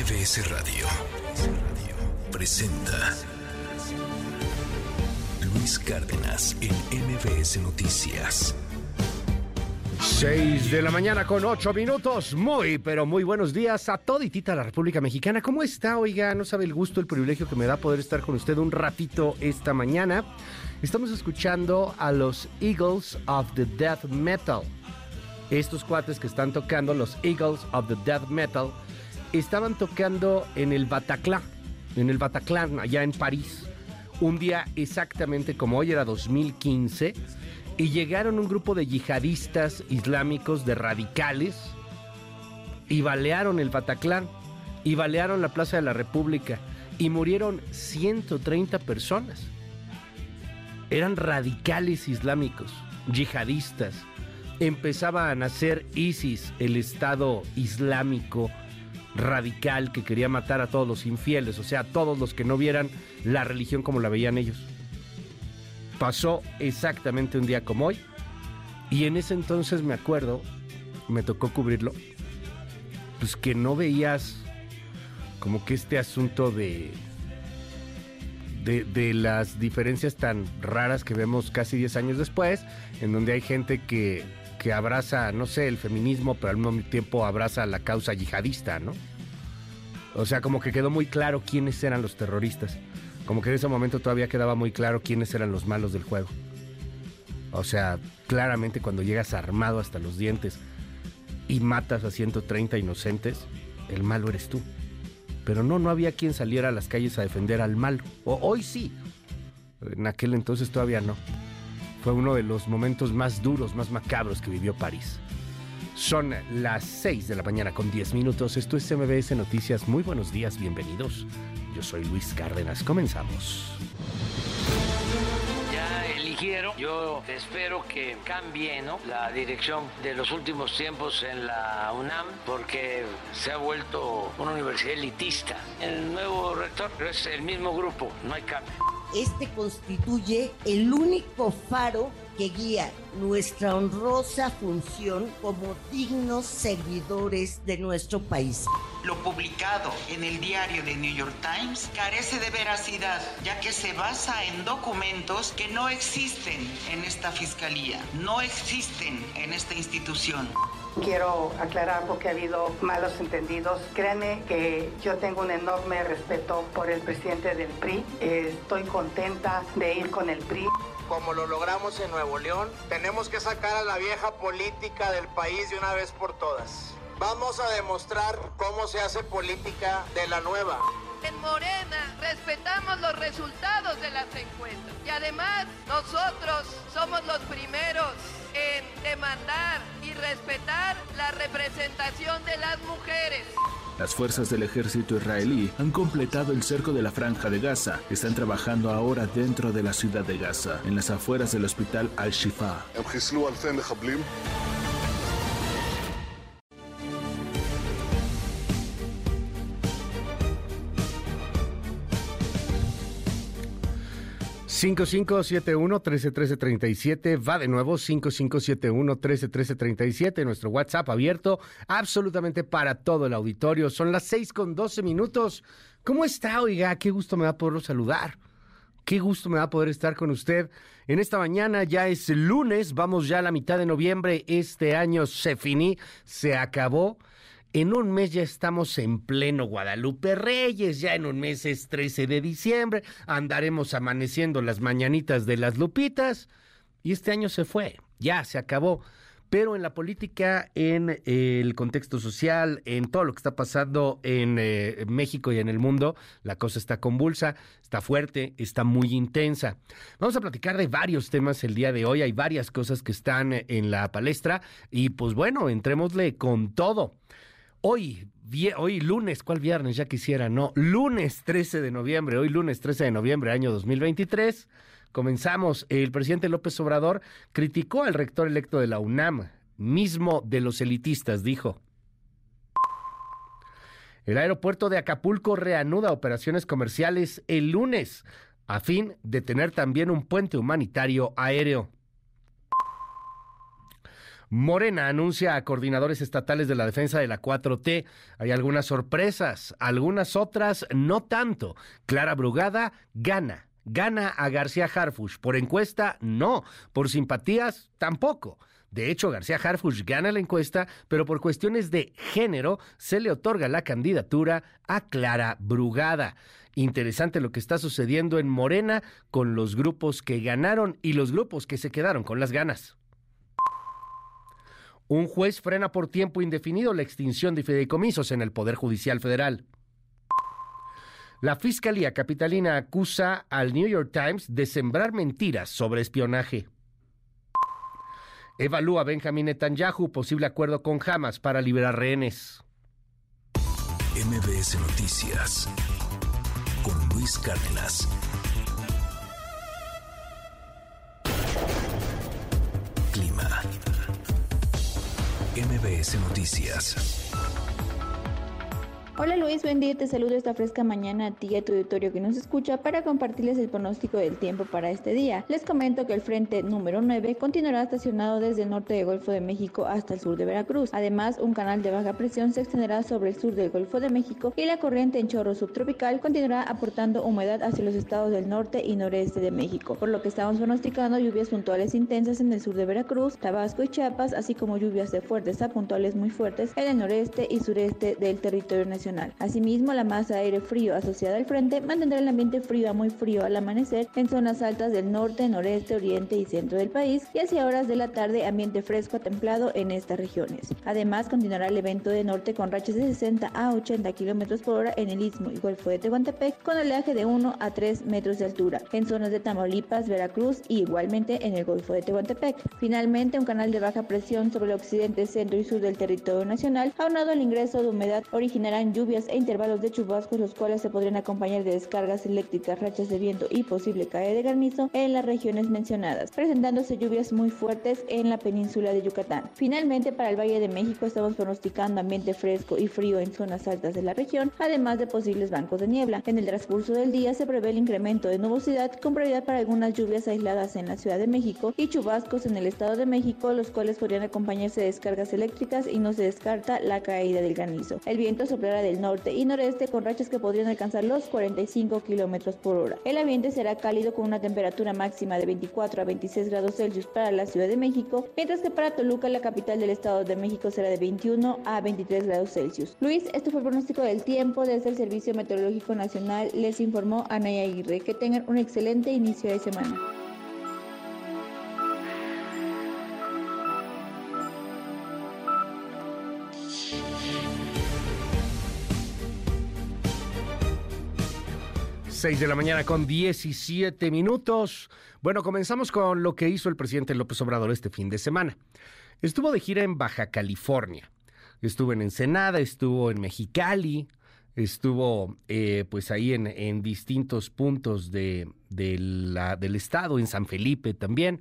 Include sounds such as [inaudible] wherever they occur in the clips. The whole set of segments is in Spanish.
MBS Radio presenta Luis Cárdenas en MBS Noticias. 6 de la mañana con 8 minutos. Muy, pero muy buenos días a toditita la República Mexicana. ¿Cómo está? Oiga, no sabe el gusto, el privilegio que me da poder estar con usted un ratito esta mañana. Estamos escuchando a los Eagles of the Death Metal. Estos cuates que están tocando, los Eagles of the Death Metal, estaban tocando en el Bataclan, en el Bataclan, allá en París. Un día exactamente como hoy era 2015 y llegaron un grupo de yihadistas islámicos, de radicales, y balearon el Bataclan, y balearon la Plaza de la República, y murieron 130 personas. Eran radicales islámicos, yihadistas. Empezaba a nacer ISIS, el Estado Islámico radical que quería matar a todos los infieles, o sea, a todos los que no vieran la religión como la veían ellos pasó exactamente un día como hoy. Y en ese entonces me acuerdo, me tocó cubrirlo, pues que no veías como que este asunto de, de, las diferencias tan raras que vemos casi 10 años después, en donde hay gente que, que abraza, no sé, el feminismo, pero al mismo tiempo abraza la causa yihadista, ¿no? O sea, como que quedó muy claro quiénes eran los terroristas. Como que en ese momento todavía quedaba muy claro quiénes eran los malos del juego. O sea, claramente cuando llegas armado hasta los dientes y matas a 130 inocentes, el malo eres tú. Pero no, no había quien saliera a las calles a defender al malo. O hoy sí. En aquel entonces todavía no. Fue uno de los momentos más duros, más macabros que vivió París. Son las 6 de la mañana con 10 minutos. Esto es MBS Noticias. Muy buenos días, bienvenidos. Yo soy Luis Cárdenas. Comenzamos. Ya eligieron, yo espero que cambie ¿no? la dirección de los últimos tiempos en la UNAM porque se ha vuelto una universidad elitista. El nuevo rector es el mismo grupo, no hay cambio. Este constituye el único faro que guía nuestra honrosa función como dignos servidores de nuestro país. Lo publicado en el diario de New York Times carece de veracidad, ya que se basa en documentos que no existen en esta fiscalía, no existen en esta institución. Quiero aclarar porque ha habido malos entendidos. Créanme que yo tengo un enorme respeto por el presidente del PRI. Estoy contenta de ir con el PRI como lo logramos en Nuevo León, tenemos que sacar a la vieja política del país de una vez por todas. Vamos a demostrar cómo se hace política de la nueva. En Morena respetamos los resultados de las encuestas y además nosotros somos los primeros en demandar y respetar la representación de las mujeres. Las fuerzas del ejército israelí han completado el cerco de la franja de Gaza. Están trabajando ahora dentro de la ciudad de Gaza, en las afueras del hospital Al-Shifa. 5571-131337, va de nuevo 5571-131337, nuestro WhatsApp abierto absolutamente para todo el auditorio. Son las 6 con 12 minutos. ¿Cómo está, oiga? Qué gusto me va a poder saludar. Qué gusto me va a poder estar con usted en esta mañana. Ya es lunes, vamos ya a la mitad de noviembre. Este año se finí, se acabó. En un mes ya estamos en pleno Guadalupe Reyes, ya en un mes es 13 de diciembre, andaremos amaneciendo las mañanitas de las lupitas y este año se fue, ya se acabó. Pero en la política, en eh, el contexto social, en todo lo que está pasando en eh, México y en el mundo, la cosa está convulsa, está fuerte, está muy intensa. Vamos a platicar de varios temas el día de hoy, hay varias cosas que están en la palestra y pues bueno, entrémosle con todo. Hoy, hoy lunes, ¿cuál viernes? Ya quisiera, no. Lunes 13 de noviembre, hoy lunes 13 de noviembre, año 2023. Comenzamos. El presidente López Obrador criticó al rector electo de la UNAM, mismo de los elitistas, dijo. El aeropuerto de Acapulco reanuda operaciones comerciales el lunes a fin de tener también un puente humanitario aéreo. Morena anuncia a coordinadores estatales de la defensa de la 4T. Hay algunas sorpresas, algunas otras no tanto. Clara Brugada gana. Gana a García Harfush. Por encuesta, no. Por simpatías, tampoco. De hecho, García Harfush gana la encuesta, pero por cuestiones de género se le otorga la candidatura a Clara Brugada. Interesante lo que está sucediendo en Morena con los grupos que ganaron y los grupos que se quedaron con las ganas. Un juez frena por tiempo indefinido la extinción de fideicomisos en el Poder Judicial Federal. La Fiscalía Capitalina acusa al New York Times de sembrar mentiras sobre espionaje. Evalúa Benjamín Netanyahu posible acuerdo con Hamas para liberar rehenes. MBS Noticias con Luis Cárdenas. Clima. MBS Noticias. Hola Luis, buen día, te saludo esta fresca mañana a ti y a tu auditorio que nos escucha para compartirles el pronóstico del tiempo para este día. Les comento que el frente número 9 continuará estacionado desde el norte del Golfo de México hasta el sur de Veracruz. Además, un canal de baja presión se extenderá sobre el sur del Golfo de México y la corriente en chorro subtropical continuará aportando humedad hacia los estados del norte y noreste de México, por lo que estamos pronosticando lluvias puntuales intensas en el sur de Veracruz, Tabasco y Chiapas, así como lluvias de fuertes a puntuales muy fuertes en el noreste y sureste del territorio nacional. Asimismo, la masa de aire frío asociada al frente mantendrá el ambiente frío a muy frío al amanecer en zonas altas del norte, noreste, oriente y centro del país y hacia horas de la tarde ambiente fresco a templado en estas regiones. Además, continuará el evento de norte con rachas de 60 a 80 kilómetros por hora en el istmo y golfo de Tehuantepec con oleaje de 1 a 3 metros de altura en zonas de Tamaulipas, Veracruz y igualmente en el golfo de Tehuantepec. Finalmente, un canal de baja presión sobre el occidente, centro y sur del territorio nacional, aunado al ingreso de humedad, originarán lluvias e intervalos de chubascos, los cuales se podrían acompañar de descargas eléctricas, rachas de viento y posible caída de granizo en las regiones mencionadas, presentándose lluvias muy fuertes en la península de Yucatán. Finalmente, para el Valle de México estamos pronosticando ambiente fresco y frío en zonas altas de la región, además de posibles bancos de niebla. En el transcurso del día se prevé el incremento de nubosidad con prioridad para algunas lluvias aisladas en la Ciudad de México y chubascos en el Estado de México, los cuales podrían acompañarse de descargas eléctricas y no se descarta la caída del granizo. El viento soplará de del norte y noreste con rachas que podrían alcanzar los 45 kilómetros por hora. El ambiente será cálido con una temperatura máxima de 24 a 26 grados Celsius para la Ciudad de México, mientras que para Toluca, la capital del Estado de México, será de 21 a 23 grados Celsius. Luis, este fue el pronóstico del tiempo desde el Servicio Meteorológico Nacional. Les informó Anaya Aguirre. Que tengan un excelente inicio de semana. 6 de la mañana con 17 minutos. Bueno, comenzamos con lo que hizo el presidente López Obrador este fin de semana. Estuvo de gira en Baja California. Estuvo en Ensenada, estuvo en Mexicali, estuvo eh, pues ahí en, distintos puntos de, del estado, en San Felipe también.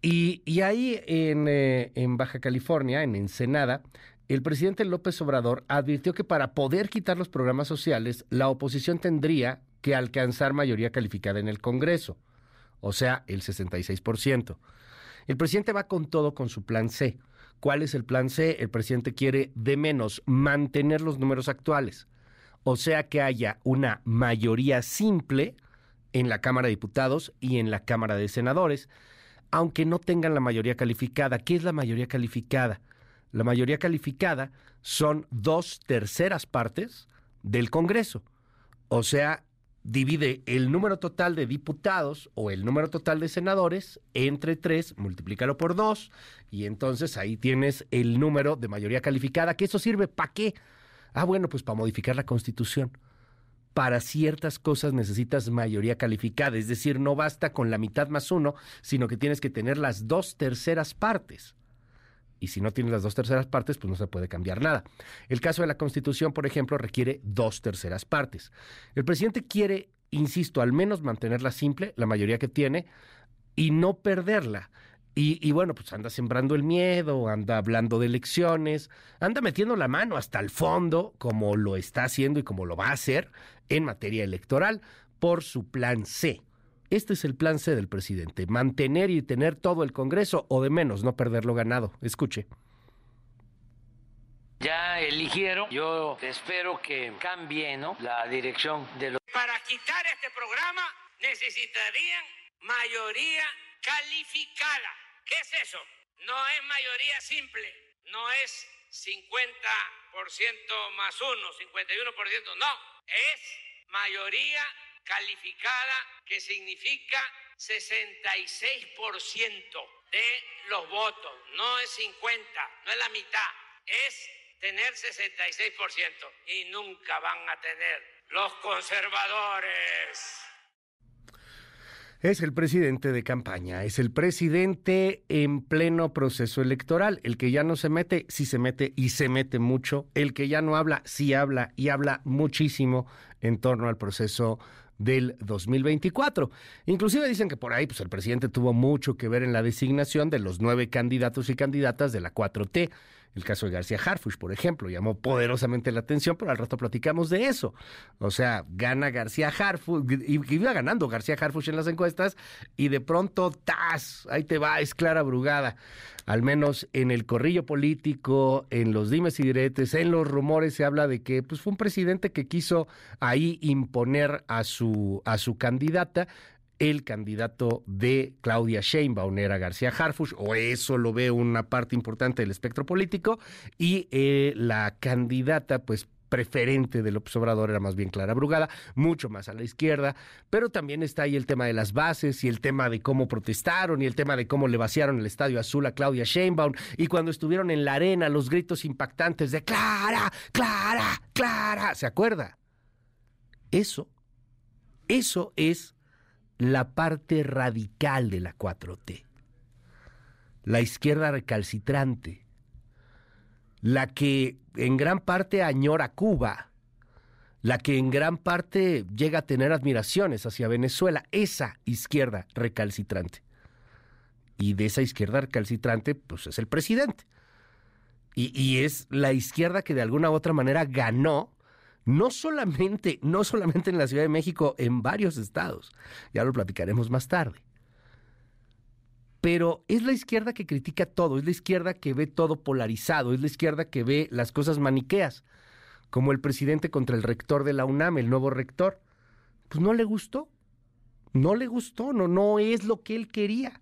Y, ahí en, eh, en Baja California, en Ensenada, el presidente López Obrador advirtió que para poder quitar los programas sociales, la oposición tendría que alcanzar mayoría calificada en el Congreso, o sea, el 66%. El presidente va con todo con su plan C. ¿Cuál es el plan C? El presidente quiere de menos mantener los números actuales, o sea, que haya una mayoría simple en la Cámara de Diputados y en la Cámara de Senadores, aunque no tengan la mayoría calificada. ¿Qué es la mayoría calificada? La mayoría calificada son dos terceras partes del Congreso. O sea, divide el número total de diputados o el número total de senadores entre tres, multiplícalo por dos, y entonces ahí tienes el número de mayoría calificada, que eso sirve para qué? Ah, bueno, pues para modificar la constitución. Para ciertas cosas necesitas mayoría calificada, es decir, no basta con la mitad más uno, sino que tienes que tener las dos terceras partes y si no tienes las dos terceras partes, pues no se puede cambiar nada. El caso de la Constitución, por ejemplo, requiere dos terceras partes. El presidente quiere, insisto, al menos mantenerla simple, la mayoría que tiene, y no perderla. Y, bueno, pues anda sembrando el miedo, anda hablando de elecciones, anda metiendo la mano hasta el fondo, como lo está haciendo y como lo va a hacer en materia electoral, por su plan C. Este es el plan C del presidente, mantener y tener todo el Congreso o de menos no perderlo ganado. Escuche. Ya eligieron, yo espero que cambie ¿no? la dirección de los... Para quitar este programa necesitarían mayoría calificada. ¿Qué es eso? No es mayoría simple, no es 50% más 1, 51%, no, es mayoría calificada que significa 66% de los votos, no es 50, no es la mitad, es tener 66% y nunca van a tener los conservadores. Es el presidente de campaña, es el presidente en pleno proceso electoral, el que ya no se mete, sí se mete y se mete mucho, el que ya no habla, sí habla y habla muchísimo en torno al proceso del 2024. Inclusive dicen que por ahí pues el presidente tuvo mucho que ver en la designación de los nueve candidatos y candidatas de la 4T. El caso de García Harfush, por ejemplo, llamó poderosamente la atención, pero al rato platicamos de eso. O sea, gana García Harfush, y iba ganando García Harfush en las encuestas, y de pronto, ¡tas! Ahí te va, es Clara Brugada. Al menos en el corrillo político, en los dimes y diretes, en los rumores se habla de que pues, fue un presidente que quiso ahí imponer a su, a su candidata el candidato de Claudia Sheinbaum era García Harfush, o eso lo ve una parte importante del espectro político, y eh, la candidata, pues preferente del Obrador era más bien Clara Brugada, mucho más a la izquierda, pero también está ahí el tema de las bases y el tema de cómo protestaron y el tema de cómo le vaciaron el Estadio Azul a Claudia Sheinbaum y cuando estuvieron en la arena los gritos impactantes de Clara, Clara, Clara, ¿se acuerda? Eso, eso es la parte radical de la 4T, la izquierda recalcitrante, la que en gran parte añora Cuba, la que en gran parte llega a tener admiraciones hacia Venezuela, esa izquierda recalcitrante. Y de esa izquierda recalcitrante, pues es el presidente. Y, y, es la izquierda que de alguna u otra manera ganó no solamente, no solamente en la Ciudad de México, en varios estados. Ya lo platicaremos más tarde. Pero es la izquierda que critica todo, es la izquierda que ve todo polarizado, es la izquierda que ve las cosas maniqueas, como el presidente contra el rector de la UNAM, el nuevo rector. Pues no le gustó, no le gustó, no, no es lo que él quería.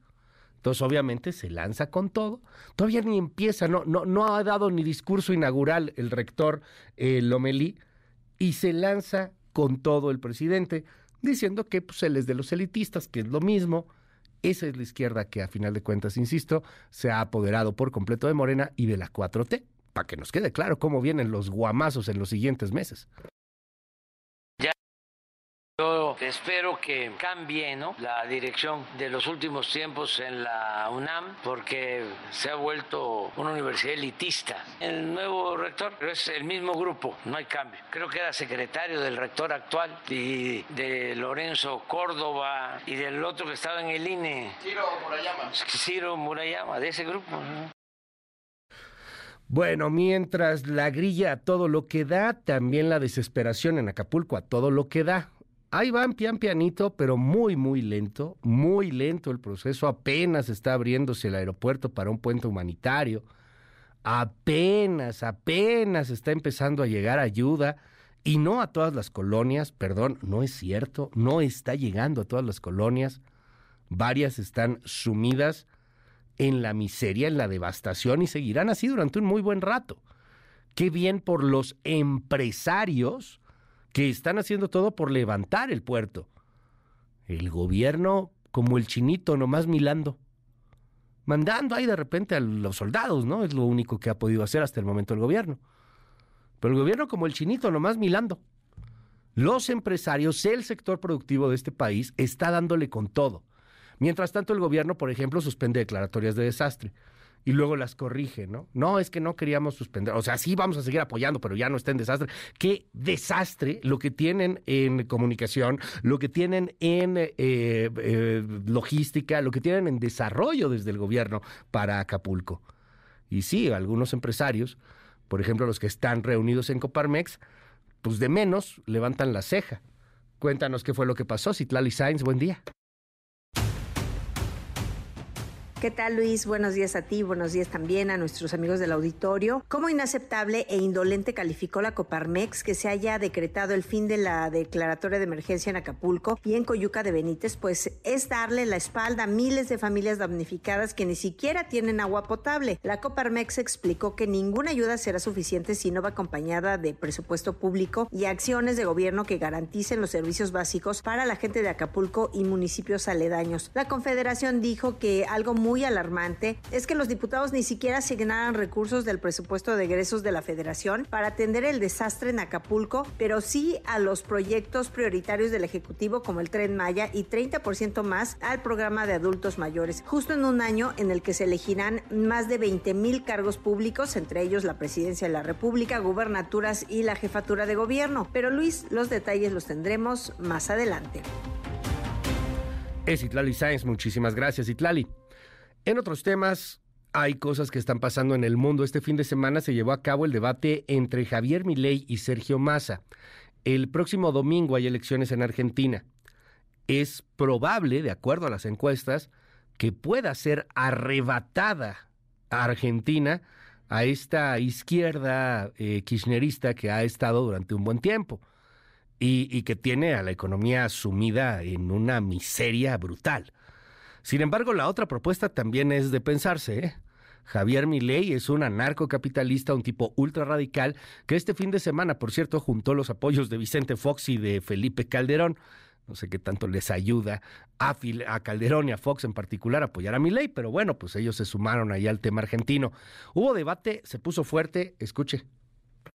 Entonces, obviamente, se lanza con todo. Todavía ni empieza, no, no, no ha dado ni discurso inaugural el rector eh, Lomelí y se lanza con todo el presidente, diciendo que pues, él es de los elitistas, que es lo mismo. Esa es la izquierda que, a final de cuentas, insisto, se ha apoderado por completo de Morena y de la 4T, para que nos quede claro cómo vienen los guamazos en los siguientes meses. Espero que cambie ¿no? la dirección de los últimos tiempos en la UNAM porque se ha vuelto una universidad elitista. El nuevo rector es el mismo grupo, no hay cambio. Creo que era secretario del rector actual y de Lorenzo Córdoba y del otro que estaba en el INE. Ciro Murayama. Ciro Murayama, de ese grupo. Bueno, mientras la grilla a todo lo que da, también la desesperación en Acapulco a todo lo que da. Ahí van pian pianito, pero muy, muy lento, muy lento el proceso. Apenas está abriéndose el aeropuerto para un puente humanitario. Apenas, apenas está empezando a llegar ayuda. Y no a todas las colonias, perdón, no es cierto, no está llegando a todas las colonias. Varias están sumidas en la miseria, en la devastación y seguirán así durante un muy buen rato. Qué bien por los empresarios que están haciendo todo por levantar el puerto. El gobierno, como el chinito, nomás milando. Mandando ahí de repente a los soldados, ¿no? Es lo único que ha podido hacer hasta el momento el gobierno. Pero el gobierno, como el chinito, nomás milando. Los empresarios, el sector productivo de este país, está dándole con todo. Mientras tanto, el gobierno, por ejemplo, suspende declaratorias de desastre y luego las corrige, ¿no? No, es que no queríamos suspender, o sea, sí vamos a seguir apoyando, pero ya no está en desastre. Qué desastre lo que tienen en comunicación, lo que tienen en eh, eh, logística, lo que tienen en desarrollo desde el gobierno para Acapulco. Y sí, algunos empresarios, por ejemplo, los que están reunidos en Coparmex, pues de menos levantan la ceja. Cuéntanos qué fue lo que pasó, Citlali Sainz, buen día. ¿Qué tal Luis? Buenos días a ti, buenos días también a nuestros amigos del auditorio. Como inaceptable e indolente calificó la Coparmex que se haya decretado el fin de la declaratoria de emergencia en Acapulco y en Coyuca de Benítez, pues es darle la espalda a miles de familias damnificadas que ni siquiera tienen agua potable. La Coparmex explicó que ninguna ayuda será suficiente si no va acompañada de presupuesto público y acciones de gobierno que garanticen los servicios básicos para la gente de Acapulco y municipios aledaños. La Confederación dijo que algo muy muy alarmante es que los diputados ni siquiera asignaran recursos del presupuesto de egresos de la Federación para atender el desastre en Acapulco, pero sí a los proyectos prioritarios del Ejecutivo como el Tren Maya y 30% más al programa de adultos mayores, justo en un año en el que se elegirán más de 20 mil cargos públicos, entre ellos la Presidencia de la República, gubernaturas y la Jefatura de Gobierno. Pero Luis, los detalles los tendremos más adelante. Es Itlali Sáenz, muchísimas gracias Itlali. En otros temas, hay cosas que están pasando en el mundo. Este fin de semana se llevó a cabo el debate entre Javier Milei y Sergio Massa. El próximo domingo hay elecciones en Argentina. Es probable, de acuerdo a las encuestas, que pueda ser arrebatada a Argentina a esta izquierda eh, kirchnerista que ha estado durante un buen tiempo y, y que tiene a la economía sumida en una miseria brutal. Sin embargo, la otra propuesta también es de pensarse. ¿eh? Javier Milei es un anarcocapitalista, un tipo ultra radical, que este fin de semana, por cierto, juntó los apoyos de Vicente Fox y de Felipe Calderón. No sé qué tanto les ayuda a, Calderón y a Fox en particular a apoyar a Milei, pero bueno, pues ellos se sumaron ahí al tema argentino. Hubo debate, se puso fuerte, escuche.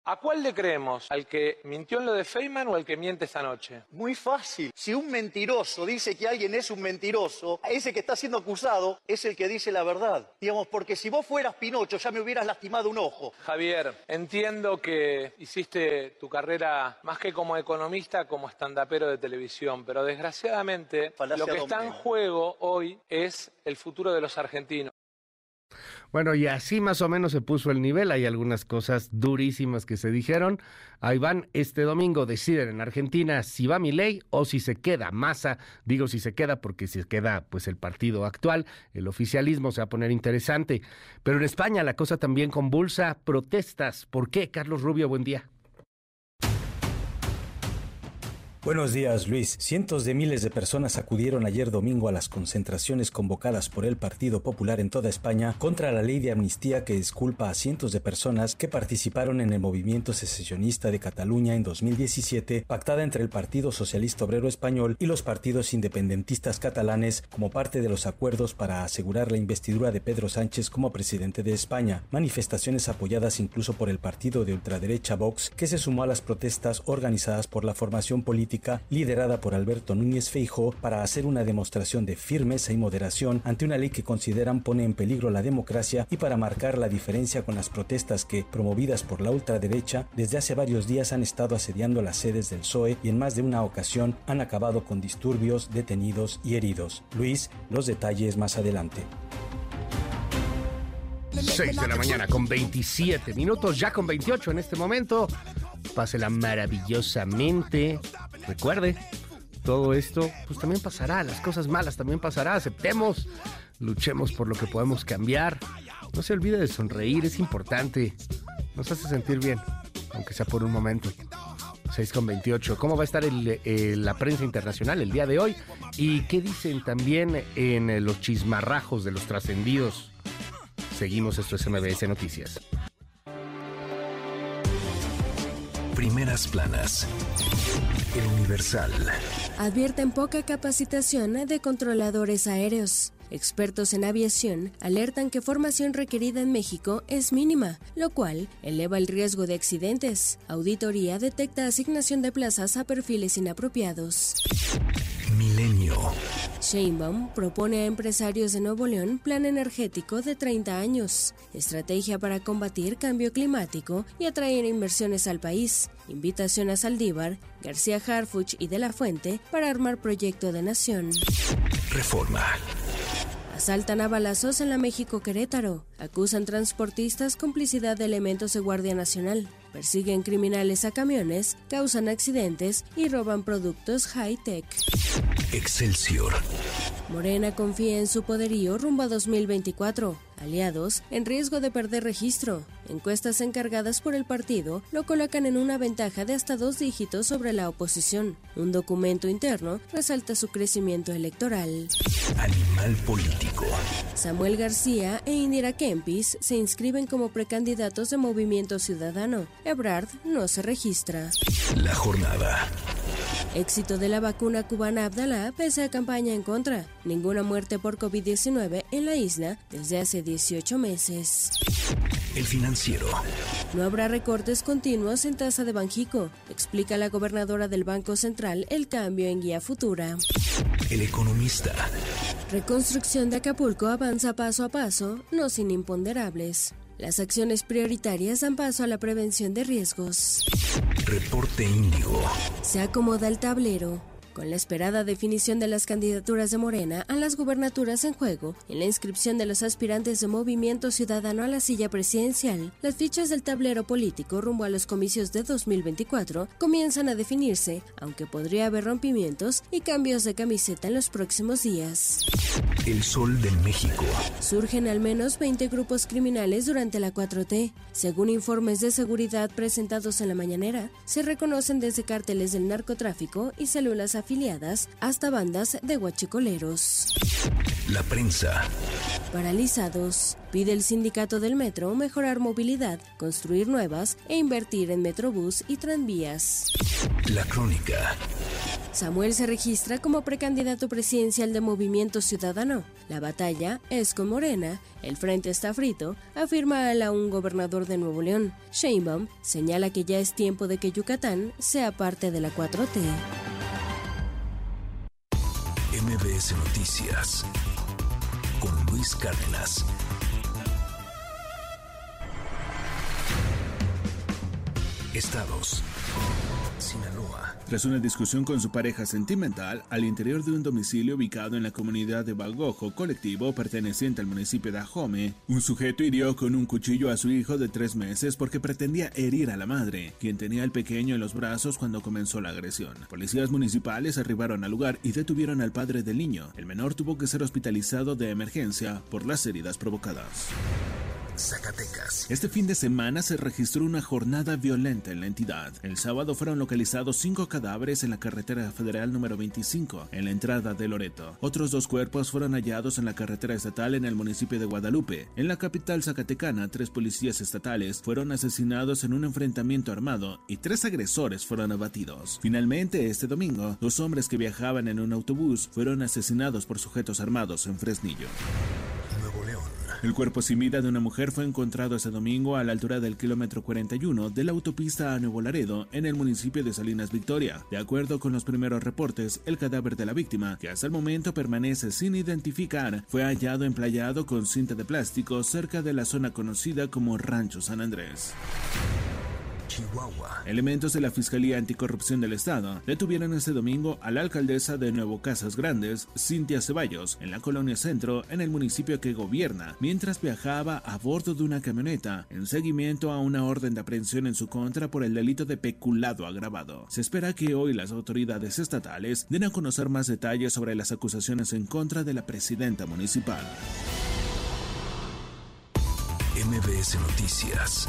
¿A cuál le creemos? ¿Al que mintió en lo de Feynman o al que miente esta noche? Muy fácil. Si un mentiroso dice que alguien es un mentiroso, ese que está siendo acusado es el que dice la verdad. Digamos, porque si vos fueras Pinocho ya me hubieras lastimado un ojo. Javier, entiendo que hiciste tu carrera más que como economista, como estandapero de televisión, pero desgraciadamente lo que está en juego hoy es el futuro de los argentinos. Bueno, y así más o menos se puso el nivel. Hay algunas cosas durísimas que se dijeron. Ahí van, este domingo deciden en Argentina si va mi ley o si se queda Massa. Digo si se queda porque si se queda pues el partido actual, el oficialismo se va a poner interesante. Pero en España la cosa también convulsa, protestas. ¿Por qué? Carlos Rubio, buen día. Buenos días, Luis. Cientos de miles de personas acudieron ayer domingo a las concentraciones convocadas por el Partido Popular en toda España contra la ley de amnistía que disculpa a cientos de personas que participaron en el movimiento secesionista de Cataluña en 2017, pactada entre el Partido Socialista Obrero Español y los partidos independentistas catalanes como parte de los acuerdos para asegurar la investidura de Pedro Sánchez como presidente de España. Manifestaciones apoyadas incluso por el partido de ultraderecha Vox, que se sumó a las protestas organizadas por la formación política liderada por Alberto Núñez Feijóo para hacer una demostración de firmeza y moderación ante una ley que consideran pone en peligro la democracia y para marcar la diferencia con las protestas que, promovidas por la ultraderecha, desde hace varios días han estado asediando las sedes del PSOE y en más de una ocasión han acabado con disturbios, detenidos y heridos. Luis, los detalles más adelante. 6 de la mañana con 27 minutos, ya con 28 en este momento. Pásela maravillosamente. Recuerde, todo esto pues también pasará, las cosas malas también pasará, aceptemos, luchemos por lo que podemos cambiar. No se olvide de sonreír, es importante. Nos hace sentir bien, aunque sea por un momento. 6 con 28. ¿Cómo va a estar la prensa internacional el día de hoy? ¿Y qué dicen también en los chismarrajos de los trascendidos? Seguimos, esto es MBS Noticias. Primeras planas. El Universal. Advierten poca capacitación de controladores aéreos. Expertos en aviación alertan que formación requerida en México es mínima, lo cual eleva el riesgo de accidentes. Auditoría detecta asignación de plazas a perfiles inapropiados. Milenio. Sheinbaum propone a empresarios de Nuevo León plan energético de 30 años, estrategia para combatir cambio climático y atraer inversiones al país. Invitación a Saldívar, García Harfuch y De la Fuente para armar proyecto de nación. Reforma. Asaltan a balazos en la México Querétaro. Acusan transportistas complicidad de elementos de Guardia Nacional. Persiguen criminales a camiones, causan accidentes y roban productos high-tech. Excelsior. Morena confía en su poderío rumbo a 2024. Aliados en riesgo de perder registro. Encuestas encargadas por el partido lo colocan en una ventaja de hasta dos dígitos sobre la oposición. Un documento interno resalta su crecimiento electoral. Animal político. Samuel García e Indira Kempis se inscriben como precandidatos de Movimiento Ciudadano. Ebrard no se registra. La jornada. Éxito de la vacuna cubana Abdalá pese a campaña en contra. Ninguna muerte por COVID-19 en la isla desde hace 18 meses. El financiero. No habrá recortes continuos en tasa de Banjico, explica la gobernadora del Banco Central el cambio en guía futura. El economista. Reconstrucción de Acapulco avanza paso a paso, no sin imponderables. Las acciones prioritarias dan paso a la prevención de riesgos. Reporte Índigo. Se acomoda el tablero. Con la esperada definición de las candidaturas de Morena a las gubernaturas en juego, en la inscripción de los aspirantes de Movimiento Ciudadano a la silla presidencial, las fichas del tablero político rumbo a los comicios de 2024 comienzan a definirse, aunque podría haber rompimientos y cambios de camiseta en los próximos días. El Sol de México. Surgen al menos 20 grupos criminales durante la 4T. Según informes de seguridad presentados en la mañanera, se reconocen desde cárteles del narcotráfico y células afiliadas hasta bandas de huachicoleros. La prensa. Paralizados. Pide el sindicato del metro mejorar movilidad, construir nuevas e invertir en metrobús y tranvías. La crónica. Samuel se registra como precandidato presidencial de Movimiento Ciudadano. La batalla es con Morena, el frente está frito, afirma a un gobernador de Nuevo León. Sheinbaum señala que ya es tiempo de que Yucatán sea parte de la 4T. MBS Noticias con Luis Cárdenas. Estados. Tras una discusión con su pareja sentimental al interior de un domicilio ubicado en la comunidad de Balgojo, colectivo perteneciente al municipio de Ajome, un sujeto hirió con un cuchillo a su hijo de tres meses porque pretendía herir a la madre, quien tenía al pequeño en los brazos cuando comenzó la agresión. Policías municipales arribaron al lugar y detuvieron al padre del niño. El menor tuvo que ser hospitalizado de emergencia por las heridas provocadas. Zacatecas. Este fin de semana se registró una jornada violenta en la entidad. El sábado fueron localizados cinco cadáveres en la carretera federal número 25, en la entrada de Loreto. Otros dos cuerpos fueron hallados en la carretera estatal en el municipio de Guadalupe. En la capital zacatecana, tres policías estatales fueron asesinados en un enfrentamiento armado y tres agresores fueron abatidos. Finalmente, este domingo, dos hombres que viajaban en un autobús fueron asesinados por sujetos armados en Fresnillo. El cuerpo sin vida de una mujer fue encontrado ese domingo a la altura del kilómetro 41 de la autopista a Nuevo Laredo, en el municipio de Salinas Victoria. De acuerdo con los primeros reportes, el cadáver de la víctima, que hasta el momento permanece sin identificar, fue hallado emplayado con cinta de plástico cerca de la zona conocida como Rancho San Andrés. Chihuahua. Elementos de la Fiscalía Anticorrupción del Estado detuvieron este domingo a la alcaldesa de Nuevo Casas Grandes, Cintia Ceballos, en la colonia Centro, en el municipio que gobierna, mientras viajaba a bordo de una camioneta en seguimiento a una orden de aprehensión en su contra por el delito de peculado agravado. Se espera que hoy las autoridades estatales den a conocer más detalles sobre las acusaciones en contra de la presidenta municipal. MBS Noticias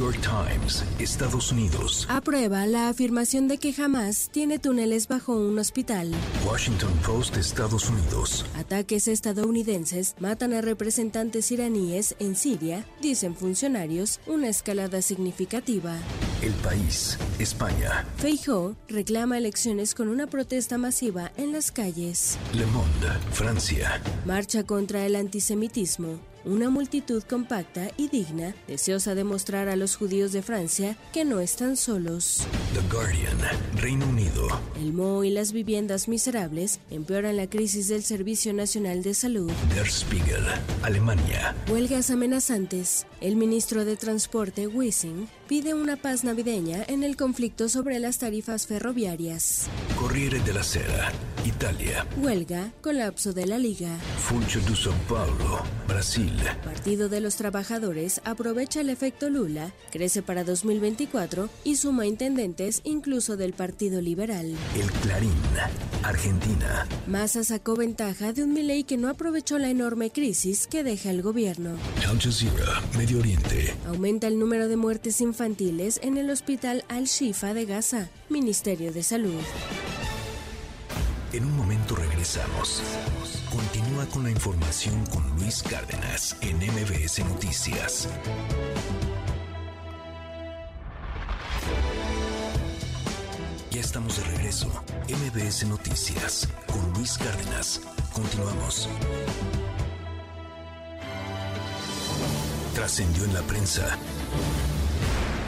New York Times, Estados Unidos. Aprueba la afirmación de que jamás tiene túneles bajo un hospital. Washington Post, Estados Unidos. Ataques estadounidenses matan a representantes iraníes en Siria, dicen funcionarios, una escalada significativa. El país, España. Feijóo reclama elecciones con una protesta masiva en las calles. Le Monde, Francia. Marcha contra el antisemitismo. Una multitud compacta y digna, deseosa de mostrar a los judíos de Francia que no están solos. The Guardian, Reino Unido. El moho y las viviendas miserables empeoran la crisis del Servicio Nacional de Salud. Der Spiegel, Alemania. Huelgas amenazantes. El ministro de Transporte, Wissing, pide una paz navideña en el conflicto sobre las tarifas ferroviarias. Corriere de la Sera, Italia. Huelga, colapso de la liga. Funcho de São Paulo, Brasil. Partido de los Trabajadores aprovecha el efecto Lula, crece para 2024 y suma intendentes incluso del Partido Liberal. El Clarín, Argentina. Massa sacó ventaja de un Milei que no aprovechó la enorme crisis que deja el gobierno. Al Jazeera, Medio Oriente. Aumenta el número de muertes infantiles en el hospital Al-Shifa de Gaza, Ministerio de Salud. En un momento regresamos. Continúa con la información con Luis Cárdenas en MBS Noticias. Ya estamos de regreso. MBS Noticias con Luis Cárdenas. Continuamos. Trascendió en la prensa.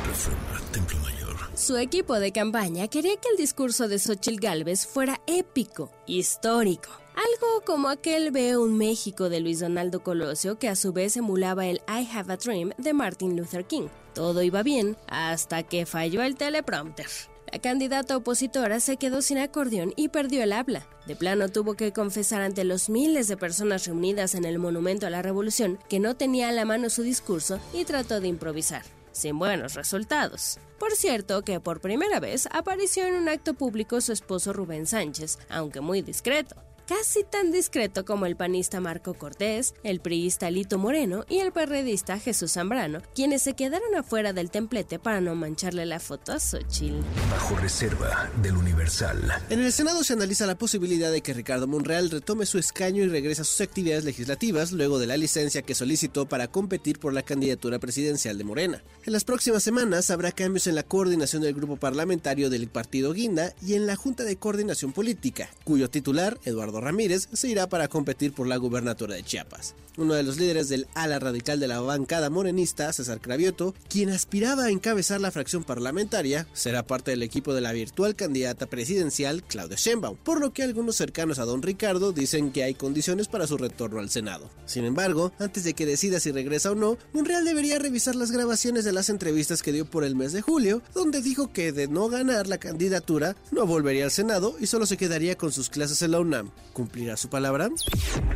Reforma, Templo Mayor. Su equipo de campaña quería que el discurso de Xochitl Gálvez fuera épico, histórico. Algo como aquel Veo un México de Luis Donaldo Colosio que a su vez emulaba el I Have a Dream de Martin Luther King. Todo iba bien hasta que falló el teleprompter. La candidata opositora se quedó sin acordeón y perdió el habla. De plano tuvo que confesar ante los miles de personas reunidas en el Monumento a la Revolución que no tenía a la mano su discurso y trató de improvisar, sin buenos resultados. Por cierto que por primera vez apareció en un acto público su esposo Rubén Sánchez, aunque muy discreto casi tan discreto como el panista Marco Cortés, el priista Lito Moreno y el perredista Jesús Zambrano, quienes se quedaron afuera del templete para no mancharle la foto a Xochitl. Bajo reserva del Universal. En el Senado se analiza la posibilidad de que Ricardo Monreal retome su escaño y regrese a sus actividades legislativas luego de la licencia que solicitó para competir por la candidatura presidencial de Morena. En las próximas semanas habrá cambios en la coordinación del grupo parlamentario del partido Guinda y en la Junta de Coordinación Política, cuyo titular, Eduardo Ramírez se irá para competir por la gubernatura de Chiapas. Uno de los líderes del ala radical de la bancada morenista, César Cravioto, quien aspiraba a encabezar la fracción parlamentaria, será parte del equipo de la virtual candidata presidencial Claudia Sheinbaum, por lo que algunos cercanos a don Ricardo dicen que hay condiciones para su retorno al Senado. Sin embargo, antes de que decida si regresa o no, Monreal debería revisar las grabaciones de las entrevistas que dio por el mes de julio, donde dijo que de no ganar la candidatura, no volvería al Senado y solo se quedaría con sus clases en la UNAM. ¿Cumplirá su palabra?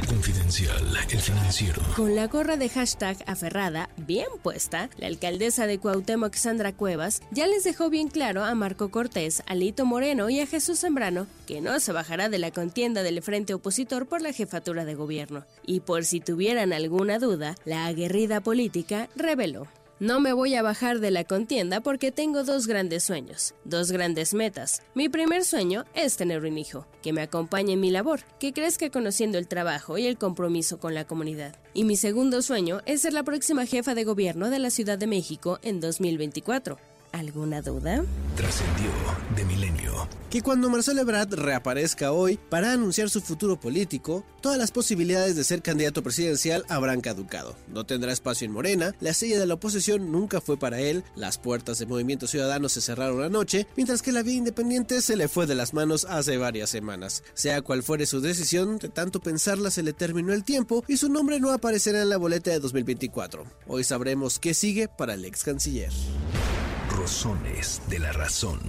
Confidencial, el financiero. Con la gorra de hashtag aferrada bien puesta, la alcaldesa de Cuauhtémoc, Sandra Cuevas, ya les dejó bien claro a Marco Cortés, a Lito Moreno y a Jesús Zambrano que no se bajará de la contienda del frente opositor por la jefatura de gobierno. Y por si tuvieran alguna duda, la aguerrida política reveló. No me voy a bajar de la contienda porque tengo dos grandes sueños, dos grandes metas. Mi primer sueño es tener un hijo, que me acompañe en mi labor, que crezca conociendo el trabajo y el compromiso con la comunidad. Y mi segundo sueño es ser la próxima jefa de gobierno de la Ciudad de México en 2024. ¿Alguna duda? Trascendió de milenio. Que cuando Marcelo Ebrard reaparezca hoy para anunciar su futuro político, todas las posibilidades de ser candidato presidencial habrán caducado. No tendrá espacio en Morena, la silla de la oposición nunca fue para él, las puertas de Movimiento Ciudadano se cerraron anoche, mientras que la vía independiente se le fue de las manos hace varias semanas. Sea cual fuere su decisión, de tanto pensarla se le terminó el tiempo y su nombre no aparecerá en la boleta de 2024. Hoy sabremos qué sigue para el ex canciller. Rosones de la razón.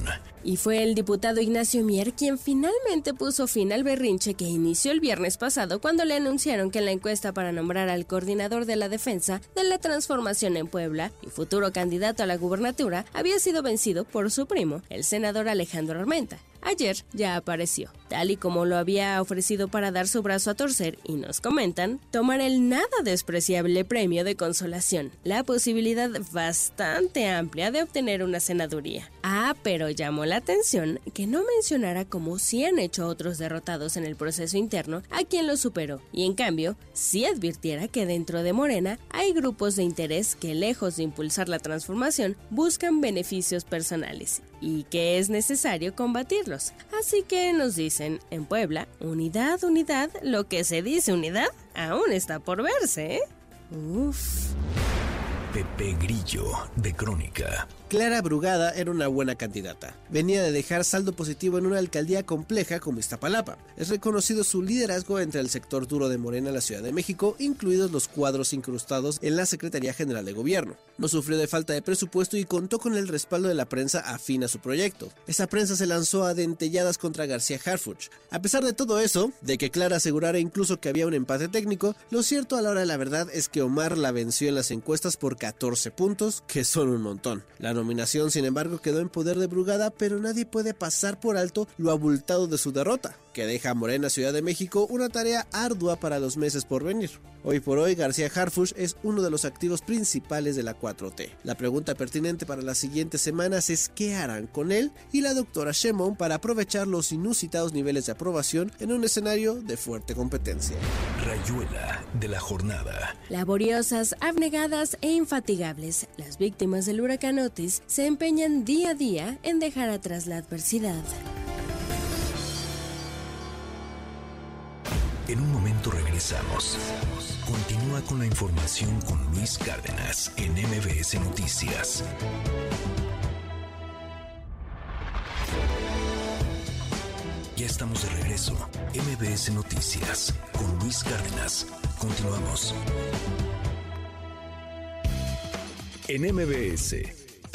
Y fue el diputado Ignacio Mier quien finalmente puso fin al berrinche que inició el viernes pasado cuando le anunciaron que en la encuesta para nombrar al coordinador de la defensa de la transformación en Puebla y futuro candidato a la gubernatura había sido vencido por su primo, el senador Alejandro Armenta. Ayer ya apareció, tal y como lo había ofrecido para dar su brazo a torcer, y nos comentan, tomar el nada despreciable premio de consolación, la posibilidad bastante amplia de obtener una senaduría. Ah, pero llamó la atención que no mencionara como sí han hecho otros derrotados en el proceso interno a quien lo superó, y en cambio, sí advirtiera que dentro de Morena hay grupos de interés que lejos de impulsar la transformación buscan beneficios personales y que es necesario Así que nos dicen en Puebla, unidad, unidad, lo que se dice unidad aún está por verse, ¿eh? Uf. Pepe Grillo de Crónica. Clara Brugada era una buena candidata. Venía de dejar saldo positivo en una alcaldía compleja como Iztapalapa. Es reconocido su liderazgo entre el sector duro de Morena en la Ciudad de México, incluidos los cuadros incrustados en la Secretaría General de Gobierno. No sufrió de falta de presupuesto y contó con el respaldo de la prensa afín a su proyecto. Esa prensa se lanzó a dentelladas contra García Harfuch. A pesar de todo eso, de que Clara asegurara incluso que había un empate técnico, lo cierto a la hora de la verdad es que Omar la venció en las encuestas por 14 puntos, que son un montón. La nominación, sin embargo, quedó en poder de Brugada, pero nadie puede pasar por alto lo abultado de su derrota que deja a Morena Ciudad de México una tarea ardua para los meses por venir. Hoy por hoy, García Harfush es uno de los activos principales de la 4T. La pregunta pertinente para las siguientes semanas es qué harán con él y la doctora Shemon para aprovechar los inusitados niveles de aprobación en un escenario de fuerte competencia. Rayuela de la jornada. Laboriosas, abnegadas e infatigables, las víctimas del huracán Otis se empeñan día a día en dejar atrás la adversidad. En un momento regresamos. Continúa con la información con Luis Cárdenas en MBS Noticias. Ya estamos de regreso. MBS Noticias con Luis Cárdenas. Continuamos. En MBS,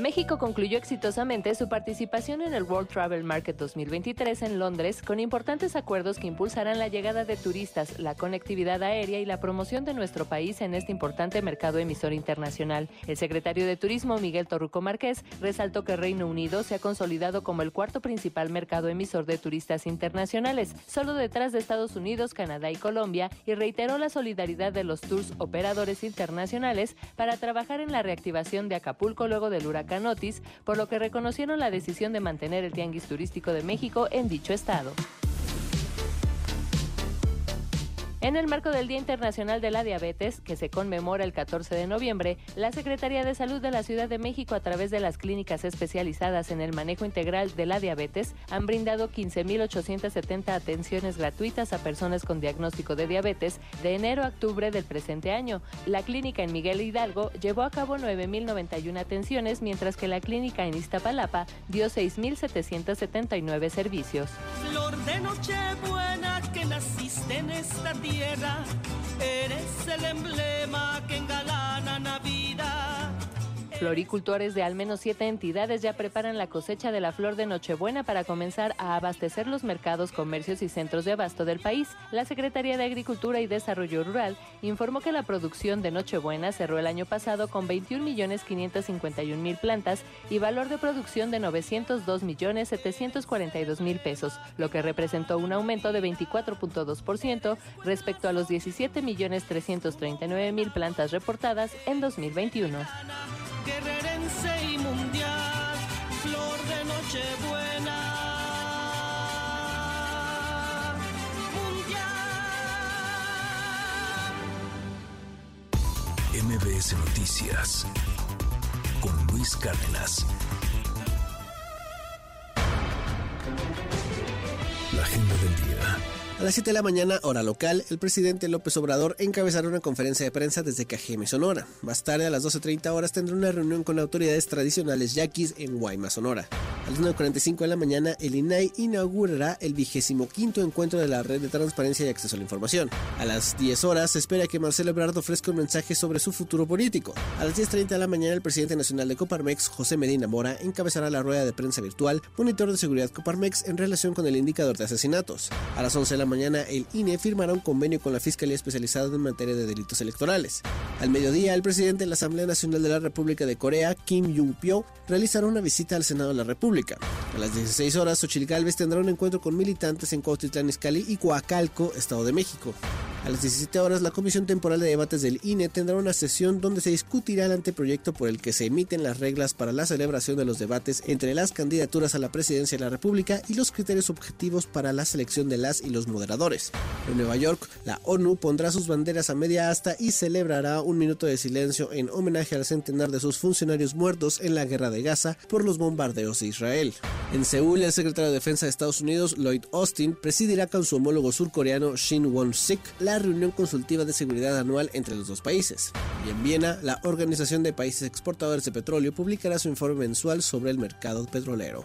México concluyó exitosamente su participación en el World Travel Market 2023 en Londres con importantes acuerdos que impulsarán la llegada de turistas, la conectividad aérea y la promoción de nuestro país en este importante mercado emisor internacional. El secretario de Turismo, Miguel Torruco Márquez, resaltó que Reino Unido se ha consolidado como el cuarto principal mercado emisor de turistas internacionales, solo detrás de Estados Unidos, Canadá y Colombia, y reiteró la solidaridad de los tours operadores internacionales para trabajar en la reactivación de Acapulco luego del huracán Canotis, por lo que reconocieron la decisión de mantener el tianguis turístico de México en dicho estado. En el marco del Día Internacional de la Diabetes, que se conmemora el 14 de noviembre, la Secretaría de Salud de la Ciudad de México, a través de las clínicas especializadas en el manejo integral de la diabetes, han brindado 15.870 atenciones gratuitas a personas con diagnóstico de diabetes de enero a octubre del presente año. La clínica en Miguel Hidalgo llevó a cabo 9.091 atenciones, mientras que la clínica en Iztapalapa dio 6.779 servicios. Flor de Nochebuena que naciste en esta eres el emblema que engalana Navidad. Floricultores de al menos siete entidades ya preparan la cosecha de la flor de Nochebuena para comenzar a abastecer los mercados, comercios y centros de abasto del país. La Secretaría de Agricultura y Desarrollo Rural informó que la producción de Nochebuena cerró el año pasado con 21.551.000 plantas y valor de producción de 902.742.000 pesos, lo que representó un aumento de 24.2% respecto a los 17.339.000 plantas reportadas en 2021 guerrerense y mundial, flor de Nochebuena. Mundial. MBS Noticias con Luis Cárdenas. La agenda del día. A las 7 de la mañana, hora local, el presidente López Obrador encabezará una conferencia de prensa desde Cajeme, Sonora. Más tarde, a las 12.30 horas, tendrá una reunión con autoridades tradicionales yaquis en Guaymas, Sonora. A las 9.45 de la mañana, el INAI inaugurará el vigésimo quinto encuentro de la Red de Transparencia y Acceso a la Información. A las 10 horas, se espera que Marcelo Ebrard ofrezca un mensaje sobre su futuro político. A las 10.30 de la mañana, el presidente nacional de Coparmex, José Medina Mora, encabezará la rueda de prensa virtual Monitor de Seguridad Coparmex en relación con el indicador de asesinatos. A las 11 de la mañana el INE firmará un convenio con la Fiscalía Especializada en materia de delitos electorales. Al mediodía, el presidente de la Asamblea Nacional de la República de Corea, Kim Jong-pyo, realizará una visita al Senado de la República. A las 16 horas, Xochitl Gálvez tendrá un encuentro con militantes en Cuautitlán Izcalli y Coacalco, Estado de México. A las 17 horas, la Comisión Temporal de Debates del INE tendrá una sesión donde se discutirá el anteproyecto por el que se emiten las reglas para la celebración de los debates entre las candidaturas a la presidencia de la República y los criterios objetivos para la selección de las y los En Nueva York, la ONU pondrá sus banderas a media asta y celebrará un minuto de silencio en homenaje al centenar de sus funcionarios muertos en la guerra de Gaza por los bombardeos de Israel. En Seúl, el secretario de Defensa de Estados Unidos, Lloyd Austin, presidirá con su homólogo surcoreano Shin Won-sik la reunión consultiva de seguridad anual entre los dos países. Y en Viena, la Organización de Países Exportadores de Petróleo publicará su informe mensual sobre el mercado petrolero.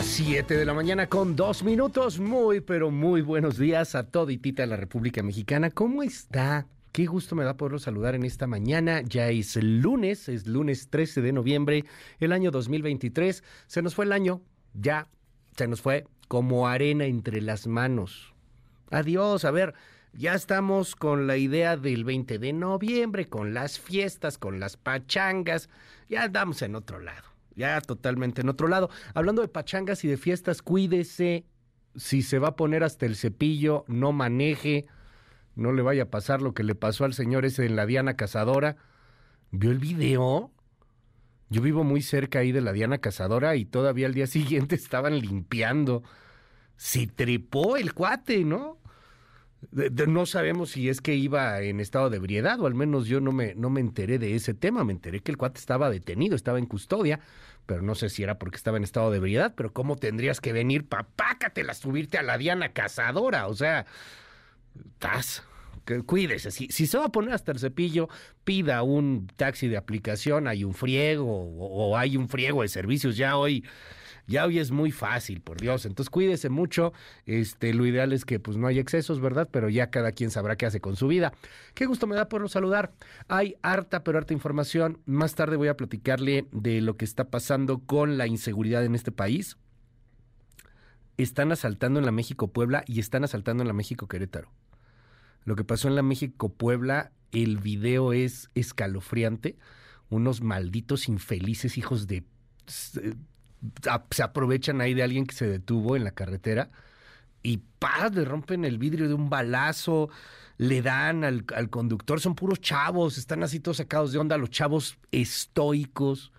Las 7 de la mañana con dos minutos. Muy, pero muy buenos días a toditita la República Mexicana. ¿Cómo está? Qué gusto me da poderlo saludar en esta mañana. Ya es lunes, es lunes 13 de noviembre, el año 2023. Se nos fue el año, ya se nos fue como arena entre las manos. Adiós, a ver, ya estamos con la idea del 20 de noviembre, con las fiestas, con las pachangas. Ya andamos en otro lado ya totalmente en otro lado. Hablando de pachangas y de fiestas, cuídese. Si se va a poner hasta el cepillo, no maneje. No le vaya a pasar lo que le pasó al señor ese en la Diana Cazadora. ¿Vio el video? Yo vivo muy cerca ahí de la Diana Cazadora y todavía al día [laughs] siguiente estaban limpiando. Se trepó el cuate, ¿no? No sabemos si es que iba en estado de ebriedad, o al menos yo no me, no me enteré de ese tema. Me enteré que el cuate estaba detenido, estaba en custodia, pero no sé si era porque estaba en estado de ebriedad. Pero ¿cómo tendrías que venir, papácatela, subirte a la Diana Cazadora? O sea, estás. Cuídese, si, si se va a poner hasta el cepillo, pida un taxi de aplicación, hay un friego o hay un friego de servicios ya hoy ya hoy es muy fácil, por Dios. Entonces cuídese mucho. Este, lo ideal es que pues no haya excesos, ¿verdad? Pero ya cada quien sabrá qué hace con su vida. Qué gusto me da poderlo saludar. Hay harta, pero harta información. Más tarde voy a platicarle de lo que está pasando con la inseguridad en este país. Están asaltando en la México Puebla y están asaltando en la México Querétaro. Lo que pasó en la México Puebla, el video es escalofriante. Unos malditos infelices hijos de se aprovechan ahí de alguien que se detuvo en la carretera y ¡paz! le rompen el vidrio de un balazo, le dan al, al, conductor, son puros chavos, están así todos sacados de onda, los chavos estoicos.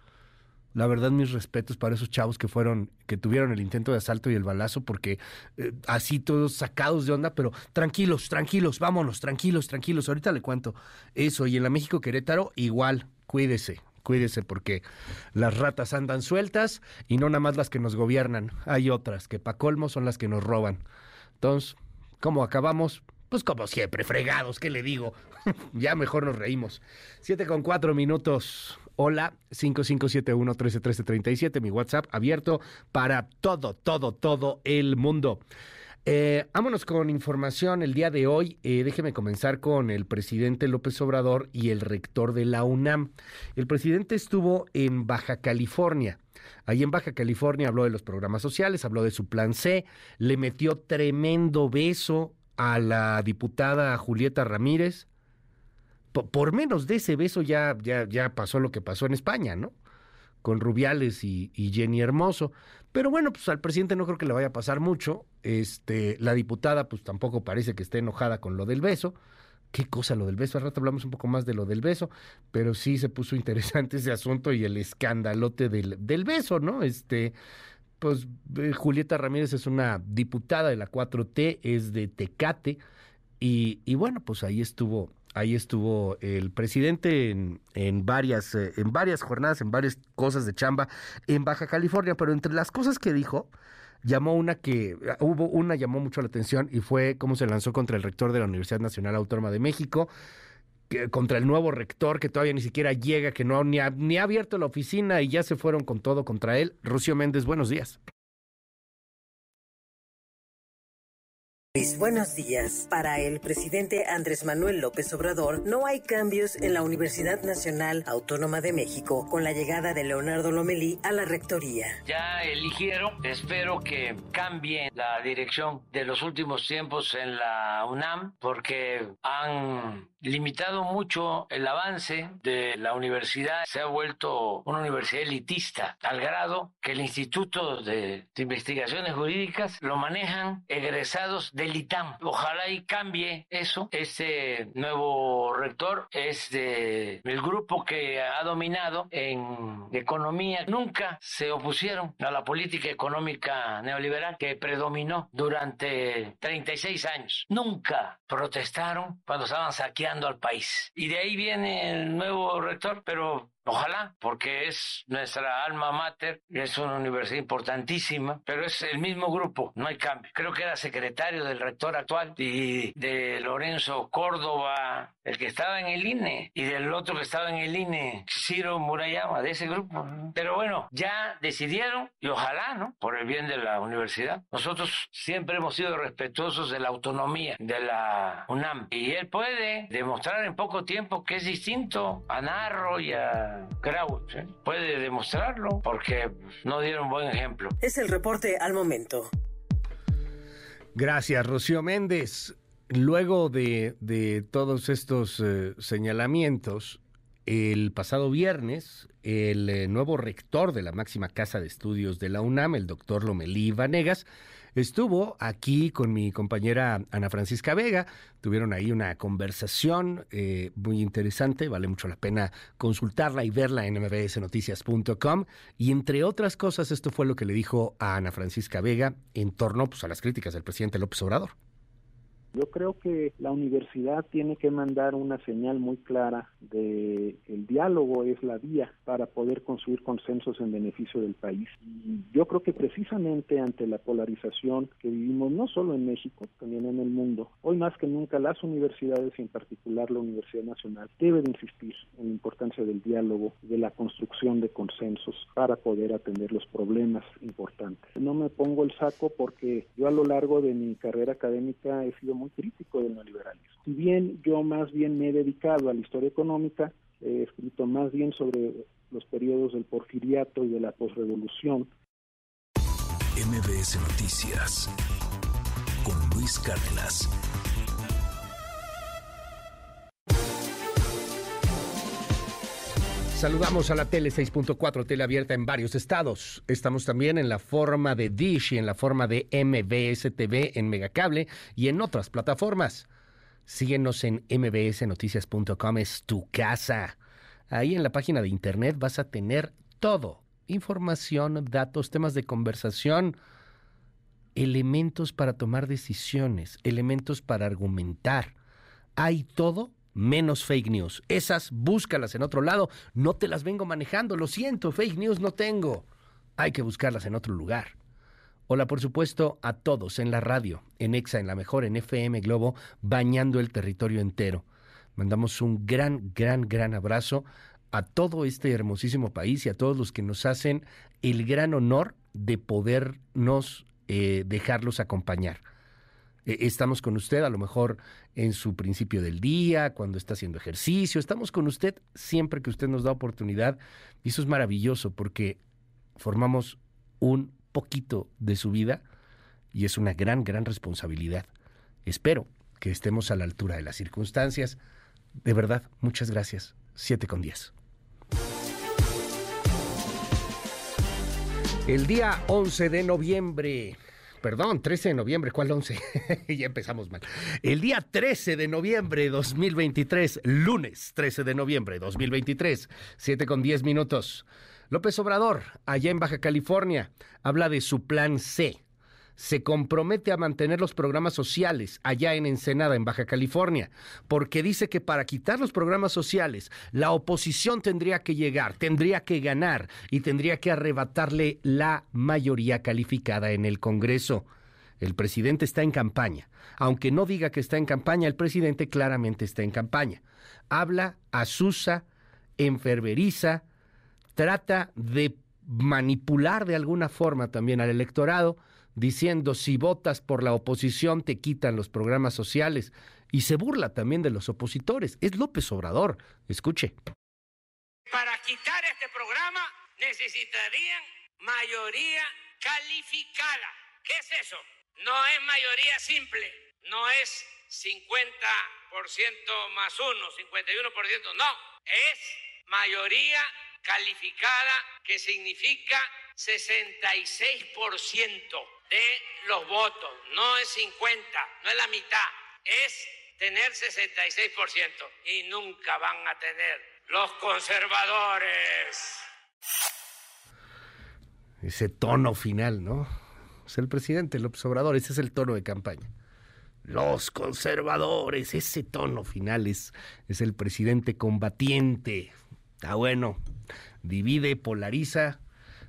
La verdad, mis respetos para esos chavos que fueron, que tuvieron el intento de asalto y el balazo, porque eh, así todos sacados de onda, pero tranquilos, tranquilos, vámonos, tranquilos, tranquilos. Ahorita le cuento eso. Y en la México Querétaro, igual, cuídese, Cuídese porque las ratas andan sueltas y no nada más las que nos gobiernan. Hay otras que pa' colmo son las que nos roban. Entonces, ¿cómo acabamos? Pues como siempre, fregados, ¿qué le digo? [laughs] ya mejor nos reímos. Siete con cuatro minutos. Hola, 5571-131337, mi WhatsApp abierto para todo, todo, todo el mundo. Eh, vámonos con información el día de hoy. Eh, déjeme comenzar con el presidente López Obrador y el rector de la UNAM. El presidente estuvo en Baja California. Ahí en Baja California habló de los programas sociales, habló de su plan C, le metió tremendo beso a la diputada Julieta Ramírez. Por, menos de ese beso ya, ya, ya pasó lo que pasó en España, ¿no? Con Rubiales y, y Jenny Hermoso. Pero bueno, pues al presidente no creo que le vaya a pasar mucho. Este, la diputada, pues tampoco parece que esté enojada con lo del beso. Qué cosa lo del beso. Al rato hablamos un poco más de lo del beso, pero sí se puso [laughs] interesante ese asunto y el escandalote del, del beso, ¿no? Este, pues eh, Julieta Ramírez es una diputada de la 4T, es de Tecate, y, y bueno, pues ahí estuvo Ahí estuvo el presidente en, en, varias, eh, en varias jornadas, en varias cosas de chamba en Baja California, pero entre las cosas que dijo, llamó una que, hubo una llamó mucho la atención y fue cómo se lanzó contra el rector de la Universidad Nacional Autónoma de México, contra el nuevo rector que todavía ni siquiera llega, que no ni ha, ni ha abierto la oficina y ya se fueron con todo contra él. Rucio Méndez, buenos días. Buenos días. Para el presidente Andrés Manuel López Obrador, no hay cambios en la Universidad Nacional Autónoma de México con la llegada de Leonardo Lomelí a la rectoría. Ya eligieron, espero que cambien la dirección de los últimos tiempos en la UNAM porque han limitado mucho el avance de la universidad. Se ha vuelto una universidad elitista al grado que el Instituto de, Investigaciones Jurídicas lo manejan egresados Ojalá y cambie eso. Este nuevo rector es de el grupo que ha dominado en economía. Nunca se opusieron a la política económica neoliberal que predominó durante 36 años. Nunca protestaron cuando estaban saqueando al país. Y de ahí viene el nuevo rector, pero Ojalá, porque es nuestra alma mater, es una universidad importantísima, pero es el mismo grupo, no hay cambio. Creo que era secretario del rector actual y de Lorenzo Córdoba, el que estaba en el INE, y del otro que estaba en el INE, Ciro Murayama, de ese grupo. Pero bueno, ya decidieron y ojalá, ¿no? Por el bien de la universidad. Nosotros siempre hemos sido respetuosos de la autonomía de la UNAM y él puede demostrar en poco tiempo que es distinto a Narro y a ¿eh? puede demostrarlo porque no dieron buen ejemplo. Es el reporte al momento. Gracias, Rocío Méndez. Luego de, todos estos eh, señalamientos, el pasado viernes, el eh, nuevo rector de la máxima casa de estudios de la UNAM, el doctor Lomelí Vanegas, estuvo aquí con mi compañera Ana Francisca Vega. Tuvieron ahí una conversación eh, muy interesante, vale mucho la pena consultarla y verla en mbsnoticias.com. Y entre otras cosas, esto fue lo que le dijo a Ana Francisca Vega en torno pues, a las críticas del presidente López Obrador. Yo creo que la universidad tiene que mandar una señal muy clara de el diálogo es la vía para poder construir consensos en beneficio del país. Y yo creo que precisamente ante la polarización que vivimos no solo en México, también en el mundo, hoy más que nunca las universidades y en particular la Universidad Nacional deben insistir en la importancia del diálogo, de la construcción de consensos para poder atender los problemas importantes. No me pongo el saco porque yo a lo largo de mi carrera académica he sido muy crítico del neoliberalismo. Si bien yo más bien me he dedicado a la historia económica, he escrito más bien sobre los periodos del porfiriato y de la posrevolución. MBS Noticias con Luis Cárdenas. Saludamos a la Tele 6.4, tele abierta en varios estados. Estamos también en la forma de Dish y en la forma de MBS TV en Megacable y en otras plataformas. Síguenos en mbsnoticias.com, es tu casa. Ahí en la página de internet vas a tener todo. Información, datos, temas de conversación, elementos para tomar decisiones, elementos para argumentar. Hay todo menos fake news. Esas búscalas en otro lado. No te las vengo manejando. Lo siento, fake news no tengo. Hay que buscarlas en otro lugar. Hola, por supuesto, a todos en la radio, en EXA, en la mejor, en FM Globo, bañando el territorio entero. Mandamos un gran, gran, gran abrazo a todo este hermosísimo país y a todos los que nos hacen el gran honor de podernos eh, dejarlos acompañar. Eh, estamos con usted a lo mejor en su principio del día, cuando está haciendo ejercicio, estamos con usted siempre que usted nos da oportunidad y eso es maravilloso porque formamos un poquito de su vida y es una gran, gran responsabilidad. Espero que estemos a la altura de las circunstancias. De verdad, muchas gracias. 7 con 10. El día 11 de noviembre perdón, 13 de noviembre, ¿cuál 11? [laughs] ya empezamos mal. El día 13 de noviembre de 2023, lunes 13 de noviembre de 2023, 7 con 10 minutos. López Obrador, allá en Baja California, habla de su plan C se compromete a mantener los programas sociales allá en Ensenada, en Baja California, porque dice que para quitar los programas sociales, la oposición tendría que llegar, tendría que ganar y tendría que arrebatarle la mayoría calificada en el Congreso. El presidente está en campaña. Aunque no diga que está en campaña, el presidente claramente está en campaña. Habla, asusa, enferveriza, trata de manipular de alguna forma también al electorado diciendo si votas por la oposición te quitan los programas sociales y se burla también de los opositores. Es López Obrador. Escuche. Para quitar este programa necesitarían mayoría calificada. ¿Qué es eso? No es mayoría simple, no es 50% más 1, 51%, no, es mayoría calificada que significa 66% de los votos, no es 50, no es la mitad, es tener 66% y nunca van a tener los conservadores. Ese tono final, ¿no? Es el presidente López Obrador, ese es el tono de campaña. Los conservadores, ese tono final es, es el presidente combatiente. Está bueno, divide, polariza,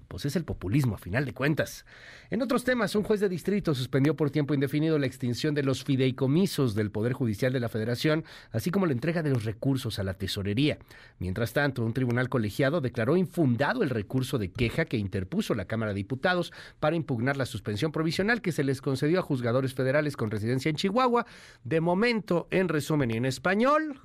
pues es el populismo a final de cuentas. En otros temas, un juez de distrito suspendió por tiempo indefinido la extinción de los fideicomisos del Poder Judicial de la Federación, así como la entrega de los recursos a la tesorería. Mientras tanto, un tribunal colegiado declaró infundado el recurso de queja que interpuso la Cámara de Diputados para impugnar la suspensión provisional que se les concedió a juzgadores federales con residencia en Chihuahua. De momento, en resumen y en español,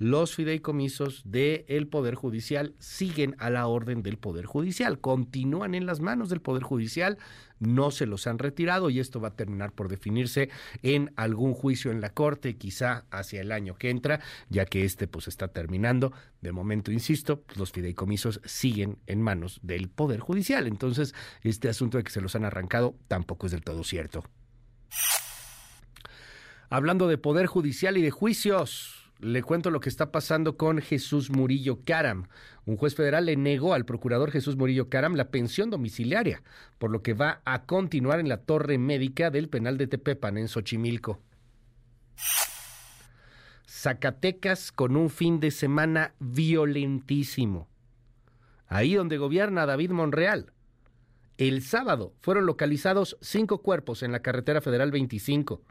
los fideicomisos del Poder Judicial siguen a la orden del Poder Judicial, continúan en las manos del Poder Judicial, no se los han retirado y esto va a terminar por definirse en algún juicio en la Corte, quizá hacia el año que entra, ya que este pues está terminando. De momento, insisto, pues, los fideicomisos siguen en manos del Poder Judicial, entonces este asunto de que se los han arrancado tampoco es del todo cierto. Hablando de Poder Judicial y de juicios, le cuento lo que está pasando con Jesús Murillo Caram. Un juez federal le negó al procurador Jesús Murillo Caram la pensión domiciliaria, por lo que va a continuar en la torre médica del penal de Tepepan, en Xochimilco. Zacatecas con un fin de semana violentísimo. Ahí donde gobierna David Monreal. El sábado fueron localizados cinco cuerpos en la carretera federal 25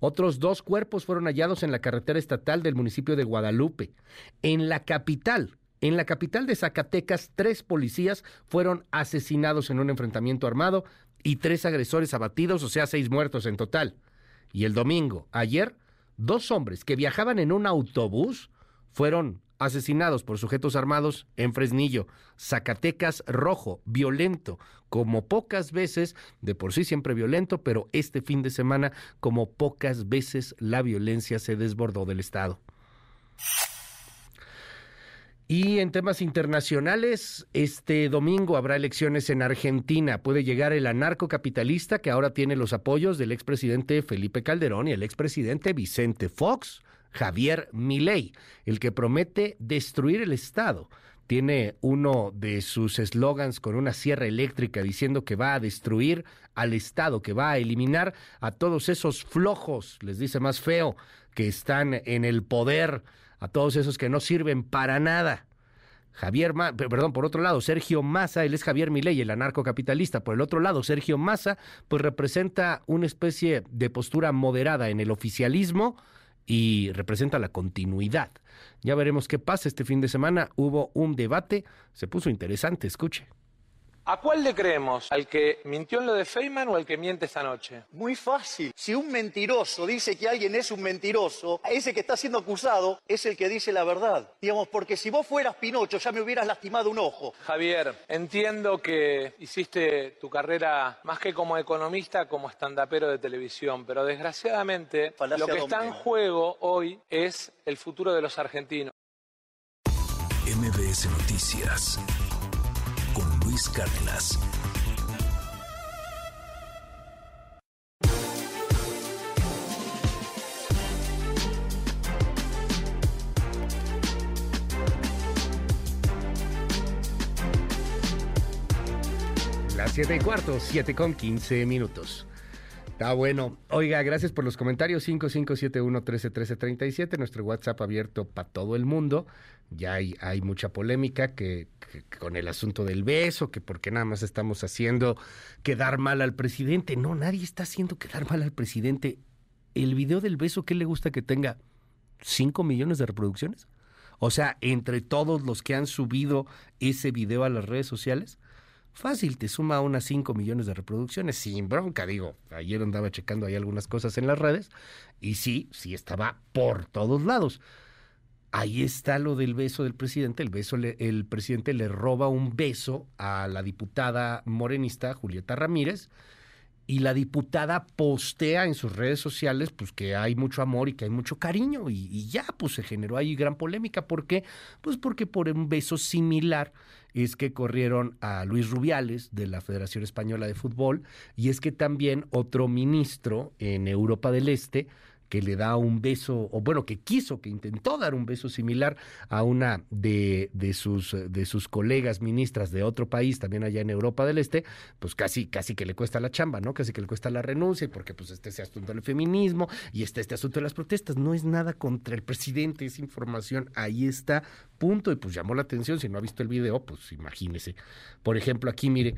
otros dos cuerpos fueron hallados en la carretera estatal del municipio de Guadalupe. En la capital, en la capital de Zacatecas, tres policías fueron asesinados en un enfrentamiento armado y tres agresores abatidos, o sea, seis muertos en total. Y el domingo, ayer, dos hombres que viajaban en un autobús fueron asesinados por sujetos armados en Fresnillo. Zacatecas rojo, violento, como pocas veces, de por sí siempre violento, pero este fin de semana como pocas veces la violencia se desbordó del Estado. Y en temas internacionales, este domingo habrá elecciones en Argentina. Puede llegar el anarcocapitalista que ahora tiene los apoyos del expresidente Felipe Calderón y el expresidente Vicente Fox. Javier Milei, el que promete destruir el Estado. Tiene uno de sus eslogans con una sierra eléctrica diciendo que va a destruir al Estado, que va a eliminar a todos esos flojos, les dice más feo, que están en el poder, a todos esos que no sirven para nada. Javier, perdón, por otro lado, Sergio Massa, él es Javier Milei, el anarcocapitalista. Por el otro lado, Sergio Massa, pues representa una especie de postura moderada en el oficialismo, y representa la continuidad. Ya veremos qué pasa este fin de semana. Hubo un debate, se puso interesante, escuche. ¿A cuál le creemos? ¿Al que mintió en lo de Feynman o al que miente esta noche? Muy fácil. Si un mentiroso dice que alguien es un mentiroso, ese que está siendo acusado es el que dice la verdad. Digamos, porque si vos fueras Pinocho ya me hubieras lastimado un ojo. Javier, entiendo que hiciste tu carrera más que como economista, como estandapero de televisión, pero desgraciadamente lo que está en juego hoy es el futuro de los argentinos. MBS Noticias Luis Cárdenas. Las siete y cuarto, siete con quince minutos. Está bueno. Oiga, gracias por los comentarios. 5571-131337, nuestro WhatsApp abierto para todo el mundo. Ya hay, hay mucha polémica que, con el asunto del beso, que porque nada más estamos haciendo quedar mal al presidente. No, nadie está haciendo quedar mal al presidente. El video del beso, ¿qué le gusta que tenga? ¿Cinco millones de reproducciones? O sea, entre todos los que han subido ese video a las redes sociales, fácil, te suma unas 5 millones de reproducciones, sin bronca, digo. Ayer andaba checando ahí algunas cosas en las redes y sí, sí estaba por todos lados. Ahí está lo del beso del presidente. El beso, el presidente le roba un beso a la diputada morenista Julieta Ramírez y la diputada postea en sus redes sociales pues que hay mucho amor y que hay mucho cariño y, y, ya pues se generó ahí gran polémica. ¿Por qué? Pues porque por un beso similar es que corrieron a Luis Rubiales de la Federación Española de Fútbol y es que también otro ministro en Europa del Este que le da un beso, o bueno, que quiso, que intentó dar un beso similar a una de, de, sus, de sus colegas ministras de otro país, también allá en Europa del Este, pues casi, casi que le cuesta la chamba, ¿no? Casi que le cuesta la renuncia, porque pues este ese asunto del feminismo y este este asunto de las protestas. No es nada contra el presidente, es información, ahí está, punto. Y pues llamó la atención, si no ha visto el video, pues imagínese. Por ejemplo, aquí mire,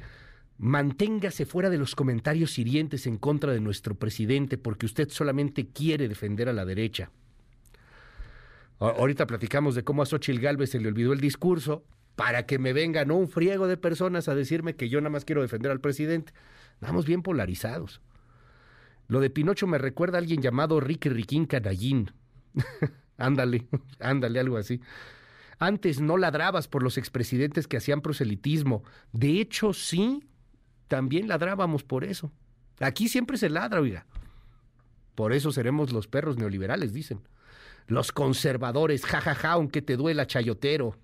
Manténgase fuera de los comentarios hirientes en contra de nuestro presidente porque usted solamente quiere defender a la derecha. Ahorita platicamos de cómo a Xochitl Galvez se le olvidó el discurso para que me vengan un friego de personas a decirme que yo nada más quiero defender al presidente. Vamos bien polarizados. Lo de Pinocho me recuerda a alguien llamado Ricky Riquín Canallín. [laughs] ándale, ándale, algo así. Antes no ladrabas por los expresidentes que hacían proselitismo. De hecho, sí, también ladrábamos por eso. Aquí siempre se ladra, oiga. Por eso seremos los perros neoliberales, dicen. Los conservadores, jajaja, ja, ja, aunque te duela, chayotero.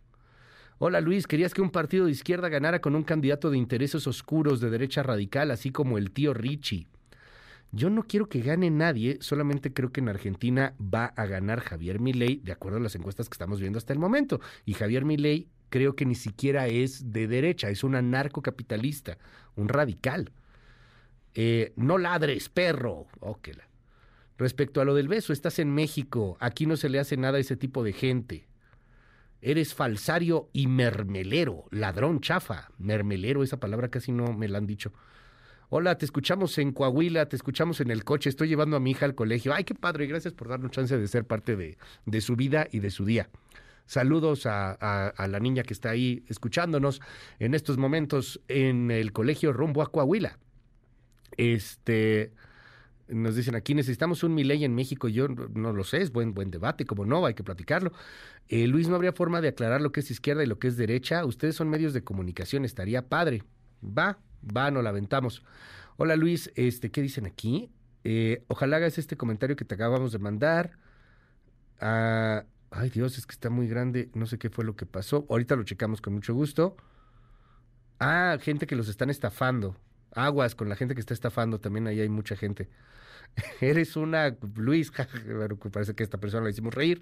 Hola Luis, ¿querías que un partido de izquierda ganara con un candidato de intereses oscuros de derecha radical, así como el tío Richie? Yo no quiero que gane nadie, solamente creo que en Argentina va a ganar Javier Milei, de acuerdo a las encuestas que estamos viendo hasta el momento. Y Javier Milei creo que ni siquiera es de derecha, es un anarcocapitalista, un radical. Eh, no ladres, perro. Respecto a lo del beso, estás en México, aquí no se le hace nada a ese tipo de gente. Eres falsario y mermelero, ladrón chafa. Mermelero, esa palabra casi no me la han dicho. Hola, te escuchamos en Coahuila, te escuchamos en el coche, estoy llevando a mi hija al colegio. Ay, qué padre, gracias por darnos chance de ser parte de, de su vida y de su día. Saludos a, la niña que está ahí escuchándonos en estos momentos en el colegio rumbo a Coahuila. Este, nos dicen aquí necesitamos un Miley en México. Yo no lo sé, es buen, buen debate, como no, hay que platicarlo. Eh, Luis, ¿no habría forma de aclarar lo que es izquierda y lo que es derecha? Ustedes son medios de comunicación, estaría padre. Va, va, nos la aventamos. Hola Luis, este, ¿qué dicen aquí? Eh, ojalá hagas este comentario que te acabamos de mandar. Ay Dios, es que está muy grande, no sé qué fue lo que pasó. Ahorita lo checamos con mucho gusto. Ah, gente que los están estafando. Aguas con la gente que está estafando, también ahí hay mucha gente. [laughs] Eres una Luis, [laughs] parece que esta persona la hicimos reír.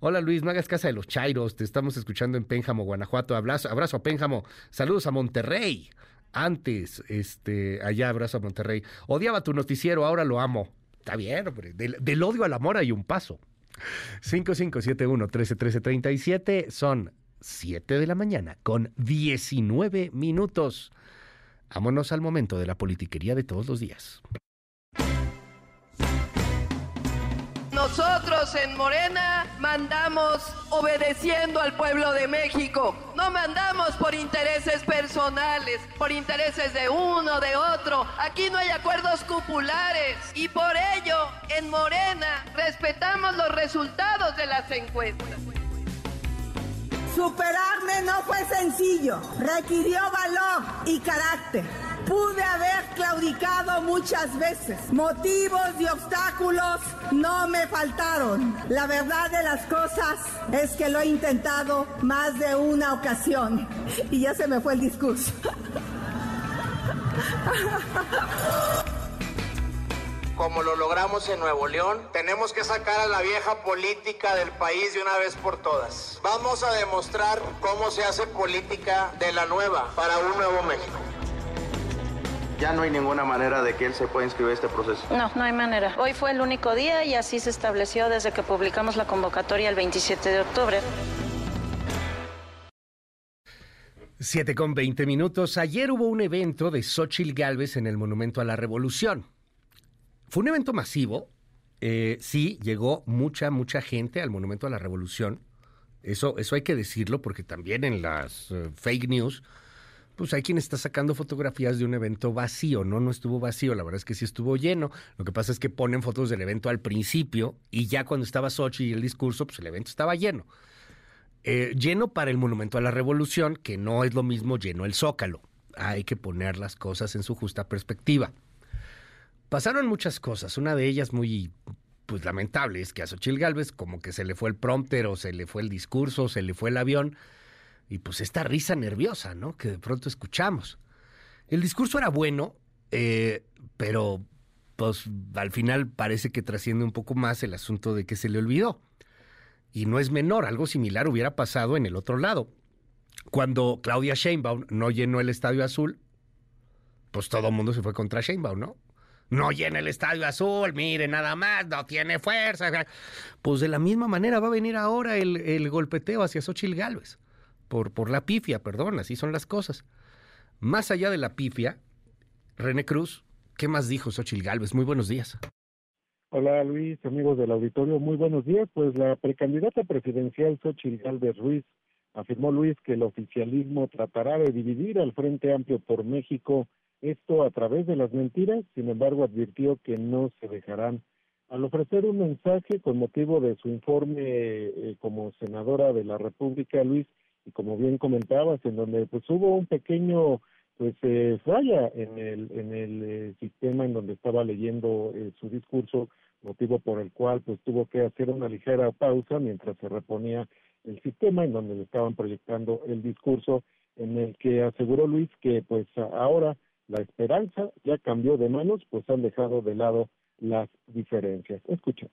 Hola Luis, no hagas casa de los chairos, te estamos escuchando en Pénjamo, Guanajuato. Abrazo, abrazo a Pénjamo, saludos a Monterrey. Antes, este, allá abrazo a Monterrey. Odiaba tu noticiero, ahora lo amo. Está bien, hombre. del odio al amor hay un paso. 5571-131337 son 7 de la mañana con 19 minutos. Vámonos al momento de la politiquería de todos los días. Nosotros en Morena mandamos obedeciendo al pueblo de México. No mandamos por intereses personales, por intereses de uno, de otro. Aquí no hay acuerdos cupulares. Y por ello, en Morena respetamos los resultados de las encuestas. Superarme no fue sencillo, requirió valor y carácter. Pude haber claudicado muchas veces. Motivos y obstáculos no me faltaron. La verdad de las cosas es que lo he intentado más de una ocasión. Y ya se me fue el discurso. [laughs] como lo logramos en Nuevo León, tenemos que sacar a la vieja política del país de una vez por todas. Vamos a demostrar cómo se hace política de la nueva para un nuevo México ya no hay ninguna manera de que él se pueda inscribir a este proceso. No, no hay manera. Hoy fue el único día y así se estableció desde que publicamos la convocatoria el 27 de octubre. 7 con 20 minutos. Ayer hubo un evento de Xochil Gálvez en el Monumento a la Revolución. Fue un evento masivo. Eh, sí, llegó mucha, mucha gente al Monumento a la Revolución. Eso, eso hay que decirlo porque también en las eh, fake news pues hay quien está sacando fotografías de un evento vacío, ¿no? No estuvo vacío, la verdad es que sí estuvo lleno. Lo que pasa es que ponen fotos del evento al principio y ya cuando estaba Sochi y el discurso, pues el evento estaba lleno. Eh, lleno para el Monumento a la Revolución, que no es lo mismo lleno el Zócalo. Hay que poner las cosas en su justa perspectiva. Pasaron muchas cosas, una de ellas muy pues lamentable es que a Xochil Gálvez como que se le fue el prompter o se le fue el discurso, se le fue el avión y pues esta risa nerviosa, ¿no? Que de pronto escuchamos. El discurso era bueno, eh, pero pues al final parece que trasciende un poco más el asunto de que se le olvidó. Y no es menor, algo similar hubiera pasado en el otro lado. Cuando Claudia Sheinbaum no llenó el Estadio Azul, pues todo el mundo se fue contra Sheinbaum, ¿no? No llena el Estadio Azul, mire nada más, no tiene fuerza. Pues de la misma manera va a venir ahora el, el golpeteo hacia Xochitl Gálvez por, por la pifia, perdón, así son las cosas. Más allá de la pifia, René Cruz, ¿qué más dijo Xochil Gálvez? Muy buenos días. Hola Luis, amigos del auditorio, muy buenos días. Pues la precandidata presidencial Xochil Gálvez Ruiz afirmó Luis que el oficialismo tratará de dividir al Frente Amplio por México, esto a través de las mentiras, sin embargo advirtió que no se dejarán. Al ofrecer un mensaje con motivo de su informe eh, como senadora de la República, Luis y como bien comentabas, en donde pues hubo un pequeño pues eh, falla en el en el eh, sistema en donde estaba leyendo eh, su discurso, motivo por el cual pues tuvo que hacer una ligera pausa mientras se reponía el sistema en donde le estaban proyectando el discurso en el que aseguró Luis que pues ahora la esperanza ya cambió de manos, pues han dejado de lado las diferencias. Escuchemos.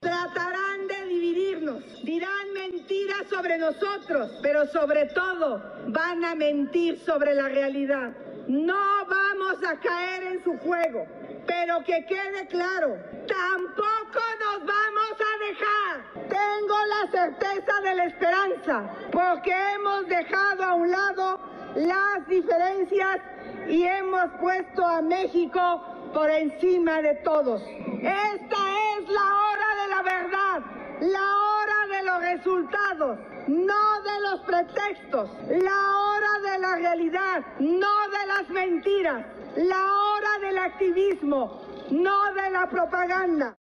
Tratarán de dividirnos, dirán mentiras sobre nosotros, pero sobre todo van a mentir sobre la realidad. No vamos a caer en su juego, pero que quede claro, tampoco nos vamos a dejar. Tengo la certeza de la esperanza, porque hemos dejado a un lado las diferencias y hemos puesto a México por encima de todos. Esta es la hora de la verdad, la hora de los resultados, no de los pretextos, la hora de la realidad, no de las mentiras, la hora del activismo, no de la propaganda.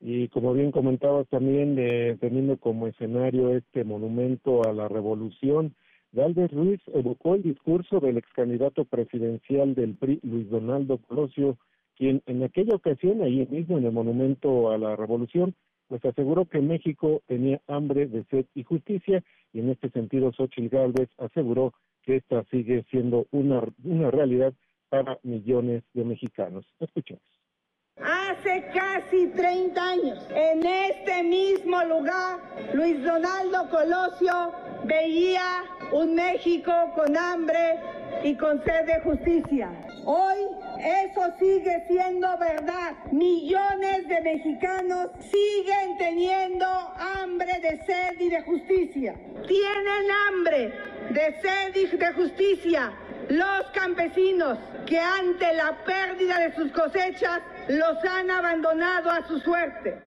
Y como bien comentabas también, eh, teniendo como escenario este monumento a la revolución, Galvez Ruiz evocó el discurso del ex candidato presidencial del PRI, Luis Donaldo Colosio, quien en aquella ocasión, ahí mismo en el Monumento a la Revolución, pues aseguró que México tenía hambre de sed y justicia, y en este sentido Xochitl Gálvez aseguró que esta sigue siendo una, una realidad para millones de mexicanos. Escuchemos. Hace casi 30 años, en este mismo lugar, Luis Donaldo Colosio veía un México con hambre y con sed de justicia. Hoy eso sigue siendo verdad. Millones de mexicanos siguen teniendo hambre de sed y de justicia. Tienen hambre de sed y de justicia los campesinos que ante la pérdida de sus cosechas los han abandonado a su suerte.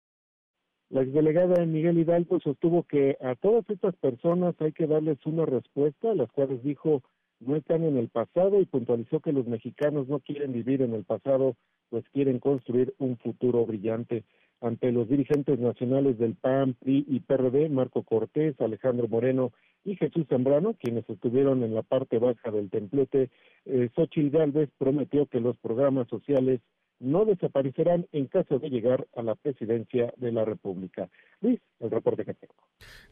La exdelegada Miguel Hidalgo sostuvo que a todas estas personas hay que darles una respuesta, las cuales dijo no están en el pasado y puntualizó que los mexicanos no quieren vivir en el pasado, pues quieren construir un futuro brillante. Ante los dirigentes nacionales del PAN, PRI y PRD, Marco Cortés, Alejandro Moreno y Jesús Zambrano, quienes estuvieron en la parte baja del templete, eh, Xochitl Gálvez prometió que los programas sociales no desaparecerán en caso de llegar a la presidencia de la República. Luis, el reporte que tengo.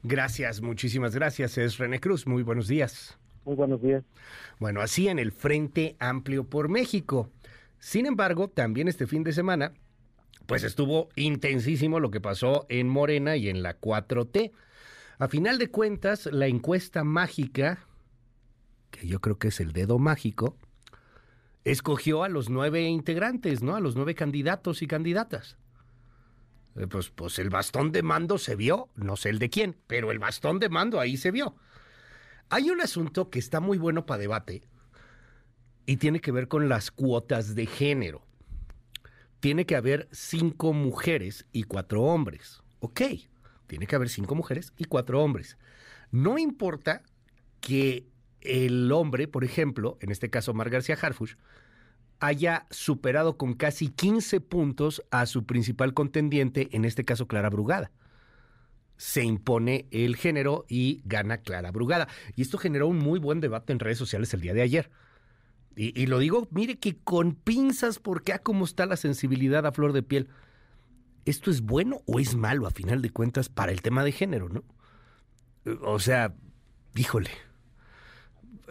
Gracias, muchísimas gracias. Es René Cruz. Muy buenos días. Muy buenos días. Bueno, así en el Frente Amplio por México. Sin embargo, también este fin de semana, pues estuvo intensísimo lo que pasó en Morena y en la 4T. A final de cuentas, la encuesta mágica, que yo creo que es el dedo mágico, escogió a los nueve integrantes, ¿no? A los nueve candidatos y candidatas. Eh, pues, pues el bastón de mando se vio, no sé el de quién, pero el bastón de mando ahí se vio. Hay un asunto que está muy bueno para debate y tiene que ver con las cuotas de género. Tiene que haber cinco mujeres y cuatro hombres. Ok, tiene que haber cinco mujeres y cuatro hombres. No importa que el hombre, por ejemplo, en este caso Mar García Harfush, haya superado con casi 15 puntos a su principal contendiente, en este caso Clara Brugada. Se impone el género y gana Clara Brugada. Y esto generó un muy buen debate en redes sociales el día de ayer. Y, lo digo, mire que con pinzas, porque a cómo está la sensibilidad a flor de piel. ¿Esto es bueno o es malo a final de cuentas para el tema de género, no? O sea, híjole.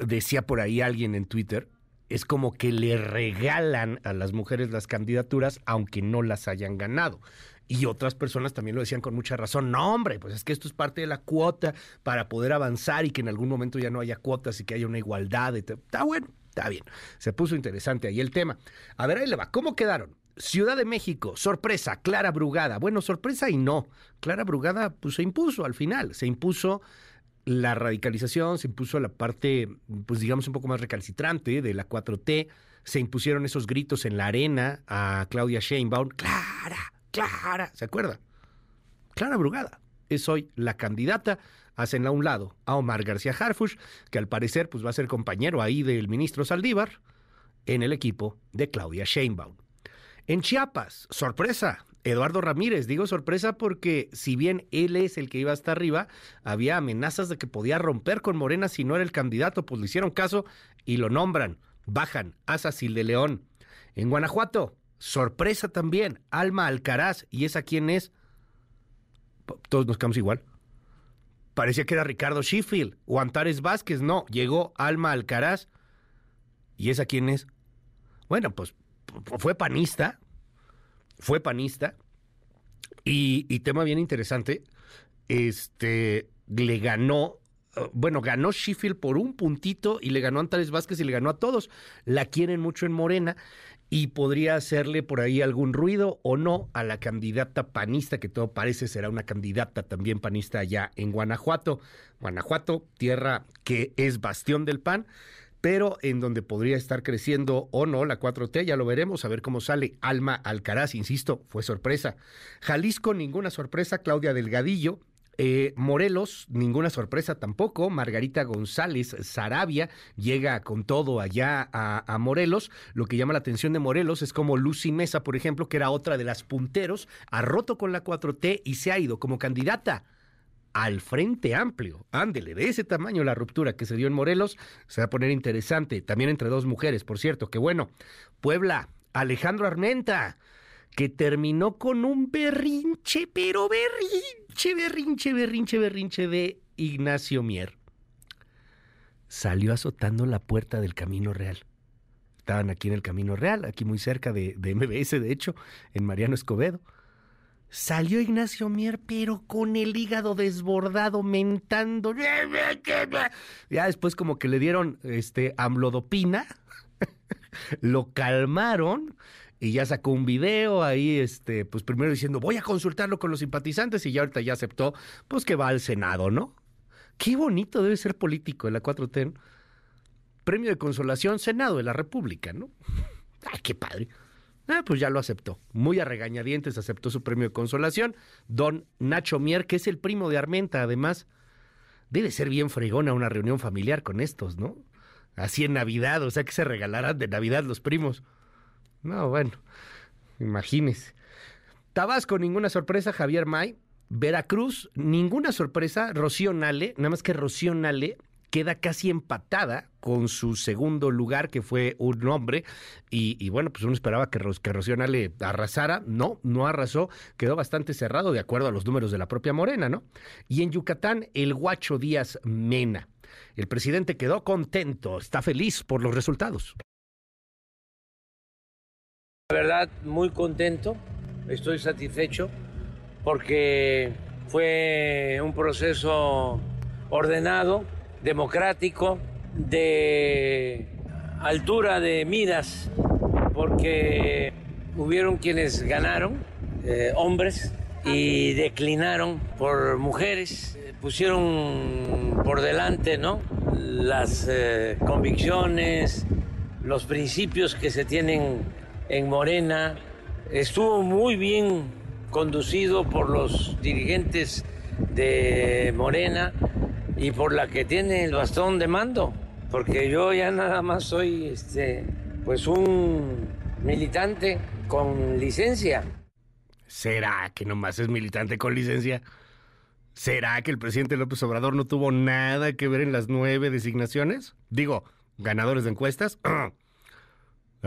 Decía por ahí alguien en Twitter, es como que le regalan a las mujeres las candidaturas aunque no las hayan ganado. Y otras personas también lo decían con mucha razón. No, hombre, pues es que esto es parte de la cuota para poder avanzar y que en algún momento ya no haya cuotas y que haya una igualdad. Está bueno, está bien. Se puso interesante ahí el tema. A ver, ahí le va. ¿Cómo quedaron? Ciudad de México, sorpresa, Clara Brugada. Bueno, sorpresa y no. Clara Brugada pues, se impuso al final. Se impuso la radicalización, se impuso la parte, pues digamos, un poco más recalcitrante de la 4T, se impusieron esos gritos en la arena a Claudia Sheinbaum, Clara, Clara, ¿se acuerda? Clara Brugada es hoy la candidata, hacen a un lado a Omar García Harfush, que al parecer pues va a ser compañero ahí del ministro Saldívar, en el equipo de Claudia Sheinbaum. En Chiapas, sorpresa, Eduardo Ramírez. Digo sorpresa porque si bien él es el que iba hasta arriba, había amenazas de que podía romper con Morena si no era el candidato, pues le hicieron caso y lo nombran. Bajan a Sacil de León. En Guanajuato, sorpresa también, Alma Alcaraz. ¿Y esa quién es? Todos nos quedamos igual. Parecía que era Ricardo Sheffield o Antares Vázquez. No, llegó Alma Alcaraz. ¿Y esa quién es? Bueno, pues fue panista, fue panista y, tema bien interesante, este, le ganó, bueno, ganó Sheffield por un puntito y le ganó Antares Vázquez y le ganó a todos. La quieren mucho en Morena y podría hacerle por ahí algún ruido o no a la candidata panista, que todo parece será una candidata también panista allá en Guanajuato. Guanajuato, tierra que es bastión del PAN pero en donde podría estar creciendo o no la 4T, ya lo veremos, a ver cómo sale. Alma Alcaraz, insisto, fue sorpresa. Jalisco, ninguna sorpresa. Claudia Delgadillo, eh, Morelos, ninguna sorpresa tampoco. Margarita González Sarabia llega con todo allá a, a, Morelos. Lo que llama la atención de Morelos es como Lucy Mesa, por ejemplo, que era otra de las punteros, ha roto con la 4T y se ha ido como candidata al Frente Amplio. Ándele, de ese tamaño la ruptura que se dio en Morelos, se va a poner interesante, también entre dos mujeres, por cierto, que bueno. Puebla, Alejandro Armenta, que terminó con un berrinche, pero berrinche, berrinche, berrinche, berrinche de Ignacio Mier. Salió azotando la puerta del Camino Real. Estaban aquí en el Camino Real, aquí muy cerca de, de MBS, de hecho, en Mariano Escobedo Salió Ignacio Mier, pero con el hígado desbordado, mentando. Ya después como que le dieron este amlodopina, [laughs] lo calmaron y ya sacó un video ahí, este, pues primero diciendo, voy a consultarlo con los simpatizantes y ya ahorita ya aceptó, pues que va al Senado, ¿no? Qué bonito debe ser político en la 4T. Premio de consolación, Senado de la República, ¿no? [laughs] Ay, qué padre. Ah, pues ya lo aceptó. Muy a regañadientes aceptó su premio de consolación. Don Nacho Mier, que es el primo de Armenta, además. Debe ser bien fregona una reunión familiar con estos, ¿no? Así en Navidad, o sea que se regalarán de Navidad los primos. No, bueno, imagínese. Tabasco, ninguna sorpresa, Javier May. Veracruz, ninguna sorpresa, Rocío Nale, nada más que Rocío Nale queda casi empatada con su segundo lugar, que fue un hombre, y, bueno, pues uno esperaba que, que Rocío le arrasara, no, no arrasó, quedó bastante cerrado de acuerdo a los números de la propia Morena, ¿no? Y en Yucatán, el Guacho Díaz Mena. El presidente quedó contento, está feliz por los resultados. La verdad, muy contento, estoy satisfecho porque fue un proceso ordenado, democrático, de altura de miras, porque hubieron quienes ganaron, eh, hombres, y declinaron por mujeres, pusieron por delante ¿no? las eh, convicciones, los principios que se tienen en Morena. Estuvo muy bien conducido por los dirigentes de Morena y por la que tiene el bastón de mando, porque yo ya nada más soy este, pues un militante con licencia. ¿Será que nomás es militante con licencia? ¿Será que el presidente López Obrador no tuvo nada que ver en las nueve designaciones? Digo, ganadores de encuestas. [clears throat]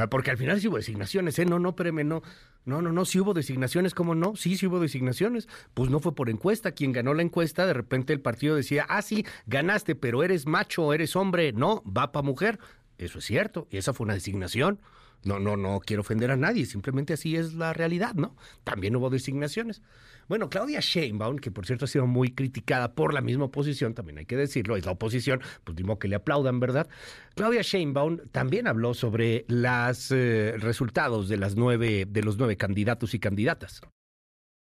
Ah, porque al final sí hubo designaciones, ¿eh? No, no, espérame, no. No, no, no, sí hubo designaciones, ¿cómo no? Sí, sí hubo designaciones. Pues no fue por encuesta. Quien ganó la encuesta, de repente el partido decía, ah, sí, ganaste, pero eres macho, eres hombre. No, va para mujer. Eso es cierto. Y esa fue una designación. No, no, no quiero ofender a nadie, simplemente así es la realidad, ¿no? También hubo designaciones. Bueno, Claudia Sheinbaum, que por cierto ha sido muy criticada por la misma oposición, también hay que decirlo, es la oposición, pues digo que le aplaudan, ¿verdad? Claudia Sheinbaum también habló sobre los eh, resultados de las nueve, de los nueve candidatos y candidatas.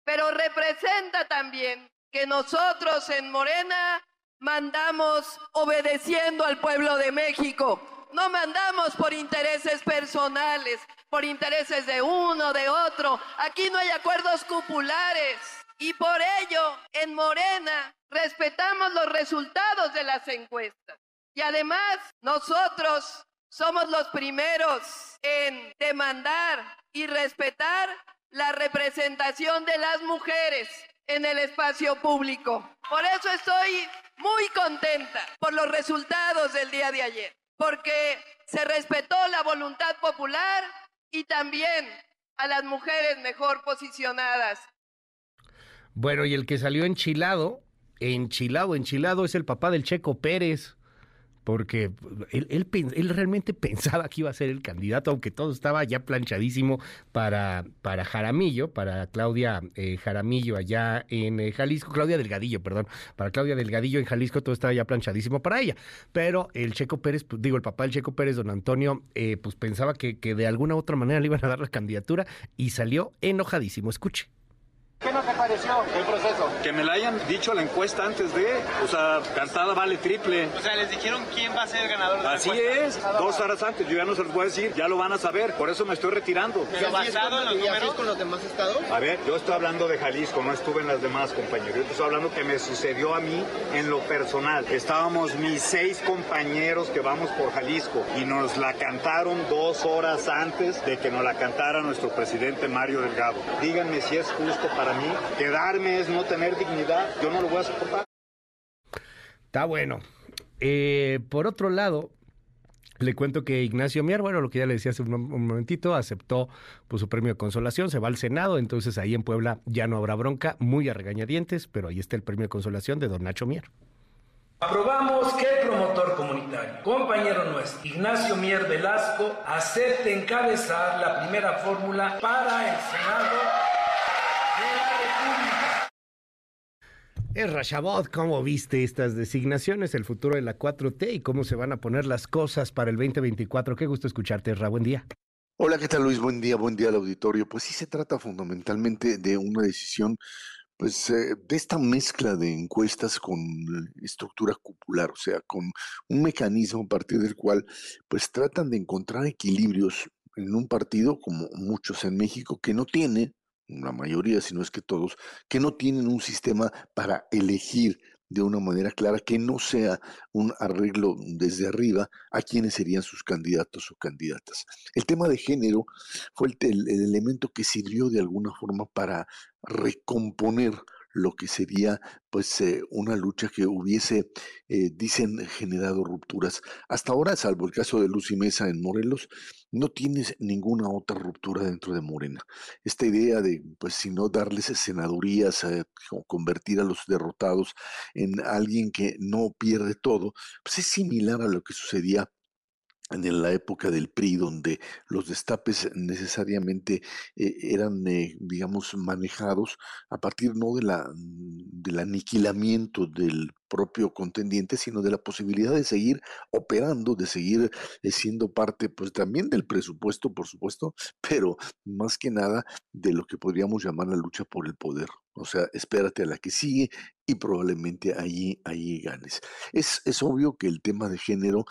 Pero representa también que nosotros en Morena mandamos obedeciendo al pueblo de México no mandamos por intereses personales, por intereses de uno, de otro. Aquí no hay acuerdos cupulares. Y por ello, en Morena, respetamos los resultados de las encuestas. Y además, nosotros somos los primeros en demandar y respetar la representación de las mujeres en el espacio público. Por eso estoy muy contenta por los resultados del día de ayer porque se respetó la voluntad popular y también a las mujeres mejor posicionadas. Bueno, y el que salió enchilado, enchilado, enchilado es el papá del Checo Pérez porque él, él, realmente [laughs] pensaba que iba a ser el candidato, aunque todo estaba ya planchadísimo para, para Jaramillo, para Claudia eh, Jaramillo allá en eh, Jalisco, Claudia Delgadillo, perdón, para Claudia Delgadillo en Jalisco todo estaba ya planchadísimo para ella, pero el Checo Pérez, pues, digo, el papá del Checo Pérez, don Antonio, eh, pues pensaba que, que de alguna u otra manera le iban a dar la candidatura y salió enojadísimo, escuche. ¿Qué no te pareció el proceso? Que me la hayan dicho la encuesta antes de, o sea, cantada vale triple. O sea, les dijeron quién va a ser el ganador de la Así es, dos horas antes, yo ya no se los voy a decir, ya lo van a saber, por eso me estoy retirando. ¿Pero basado en los números? con los demás estados? A ver, yo estoy hablando de Jalisco, no estuve en las demás, compañeros. Yo estoy hablando que me sucedió a mí en lo personal. Estábamos mis seis compañeros que vamos por Jalisco y nos la cantaron dos horas antes de que nos la cantara nuestro presidente Mario Delgado. Díganme si es justo para mí quedar es no tener dignidad, yo no lo voy a soportar. Está bueno. Eh, por otro lado, le cuento que Ignacio Mier, bueno, lo que ya le decía hace un, momentito, aceptó pues, su premio de consolación, se va al Senado, entonces ahí en Puebla ya no habrá bronca, muy a regañadientes, pero ahí está el premio de consolación de don Nacho Mier. Aprobamos que el promotor comunitario, compañero nuestro, Ignacio Mier Velasco, acepte encabezar la primera fórmula para el Senado Es Rashabot, ¿cómo viste estas designaciones, el futuro de la 4T y cómo se van a poner las cosas para el 2024? Qué gusto escucharte, Ra, buen día. Hola, ¿qué tal Luis? Buen día, buen día al auditorio. Pues sí se trata fundamentalmente de una decisión, pues eh, de esta mezcla de encuestas con estructura cupular, o sea, con un mecanismo a partir del cual pues tratan de encontrar equilibrios en un partido como muchos en México que no tiene la mayoría, si no es que todos, que no tienen un sistema para elegir de una manera clara, que no sea un arreglo desde arriba a quienes serían sus candidatos o candidatas. El tema de género fue el, el elemento que sirvió de alguna forma para recomponer lo que sería pues eh, una lucha que hubiese, eh, dicen, generado rupturas. Hasta ahora, salvo el caso de Lucy Mesa en Morelos, no tienes ninguna otra ruptura dentro de Morena. Esta idea de, pues, si no darles senadurías, eh, convertir a los derrotados en alguien que no pierde todo, pues es similar a lo que sucedía en la época del PRI, donde los destapes necesariamente eh, eran, eh, digamos, manejados a partir no de la, del aniquilamiento del propio contendiente, sino de la posibilidad de seguir operando, de seguir eh, siendo parte, pues también del presupuesto, por supuesto, [laughs] pero más que nada de lo que podríamos llamar la lucha por el poder. O sea, espérate a la que sigue y probablemente allí, allí ganes. Es, es obvio que el tema de género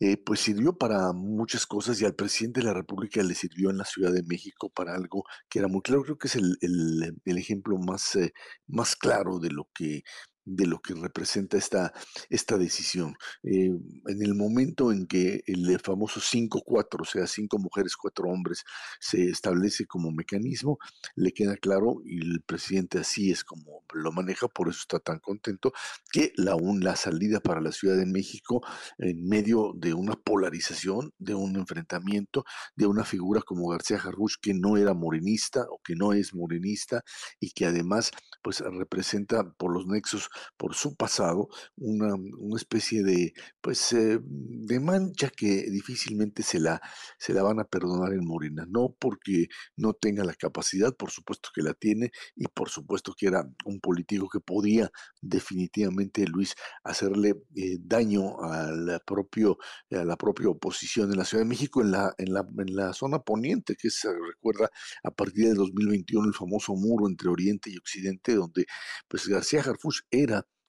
eh, pues sirvió para muchas cosas y al presidente de la República le sirvió en la Ciudad de México para algo que era muy claro. Creo que es el, el, ejemplo más, eh, más claro de lo que de lo que representa esta, esta decisión. Eh, en el momento en que el famoso 5-4, o sea, cinco mujeres, cuatro hombres, se establece como mecanismo, le queda claro, y el presidente así es como lo maneja, por eso está tan contento, que la, la salida para la Ciudad de México en medio de una polarización, de un enfrentamiento, de una figura como García Jarruch que no era morenista o que no es morenista y que además pues representa por los nexos, por su pasado, una, una especie de pues eh, de mancha que difícilmente se la, se la van a perdonar en Morena, no porque no tenga la capacidad, por supuesto que la tiene y por supuesto que era un político que podía definitivamente Luis hacerle eh, daño a la, propio, a la propia oposición en la Ciudad de México, en la, en la, en la zona poniente, que se recuerda a partir de 2021 el famoso muro entre Oriente y Occidente, donde pues García Harfuch era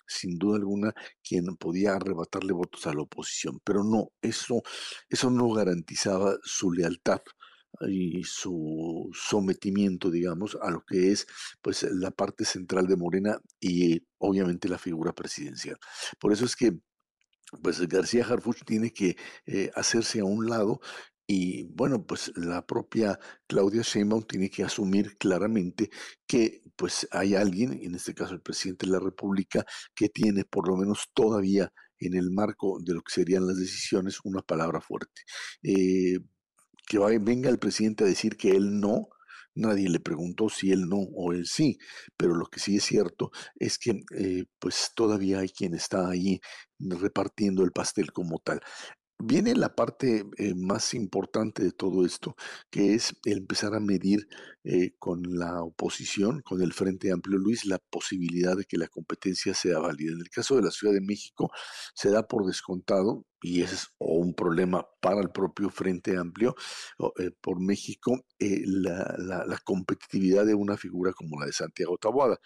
sin duda alguna quien podía arrebatarle votos a la oposición, pero no, eso, eso no garantizaba su lealtad y su sometimiento, digamos, a lo que es pues la parte central de Morena y obviamente la figura presidencial. Por eso es que pues García Harfuch tiene que eh, hacerse a un lado y bueno, pues la propia Claudia Sheinbaum tiene que asumir claramente que pues hay alguien, en este caso el presidente de la República, que tiene por lo menos todavía en el marco de lo que serían las decisiones una palabra fuerte. Eh, que venga el presidente a decir que él no, nadie le preguntó si él no o él sí, pero lo que sí es cierto es que eh, pues todavía hay quien está ahí repartiendo el pastel como tal. Viene la parte eh, más importante de todo esto, que es empezar a medir eh, con la oposición, con el Frente Amplio Luis, la posibilidad de que la competencia sea válida. En el caso de la Ciudad de México, se da por descontado, y ese es un problema para el propio Frente Amplio eh, por México, la, la competitividad de una figura como la de Santiago Taboada.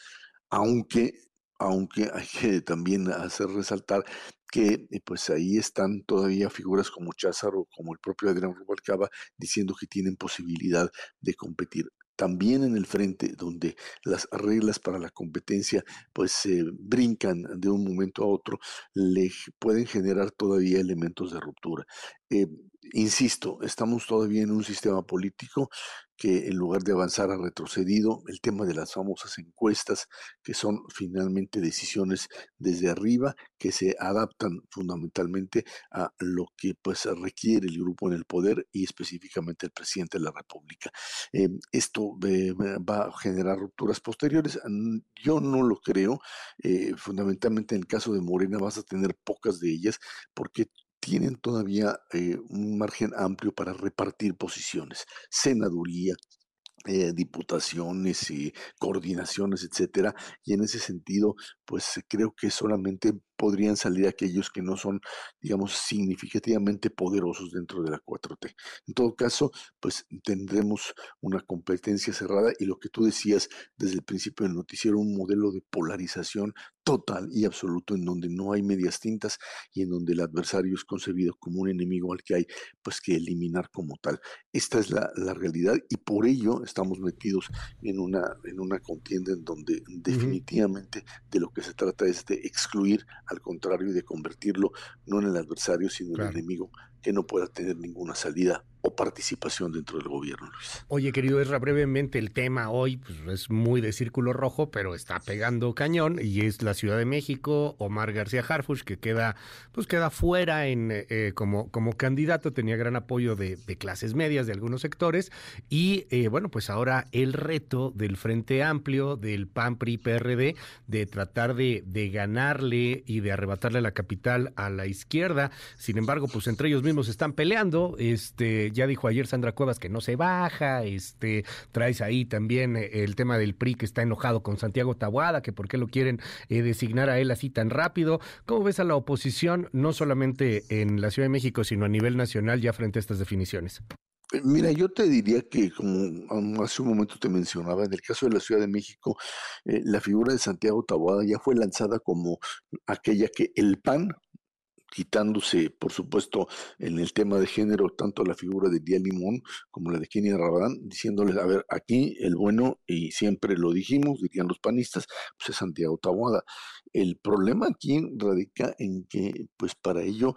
Aunque aunque hay que también hacer resaltar que eh, pues ahí están todavía figuras como Cházaro, como el propio Adrián Rubalcaba, diciendo que tienen posibilidad de competir también en el frente donde las reglas para la competencia pues se brincan de un momento a otro, le pueden generar todavía elementos de ruptura. Eh, insisto, estamos todavía en un sistema político que en lugar de avanzar ha retrocedido. El tema de las famosas encuestas, que son finalmente decisiones desde arriba, que se adaptan fundamentalmente a lo que pues requiere el grupo en el poder y específicamente el presidente de la República. Eh, esto eh, va a generar rupturas posteriores. Yo no lo creo. Eh, fundamentalmente en el caso de Morena vas a tener pocas de ellas porque tienen todavía eh, un margen amplio para repartir posiciones. Senaduría, eh, diputaciones coordinaciones, etcétera. Y en ese sentido, pues creo que solamente podrían salir aquellos que no son, digamos, significativamente poderosos dentro de la 4T. En todo caso, pues tendremos una competencia cerrada y lo que tú decías desde el principio del noticiero, un modelo de polarización total y absoluto en donde no hay medias tintas y en donde el adversario es concebido como un enemigo al que hay pues que eliminar como tal. Esta es la, realidad y por ello estamos metidos en una, en una contienda en donde definitivamente de lo que se trata es de excluir al contrario, de convertirlo no en el adversario, sino en el enemigo que no pueda tener ninguna salida o participación dentro del gobierno, Luis. Oye, querido Ezra, brevemente el tema hoy pues, es muy de círculo rojo, pero está pegando cañón y es la Ciudad de México, Omar García Harfuch, que queda, pues queda fuera en, eh, como, como candidato, tenía gran apoyo de, clases medias, de algunos sectores, y eh, bueno, pues ahora el reto del Frente Amplio, del PAN, PRI, PRD, de tratar de, de ganarle y de arrebatarle la capital a la izquierda, sin embargo, pues entre ellos mismos están peleando, este ya dijo ayer Sandra Cuevas que no se baja, este, traes ahí también eh, el tema del PRI que está enojado con Santiago Tabuada, que por qué lo quieren eh, designar a él así tan rápido. ¿Cómo ves a la oposición, no solamente en la Ciudad de México, sino a nivel nacional ya frente a estas definiciones? Eh, mira, yo te diría que, como hace un momento te mencionaba, en el caso de la Ciudad de México, la figura de Santiago Taboada ya fue lanzada como aquella que el PAN quitándose, por supuesto, en el tema de género, tanto la figura de Díaz Limón como la de Kenia Rabadán, diciéndoles, a ver, aquí el bueno, y siempre lo dijimos, dirían los panistas, pues es Santiago Taboada. El problema aquí radica en que, pues para ello,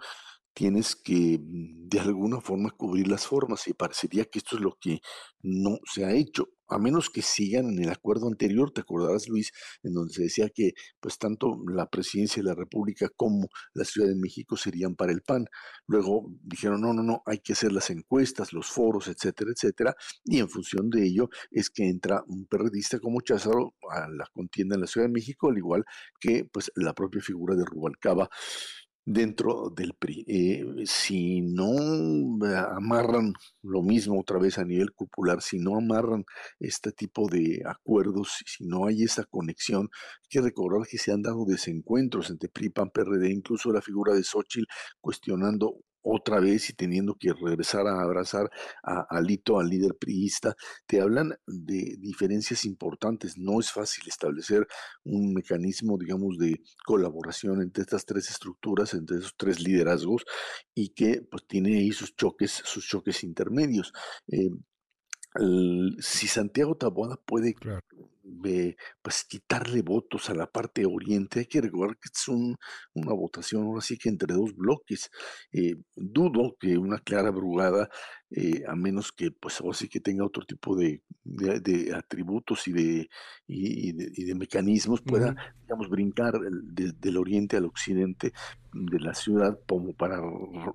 tienes que mm, de alguna forma cubrir las formas y parecería que esto es lo que no se ha hecho, a menos que sigan en el acuerdo anterior, te acordarás Luis, en donde se decía que pues tanto la presidencia de la República como la Ciudad de México serían para el PAN. Luego dijeron, no, no, no, hay que hacer las encuestas, los foros, etcétera, etcétera, y en función de ello es que entra un periodista como Cházaro a la contienda en la Ciudad de México, al igual que pues la propia figura de Rubalcaba dentro del PRI. Eh, si no amarran lo mismo otra vez a nivel popular, si no amarran este tipo de acuerdos, si no hay esa conexión, hay que recordar que se han dado desencuentros entre PRI, PAN, PRD, incluso la figura de Xochitl cuestionando otra vez y teniendo que regresar a abrazar a Alito, al líder priista, te hablan de diferencias importantes. No es fácil establecer un mecanismo, digamos, de colaboración entre estas tres estructuras, entre esos tres liderazgos, y que pues tiene ahí sus choques, sus choques intermedios. Eh, si Santiago Taboada puede pues quitarle votos a la parte oriente, hay que recordar que es una votación ahora sí que entre dos bloques. Eh, dudo que una clara brugada eh, a menos que pues ahora sí que tenga otro tipo de, de, atributos y de, y, de, mecanismos, pueda, digamos, brincar del oriente al occidente de la ciudad como para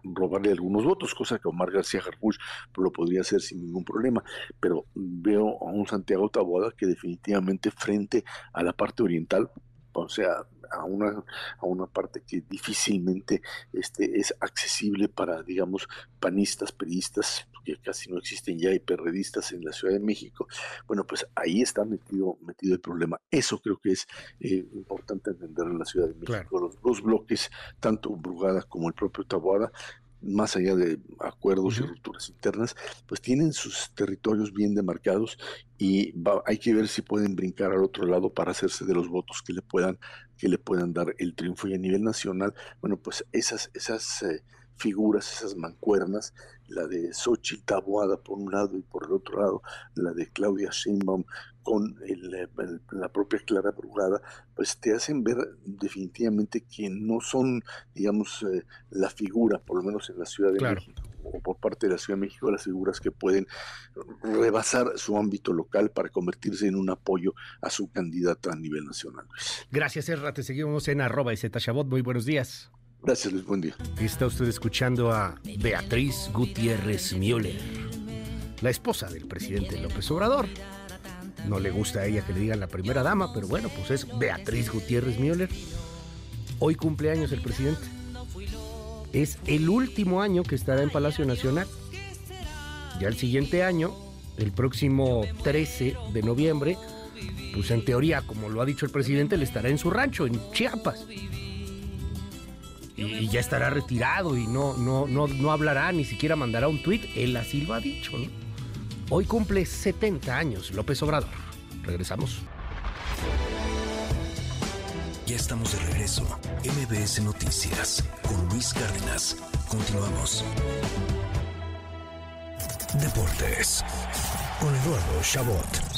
robarle algunos votos, cosa que Omar García Harfuch lo podría hacer sin ningún problema, pero veo a un Santiago Taboada que definitivamente frente a la parte oriental, o sea, a una, a una parte que difícilmente este, es accesible para, digamos, panistas, periodistas, que casi no existen ya, y perredistas en la Ciudad de México. Bueno, pues ahí está metido, metido el problema. Eso creo que es eh, importante entender en la Ciudad de México. Los dos bloques, tanto Brugada como el propio Taboada, más allá de acuerdos y rupturas internas, pues tienen sus territorios bien demarcados y hay que ver si pueden brincar al otro lado para hacerse de los votos que le puedan que le puedan dar el triunfo y a nivel nacional, bueno, pues esas esas eh, figuras, esas mancuernas, la de Xochitl Taboada por un lado y por el otro lado la de Claudia Sheinbaum con la propia Clara Brugada, pues te hacen ver definitivamente que no son, digamos, eh, la figura, por lo menos en la Ciudad de México, o por parte de la Ciudad de México, las figuras que pueden rebasar su ámbito local para convertirse en un apoyo a su candidata a nivel nacional. Gracias, Erra. Te seguimos en arroba y Muy buenos días. Gracias, Luis. Buen día. Está usted escuchando a Beatriz Gutiérrez Müller, la esposa del presidente López Obrador. No le gusta a ella que le digan la primera dama, pero bueno, pues es Beatriz Gutiérrez Müller. Hoy cumpleaños el presidente. Es el último año que estará en Palacio Nacional. Ya el siguiente año, el próximo 13 de noviembre, pues en teoría, como lo ha dicho el presidente, le estará en su rancho, en Chiapas y, ya estará retirado y no, no, no, no hablará, ni siquiera mandará un tuit. Él así lo ha dicho, ¿no? Hoy cumple 70 años López Obrador. Regresamos. Ya estamos de regreso. MBS Noticias con Luis Cárdenas. Continuamos. Deportes con Eduardo Chabot.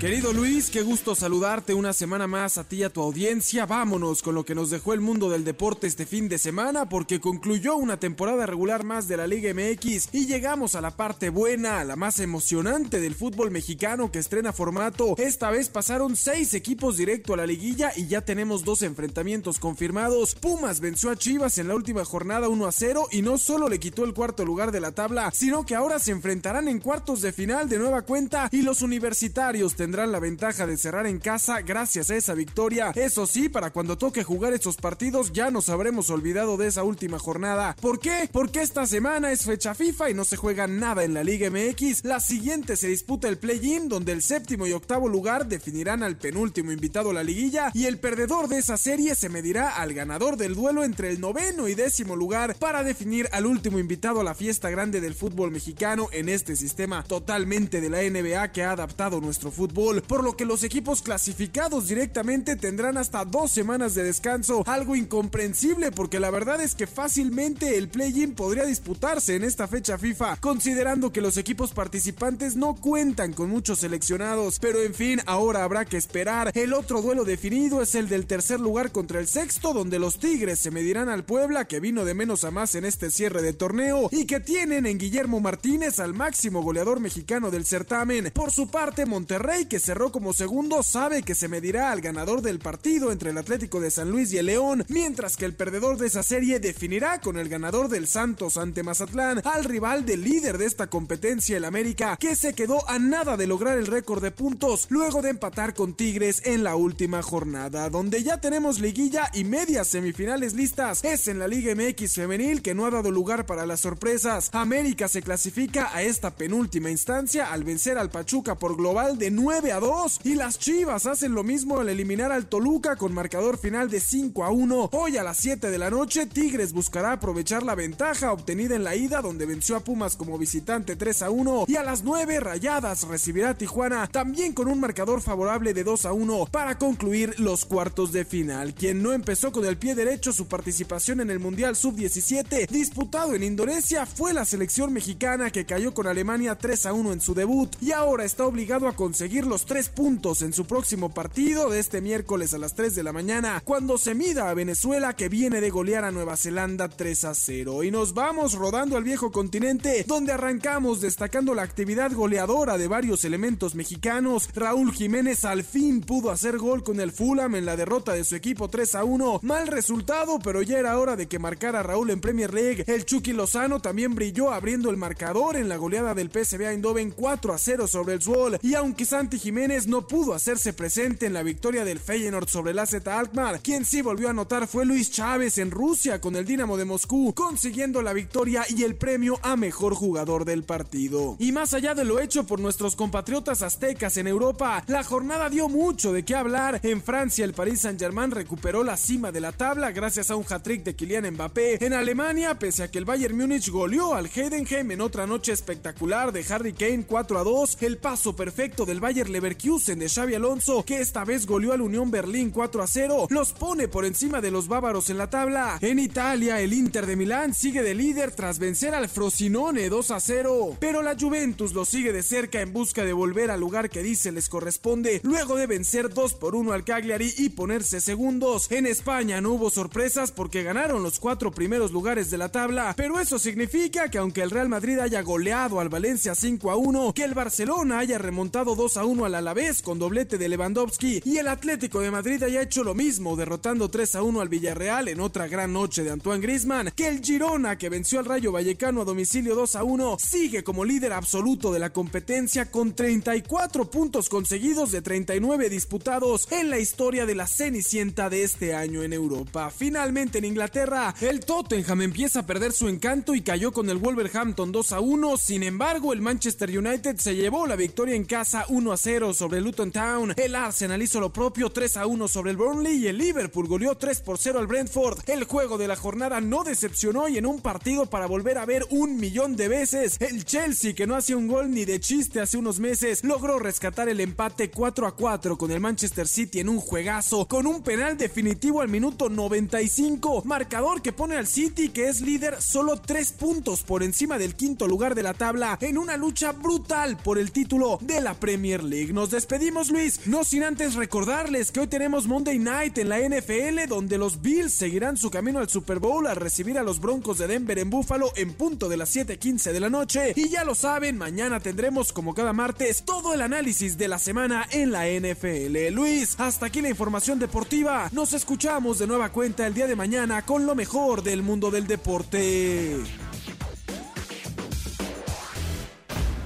Querido Luis, qué gusto saludarte una semana más a ti y a tu audiencia. Vámonos con lo que nos dejó el mundo del deporte este fin de semana porque concluyó una temporada regular más de la Liga MX y llegamos a la parte buena, la más emocionante del fútbol mexicano que estrena formato. Esta vez pasaron seis equipos directo a la liguilla y ya tenemos dos enfrentamientos confirmados. Pumas venció a Chivas en la última jornada 1 a 0 y no solo le quitó el cuarto lugar de la tabla, sino que ahora se enfrentarán en cuartos de final de nueva cuenta y los universitarios tendrán tendrán la ventaja de cerrar en casa gracias a esa victoria. Eso sí, para cuando toque jugar estos partidos ya nos habremos olvidado de esa última jornada. ¿Por qué? Porque esta semana es fecha FIFA y no se juega nada en la Liga MX. La siguiente se disputa el play-in donde el séptimo y octavo lugar definirán al penúltimo invitado a la liguilla y el perdedor de esa serie se medirá al ganador del duelo entre el noveno y décimo lugar para definir al último invitado a la fiesta grande del fútbol mexicano en este sistema totalmente de la NBA que ha adaptado nuestro fútbol por lo que los equipos clasificados directamente tendrán hasta dos semanas de descanso, algo incomprensible porque la verdad es que fácilmente el play-in podría disputarse en esta fecha FIFA, considerando que los equipos participantes no cuentan con muchos seleccionados, pero en fin, ahora habrá que esperar. El otro duelo definido es el del tercer lugar contra el sexto, donde los Tigres se medirán al Puebla, que vino de menos a más en este cierre de torneo, y que tienen en Guillermo Martínez al máximo goleador mexicano del certamen. Por su parte, Monterrey, que cerró como segundo, sabe que se medirá al ganador del partido entre el Atlético de San Luis y el León, mientras que el perdedor de esa serie definirá con el ganador del Santos ante Mazatlán al rival del líder de esta competencia, el América, que se quedó a nada de lograr el récord de puntos luego de empatar con Tigres en la última jornada, donde ya tenemos liguilla y medias semifinales listas. Es en la Liga MX femenil que no ha dado lugar para las sorpresas. América se clasifica a esta penúltima instancia al vencer al Pachuca por global de 9 a 2 y las Chivas hacen lo mismo al eliminar al Toluca con marcador final de 5 a 1. Hoy a las 7 de la noche Tigres buscará aprovechar la ventaja obtenida en la ida donde venció a Pumas como visitante 3 a 1 y a las 9 Rayadas recibirá a Tijuana también con un marcador favorable de 2 a 1 para concluir los cuartos de final. Quien no empezó con el pie derecho su participación en el Mundial Sub-17 disputado en Indonesia fue la selección mexicana que cayó con Alemania 3 a 1 en su debut y ahora está obligado a conseguir los 3 puntos en su próximo partido de este miércoles a las 3 de la mañana cuando se mida a Venezuela que viene de golear a Nueva Zelanda 3 a 0 y nos vamos rodando al viejo continente donde arrancamos destacando la actividad goleadora de varios elementos mexicanos. Raúl Jiménez al fin pudo hacer gol con el Fulham en la derrota de su equipo 3 a 1. Mal resultado, pero ya era hora de que marcara Raúl en Premier League. El Chucky Lozano también brilló abriendo el marcador en la goleada del PSV Eindhoven 4 a 0 sobre el Zwoll. Y aunque Santi Jiménez no pudo hacerse presente en la victoria del Feyenoord sobre el AZ Alkmaar, quien sí volvió a anotar fue Luis Chávez en Rusia con el Dinamo de Moscú, consiguiendo la victoria y el premio a mejor jugador del partido. Y más allá de lo hecho por nuestros compatriotas aztecas en Europa, la jornada dio mucho de qué hablar. En Francia, el Paris Saint-Germain recuperó la cima de la tabla gracias a un hat-trick de Kylian Mbappé. En Alemania, pese a que el Bayern Múnich goleó al Heidenheim en otra noche espectacular de Harry Kane 4 a 2, el paso perfecto del Bayern Leverkusen de Xavi Alonso, que esta vez goleó al Unión Berlín 4 a 0, los pone por encima de los bávaros en la tabla. En Italia, el Inter de Milán sigue de líder tras vencer al Frosinone 2 a 0, pero la Juventus lo sigue de cerca en busca de volver al lugar que dice les corresponde, luego de vencer 2 por 1 al Cagliari y ponerse segundos. En España no hubo sorpresas porque ganaron los cuatro primeros lugares de la tabla, pero eso significa que aunque el Real Madrid haya goleado al Valencia 5 a 1, que el Barcelona haya remontado 2 a 1 al Alavés con doblete de Lewandowski y el Atlético de Madrid haya hecho lo mismo derrotando 3 a 1 al Villarreal en otra gran noche de Antoine Griezmann, que el Girona que venció al Rayo Vallecano a domicilio 2 a 1 sigue como líder absoluto de la competencia con 34 puntos conseguidos de 39 disputados en la historia de la Cenicienta de este año en Europa. Finalmente en Inglaterra, el Tottenham empieza a perder su encanto y cayó con el Wolverhampton 2 a 1. Sin embargo, el Manchester United se llevó la victoria en casa 1 a 0 sobre el Luton Town. El Arsenal hizo lo propio 3 a 1 sobre el Burnley y el Liverpool goleó 3 por 0 al Brentford. El juego de la jornada no decepcionó y en un partido para volver a ver un millón de veces, el Chelsea que no hacía un gol ni de chiste hace unos meses logró rescatar el empate 4 a 4 con el Manchester City en un juegazo con un penal definitivo al minuto 95, marcador que pone al City que es líder solo 3 puntos por encima del quinto lugar de la tabla en una lucha brutal por el título de la Premier Nos despedimos Luis, no sin antes recordarles que hoy tenemos Monday Night en la NFL donde los Bills seguirán su camino al Super Bowl al recibir a los Broncos de Denver en Buffalo en punto de las 7:15 de la noche y ya lo saben, mañana tendremos como cada martes todo el análisis de la semana en la NFL. Luis, hasta aquí la información deportiva. Nos escuchamos de nueva cuenta el día de mañana con lo mejor del mundo del deporte.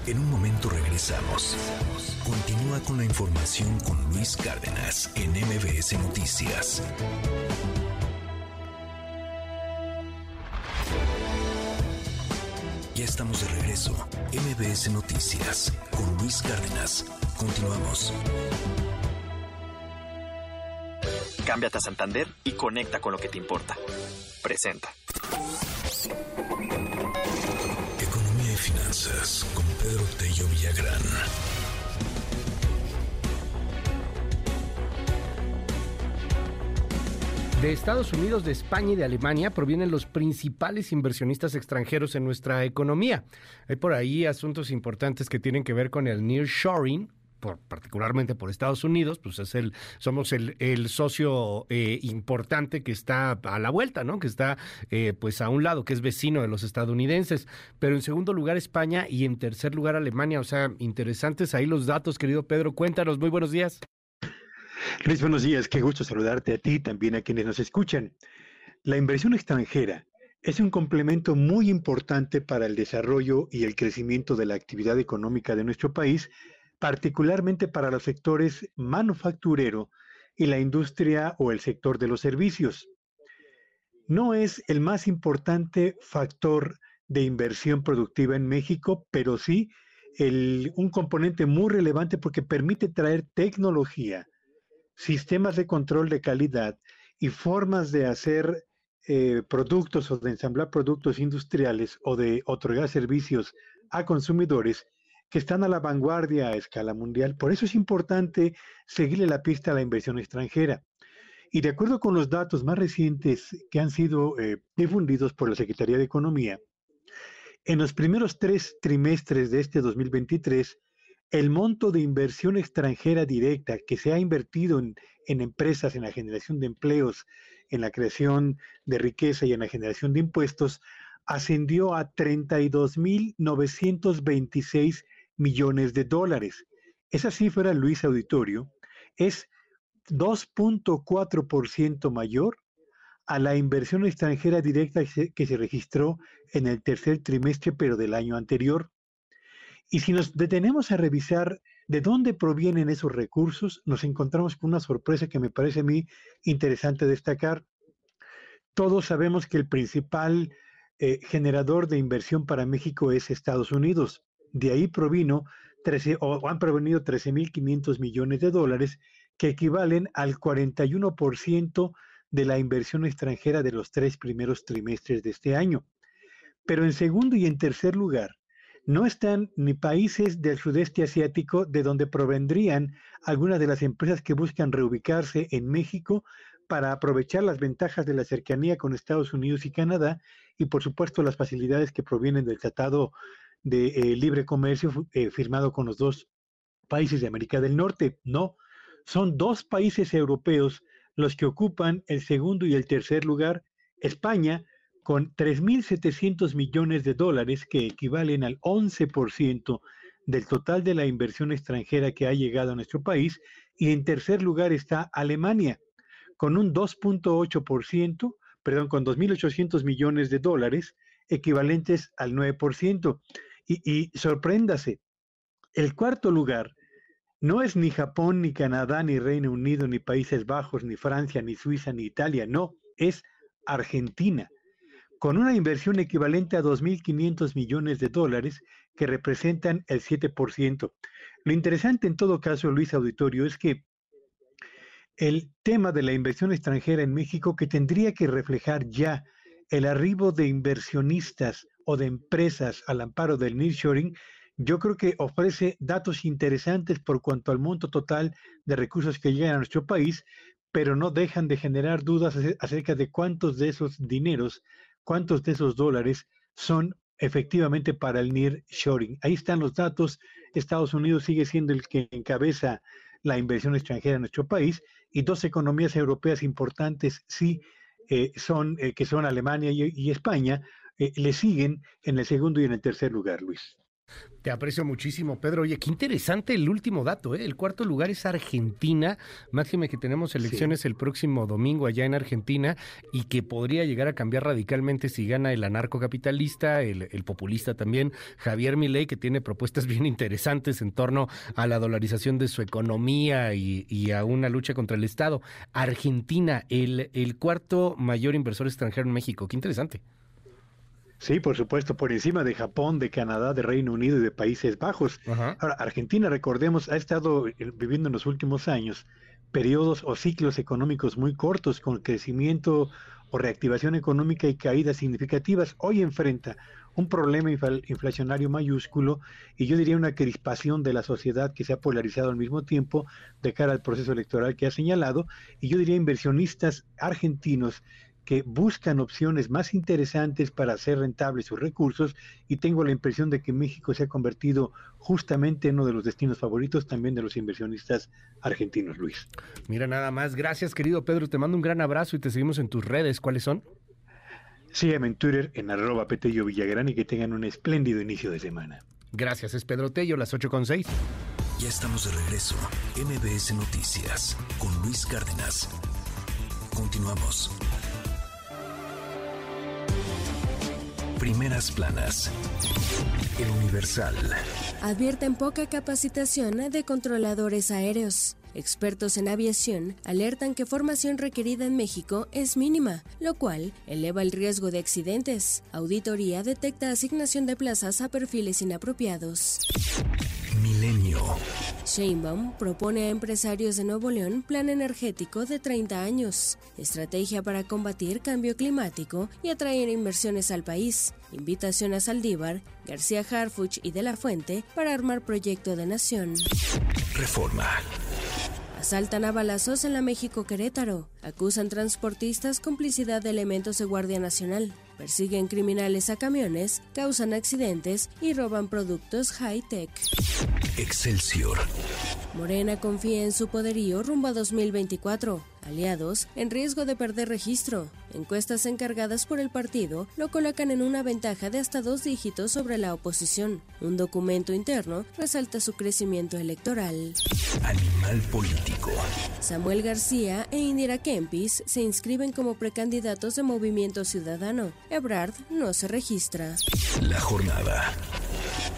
En un momento regresamos. Continúa con la información con Luis Cárdenas en MBS Noticias. Ya estamos de regreso. MBS Noticias con Luis Cárdenas. Continuamos. Cámbiate a Santander y conecta con lo que te importa. Presenta. Economía y finanzas con Pedro Tello Villagrán. De Estados Unidos, de España y de Alemania provienen los principales inversionistas extranjeros en nuestra economía. Hay por ahí asuntos importantes que tienen que ver con el nearshoring, particularmente por Estados Unidos, pues es el, somos el, socio eh, importante que está a la vuelta, ¿no? Que está eh, pues a un lado, que es vecino de los estadounidenses. Pero en segundo lugar España y en tercer lugar Alemania. O sea, interesantes ahí los datos, querido Pedro. Cuéntanos, muy buenos días. Luis, buenos días. Qué gusto saludarte a ti, también a quienes nos escuchan. La inversión extranjera es un complemento muy importante para el desarrollo y el crecimiento de la actividad económica de nuestro país particularmente para los sectores manufacturero y la industria o el sector de los servicios. No es el más importante factor de inversión productiva en México, pero sí un componente muy relevante porque permite traer tecnología, sistemas de control de calidad y formas de hacer eh, productos o de ensamblar productos industriales o de otorgar servicios a consumidores que están a la vanguardia a escala mundial. Por eso es importante seguirle la pista a la inversión extranjera. Y de acuerdo con los datos más recientes que han sido eh, difundidos por la Secretaría de Economía, en los primeros tres trimestres de este 2023, el monto de inversión extranjera directa que se ha invertido en, empresas, en la generación de empleos, en la creación de riqueza y en la generación de impuestos, ascendió a 32.926 millones de dólares. Esa cifra, Luis Auditorio, es 2.4% mayor a la inversión extranjera directa que se registró en el tercer trimestre, pero del año anterior. Y si nos detenemos a revisar de dónde provienen esos recursos, nos encontramos con una sorpresa que me parece a mí interesante destacar. Todos sabemos que el principal eh, generador de inversión para México es Estados Unidos. De ahí provino 13, o han provenido 13.500 millones de dólares, que equivalen al 41% de la inversión extranjera de los tres primeros trimestres de este año. Pero en segundo y en tercer lugar, no están ni países del sudeste asiático de donde provendrían algunas de las empresas que buscan reubicarse en México para aprovechar las ventajas de la cercanía con Estados Unidos y Canadá y por supuesto las facilidades que provienen del Tratado de eh, libre comercio eh, firmado con los dos países de América del Norte. No, son dos países europeos los que ocupan el segundo y el tercer lugar. España, con 3.700 millones de dólares, que equivalen al 11% del total de la inversión extranjera que ha llegado a nuestro país. Y en tercer lugar está Alemania, con un 2.8%, perdón, con 2.800 millones de dólares, equivalentes al 9%. Y, sorpréndase, el cuarto lugar no es ni Japón, ni Canadá, ni Reino Unido, ni Países Bajos, ni Francia, ni Suiza, ni Italia, no, es Argentina, con una inversión equivalente a 2.500 millones de dólares que representan el 7%. Lo interesante en todo caso, Luis Auditorio, es que el tema de la inversión extranjera en México que tendría que reflejar ya el arribo de inversionistas o de empresas al amparo del nearshoring, yo creo que ofrece datos interesantes por cuanto al monto total de recursos que llegan a nuestro país, pero no dejan de generar dudas acerca de cuántos de esos dineros, cuántos de esos dólares son efectivamente para el nearshoring. Ahí están los datos. Estados Unidos sigue siendo el que encabeza la inversión extranjera en nuestro país y dos economías europeas importantes sí eh, son eh, que son Alemania y España, eh, le siguen en el segundo y en el tercer lugar, Luis. Te aprecio muchísimo, Pedro. Oye, qué interesante el último dato, ¿eh? El cuarto lugar es Argentina. Máxime que tenemos elecciones el próximo domingo allá en Argentina y que podría llegar a cambiar radicalmente si gana el anarcocapitalista, el, el populista también, Javier Milei, que tiene propuestas bien interesantes en torno a la dolarización de su economía y, y a una lucha contra el Estado. Argentina, el, el cuarto mayor inversor extranjero en México. Qué interesante. Sí, por supuesto, por encima de Japón, de Canadá, de Reino Unido y de Países Bajos. Ahora, Argentina, recordemos, ha estado eh, viviendo en los últimos años periodos o ciclos económicos muy cortos con crecimiento o reactivación económica y caídas significativas, hoy enfrenta un problema inflacionario mayúsculo y yo diría una crispación de la sociedad que se ha polarizado al mismo tiempo de cara al proceso electoral que ha señalado. Y yo diría inversionistas argentinos que buscan opciones más interesantes para hacer rentables sus recursos y tengo la impresión de que México se ha convertido justamente en uno de los destinos favoritos también de los inversionistas argentinos, Luis. Mira nada más, gracias querido Pedro, te mando un gran abrazo y te seguimos en tus redes, ¿cuáles son? Sígueme en Twitter en arroba Petello Villagrán y que tengan un espléndido inicio de semana. Gracias, es Pedro Tello, las 8 con 6. Ya estamos de regreso. MBS Noticias con Luis Cárdenas. Continuamos. Primeras planas. El Universal. Advierten poca capacitación de controladores aéreos. Expertos en aviación alertan que formación requerida en México es mínima, lo cual eleva el riesgo de accidentes. Auditoría detecta asignación de plazas a perfiles inapropiados. Milenio. Sheinbaum propone a empresarios de Nuevo León plan energético de 30 años, estrategia para combatir cambio climático y atraer inversiones al país. Invitación a Saldívar, García Harfuch y De la Fuente para armar proyecto de nación. Reforma. Asaltan a balazos en la México Querétaro. Acusan transportistas complicidad de elementos de Guardia Nacional. Persiguen criminales a camiones, causan accidentes y roban productos high-tech. Excelsior. Morena confía en su poderío rumbo a 2024. Aliados en riesgo de perder registro. Encuestas encargadas por el partido lo colocan en una ventaja de hasta dos dígitos sobre la oposición. Un documento interno resalta su crecimiento electoral. Animal político. Samuel García e Indira Kempis se inscriben como precandidatos de Movimiento Ciudadano. Ebrard no se registra. La jornada.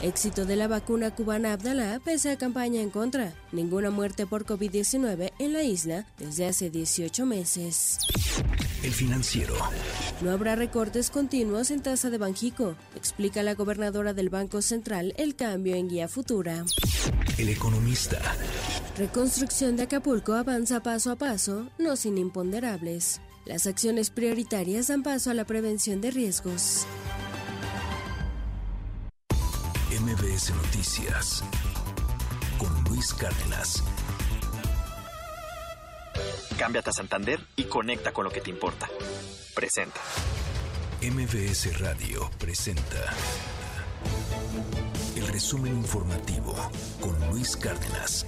Éxito de la vacuna cubana Abdalá pese a campaña en contra. Ninguna muerte por COVID-19 en la isla desde hace 18 meses. El financiero. No habrá recortes continuos en tasa de Banjico, explica la gobernadora del Banco Central el cambio en guía futura. El economista. Reconstrucción de Acapulco avanza paso a paso, no sin imponderables. Las acciones prioritarias dan paso a la prevención de riesgos. MBS Noticias con Luis Cárdenas. Cámbiate a Santander y conecta con lo que te importa. Presenta. MBS Radio presenta el resumen informativo con Luis Cárdenas.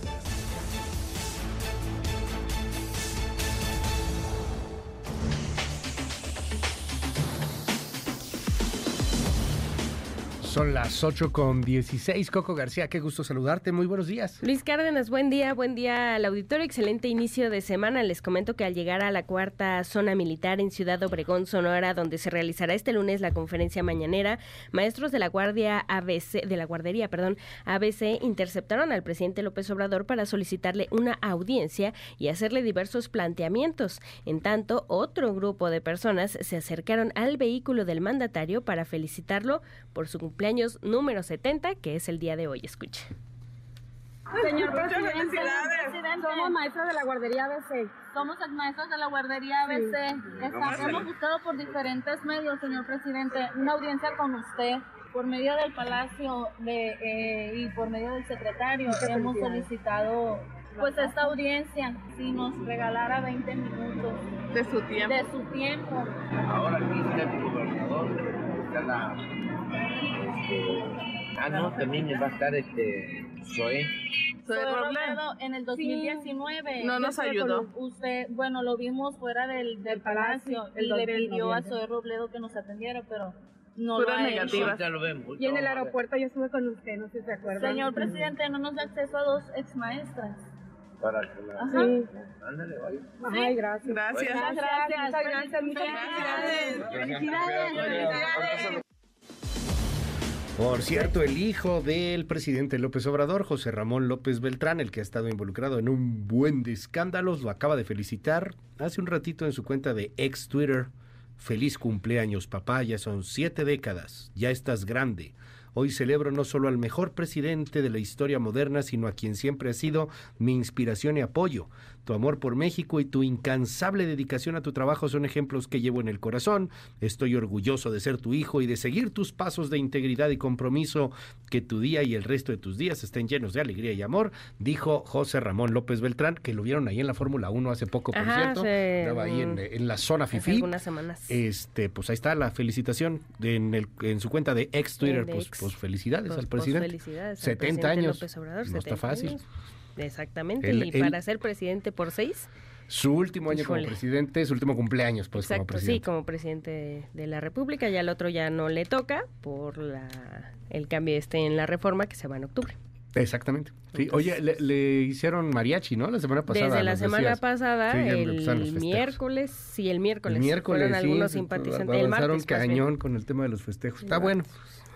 Son las 8 con 16. Coco García, qué gusto saludarte. Muy buenos días. Luis Cárdenas, buen día, buen día al auditorio. Excelente inicio de semana. Les comento que al llegar a la cuarta zona militar en Ciudad Obregón, Sonora, donde se realizará este lunes la conferencia mañanera, maestros de la Guardia ABC, de la Guardería, perdón, ABC, interceptaron al presidente López Obrador para solicitarle una audiencia y hacerle diversos planteamientos. En tanto, otro grupo de personas se acercaron al vehículo del mandatario para felicitarlo por su cumpleaños años número 70, que es el día de hoy. Escuche. Señor presidente, somos maestros de la guardería ABC. Somos maestros de la guardería ABC. hemos buscado por diferentes medios, señor presidente, una audiencia con usted por medio del Palacio de, eh, y por medio del secretario. Hemos solicitado pues esta audiencia, si nos regalara 20 minutos de su tiempo. De su tiempo. Ahora aquí el gobernador, está ah, no, también va a estar este Zoe. Zoe Robledo en el 2019. no nos ayudó. Usted, bueno, lo vimos fuera del, del palacio y le pidió a Zoe Robledo que nos atendiera, pero no lo negativa. Ya lo vemos. Y en el aeropuerto yo estuve con usted, no sé si se acuerda. Señor presidente, no nos da acceso a dos ex maestras. Para que la... Ajá. Sí. Ándale, vaya. Ay, gracias. Gracias. Muchas gracias. Muchas gracias. Muchas gracias. Felicidades. Por cierto, el hijo del presidente López Obrador, José Ramón López Beltrán, el que ha estado involucrado en un buen de escándalos, lo acaba de felicitar hace un ratito en su cuenta de ex Twitter. Feliz cumpleaños, papá, ya son siete décadas, ya estás grande. Hoy celebro no solo al mejor presidente de la historia moderna, sino a quien siempre ha sido mi inspiración y apoyo. Tu amor por México y tu incansable dedicación a tu trabajo son ejemplos que llevo en el corazón. Estoy orgulloso de ser tu hijo y de seguir tus pasos de integridad y compromiso. Que tu día y el resto de tus días estén llenos de alegría y amor, dijo José Ramón López Beltrán, que lo vieron ahí en la Fórmula 1 hace poco, por Ajá, cierto. hace Estaba ahí en, la zona hace FIFI. algunas semanas. Este, pues ahí está la felicitación de- en, el- en su cuenta de ex Twitter. Pues, pues felicidades Pues- al pues presidente. felicidades al 70 presidente años. López Obrador, no está 70 fácil. años. Exactamente, El- y el- para ser presidente por seis, Su último año Híjole. como presidente, su último cumpleaños, pues como exacto, sí, presidente. como presidente de, de la República, ya el otro ya no le toca por la el cambio este en la reforma que se va en octubre. Exactamente. Sí. Oye, le, le hicieron mariachi, ¿no? La semana pasada. Desde la semana decías. pasada, Sí, el miércoles, sí, el miércoles, El miércoles, fueron sí, algunos simpatizantes, el martes, cañón con el tema de los festejos. Está bueno.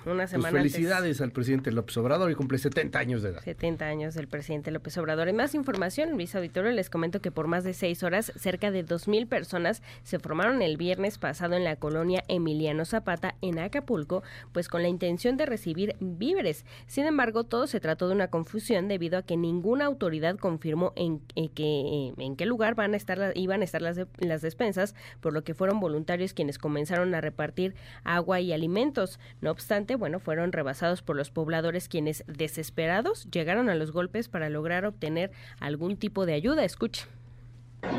Una Pues semana antes. felicidades al presidente López Obrador y cumple 70 años de edad. 70 años del presidente López Obrador. En más información, Luis Auditorio, les comento que por más de seis horas, cerca de 2.000 personas se formaron el viernes pasado en la colonia Emiliano Zapata, en Acapulco, pues con la intención de recibir víveres. Sin embargo, todo se trató de una confusión debido a que ninguna autoridad confirmó en, eh, que, eh, en qué lugar van a estar iban a estar las, las despensas, por lo que fueron voluntarios quienes comenzaron a repartir agua y alimentos. No obstante, bueno, fueron rebasados por los pobladores quienes, desesperados, llegaron a los golpes para lograr obtener algún tipo de ayuda. Escuche.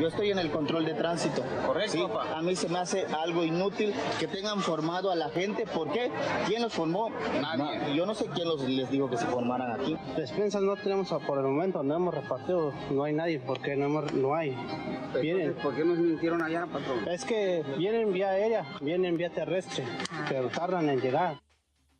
Yo estoy en el control de tránsito. Correcto. A mí se me hace algo inútil que tengan formado a la gente. ¿Por qué? ¿Quién los formó? Nadie. Yo no sé quién los, les dijo que se formaran aquí. Despensas no tenemos por el momento, no hemos repartido, no hay nadie porque no, hemos- no hay. Vienen. ¿Por qué nos mintieron allá, patrón? Es que vienen vía aérea, vienen vía terrestre, pero tardan en llegar.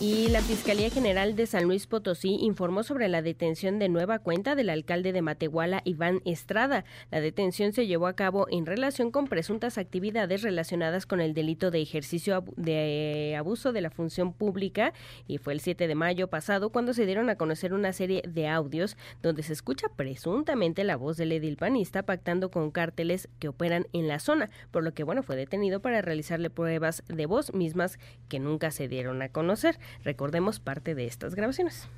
Y la Fiscalía General de San Luis Potosí informó sobre la detención de nueva cuenta del alcalde de Matehuala, Iván Estrada. La detención se llevó a cabo en relación con presuntas actividades relacionadas con el delito de ejercicio de abuso de la función pública y fue el 7 de mayo pasado cuando se dieron a conocer una serie de audios donde se escucha presuntamente la voz del edil panista pactando con cárteles que operan en la zona, por lo que bueno, fue detenido para realizarle pruebas de voz mismas que nunca se dieron a conocer. Recordemos parte de estas grabaciones.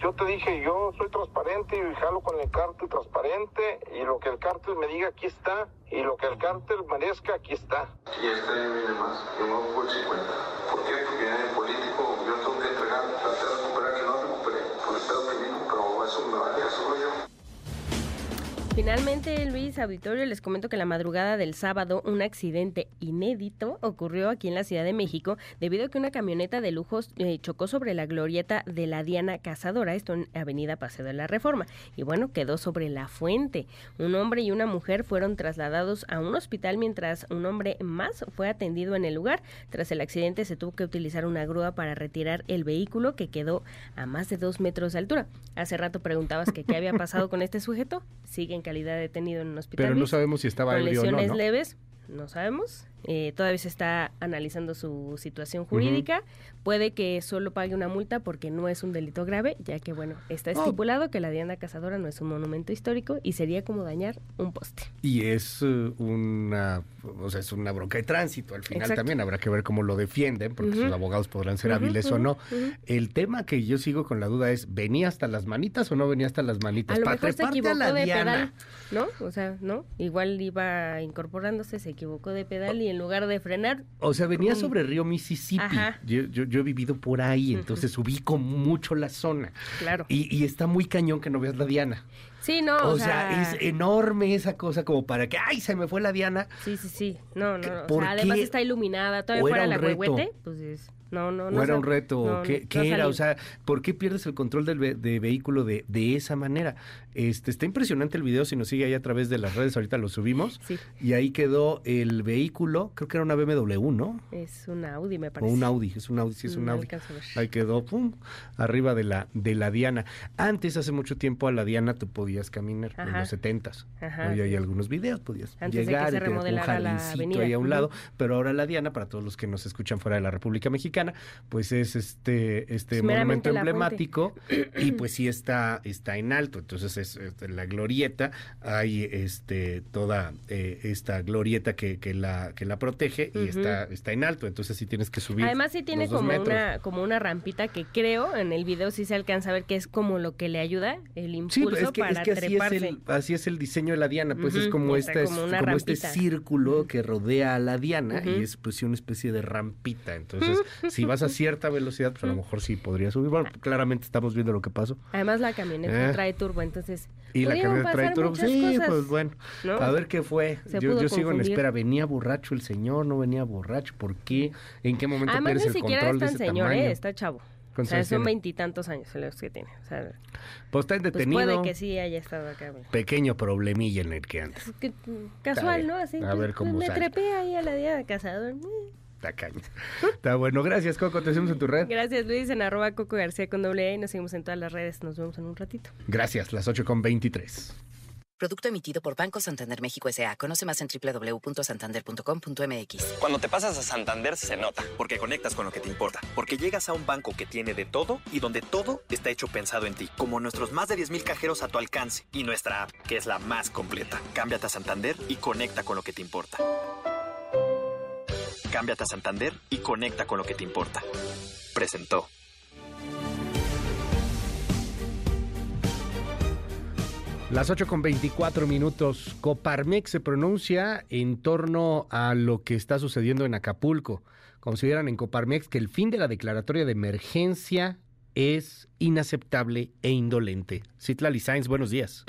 Yo te dije, yo soy transparente y jalo con el cártel transparente y lo que el cártel me diga aquí está y lo que el cártel merezca aquí está. Y este viene más, yo no por 50. ¿Por qué? Porque en el político yo tengo que entregar, tratar de recuperar que no recuperé por el pedo que vino, pero eso me vale, eso soy yo. Finalmente, Luis Auditorio, les comento que la madrugada del sábado un accidente inédito ocurrió aquí en la Ciudad de México debido a que una camioneta de lujos eh, chocó sobre la glorieta de la Diana Cazadora, esto en Avenida Paseo de la Reforma, y bueno, quedó sobre la fuente. Un hombre y una mujer fueron trasladados a un hospital mientras un hombre más fue atendido en el lugar. Tras el accidente se tuvo que utilizar una grúa para retirar el vehículo que quedó a más de dos metros de altura. Hace rato preguntabas que qué había pasado con este sujeto. Sigue en calidad detenido en un hospital. Pero no sabemos si estaba ebrio o no, lesiones leves. No sabemos. Eh, todavía se está analizando su situación jurídica. Puede que solo pague una multa porque no es un delito grave, ya que, bueno, está Oh. estipulado que la Diana Cazadora no es un monumento histórico y sería como dañar un poste. Y es eh, una, o sea, es una bronca de tránsito. Al final Exacto. también habrá que ver cómo lo defienden, porque Ujú. sus abogados podrán ser hábiles o no. El tema que yo sigo con la duda es, ¿venía hasta las manitas o no venía hasta las manitas? A lo mejor se equivocó la de diana. pedal, ¿no? O sea, ¿no? Igual iba incorporándose, se equivocó de pedal y en lugar de frenar... O sea, venía sobre Río Mississippi. Ajá. Yo, yo, yo he vivido por ahí, entonces ubico mucho la zona. Claro. Y, y está muy cañón que no veas la Diana. Sí, no, o, sea, es enorme esa cosa como para que, ¡ay, se me fue la Diana! Sí, sí, sí. No, no, no. O ¿Por sea, además está iluminada. Todavía ¿O era fuera la huehuete, pues es... No, no, no. ¿O era un reto? no, ¿Qué, no qué era? O sea, ¿por qué pierdes el control del ve- de vehículo de, de esa manera? Este Está impresionante el video, si nos sigue ahí a través de las redes, ahorita lo subimos. Sí. Y ahí quedó el vehículo, creo que era una BMW, ¿no? Es un Audi, me O parece. un Audi, es un Audi, sí es un No Audi. Ahí quedó, pum, arriba de la, de la Diana. Antes, hace mucho tiempo, a la Diana tú podías caminar en los setentas. Ajá, Hoy hay algunos videos, podías Antes de que llegar se y un avenida. ahí a un lado, pero ahora la Diana, para todos los que nos escuchan fuera de la República Mexicana, pues es este, este monumento emblemático y pues sí [clears throat] está, está en alto. Entonces es, es en la glorieta, hay este toda eh, esta glorieta que, que la, que la protege y está, está en alto. Entonces sí tienes que subir. Además sí tiene como metros. una, como una rampita que creo en el video sí se alcanza a ver que es como lo que le ayuda, el Sí, impulso es que, para es que así, es treparse. el, así es el diseño de la Diana, pues es como, esta, como es- una como este círculo que rodea a la Diana y es pues una especie de rampita. Entonces, [laughs] si vas a cierta velocidad, pues a lo mejor sí podría subir. Bueno, claramente estamos viendo lo que pasó. Además la camioneta Eh. trae turbo, entonces Y la camioneta trae turbo. Sí, cosas, pues bueno. ¿no? A ver qué fue. Se Yo, yo sigo en espera. ¿Venía borracho el señor? ¿No venía borracho? ¿Por qué? ¿En qué momento Además pierdes el control de ese señor, tamaño? ¿eh? está chavo. O ¿Cuántos sea, son veintitantos años los que tiene. O sea, Pues está pues detenido. puede que sí haya estado acá. Pequeño problemilla en el que antes. Es que, mm, casual, ¿no? Así, A pues, ver cómo me sale. trepé ahí a la día de cazador. Eh. Está caña. Está bueno. Gracias, Coco. Te hacemos en tu red. Gracias Luis, en arroba Coco García con doble E y nos seguimos en todas las redes. Nos vemos en un ratito. Gracias. Las 8 con 23. Producto emitido por Banco Santander México S.A. Conoce más en www.santander.com.mx. Cuando te pasas a Santander se nota, porque conectas con lo que te importa, porque llegas a un banco que tiene de todo y donde todo está hecho pensado en ti, como nuestros más de 10.000 cajeros a tu alcance y nuestra app, que es la más completa. Cámbiate a Santander y conecta con lo que te importa. Cámbiate a Santander y conecta con lo que te importa. Presentó. Las 8 con 24 minutos. Coparmex se pronuncia en torno a lo que está sucediendo en Acapulco. Consideran en Coparmex que el fin de la declaratoria de emergencia es inaceptable e indolente. Citlali Sainz, buenos días.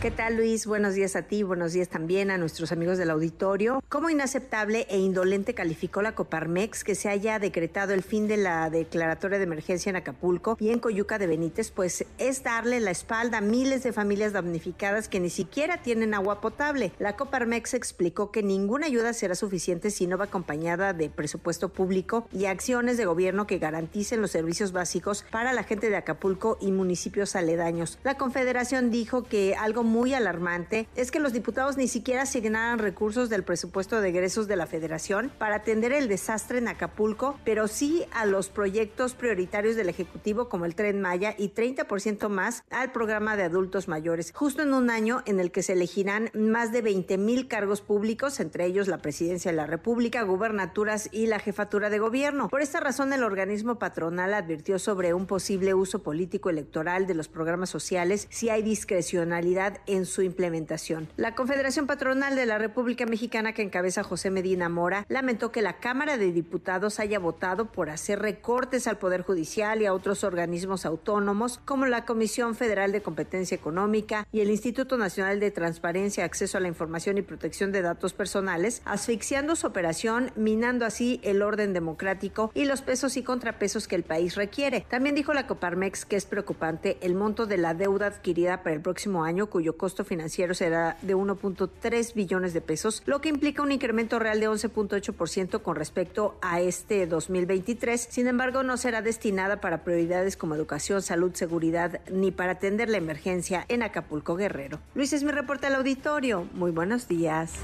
¿Qué tal Luis? Buenos días a ti, buenos días también a nuestros amigos del auditorio. Como inaceptable e indolente calificó la Coparmex que se haya decretado el fin de la declaratoria de emergencia en Acapulco y en Coyuca de Benítez, pues es darle la espalda a miles de familias damnificadas que ni siquiera tienen agua potable. La Coparmex explicó que ninguna ayuda será suficiente si no va acompañada de presupuesto público y acciones de gobierno que garanticen los servicios básicos para la gente de Acapulco y municipios aledaños. La Confederación dijo que algo alarmante es que los diputados ni siquiera asignaran recursos del presupuesto de egresos de la Federación para atender el desastre en Acapulco, pero sí a los proyectos prioritarios del Ejecutivo como el Tren Maya y 30% más al programa de adultos mayores, justo en un año en el que se elegirán más de 20 mil cargos públicos, entre ellos la Presidencia de la República, gubernaturas y la Jefatura de Gobierno. Por esta razón, el organismo patronal advirtió sobre un posible uso político electoral de los programas sociales si hay discrecionalidad en su implementación. La Confederación Patronal de la República Mexicana, que encabeza José Medina Mora, lamentó que la Cámara de Diputados haya votado por hacer recortes al Poder Judicial y a otros organismos autónomos, como la Comisión Federal de Competencia Económica y el Instituto Nacional de Transparencia, Acceso a la Información y Protección de Datos Personales, asfixiando su operación, minando así el orden democrático y los pesos y contrapesos que el país requiere. También dijo la Coparmex que es preocupante el monto de la deuda adquirida para el próximo año, cuyo costo financiero será de 1.3 billones de pesos, lo que implica un incremento real de 11.8% con respecto a este 2023. Sin embargo, no será destinada para prioridades como educación, salud, seguridad, ni para atender la emergencia en Acapulco Guerrero. Luis es mi reporte al auditorio. Muy buenos días.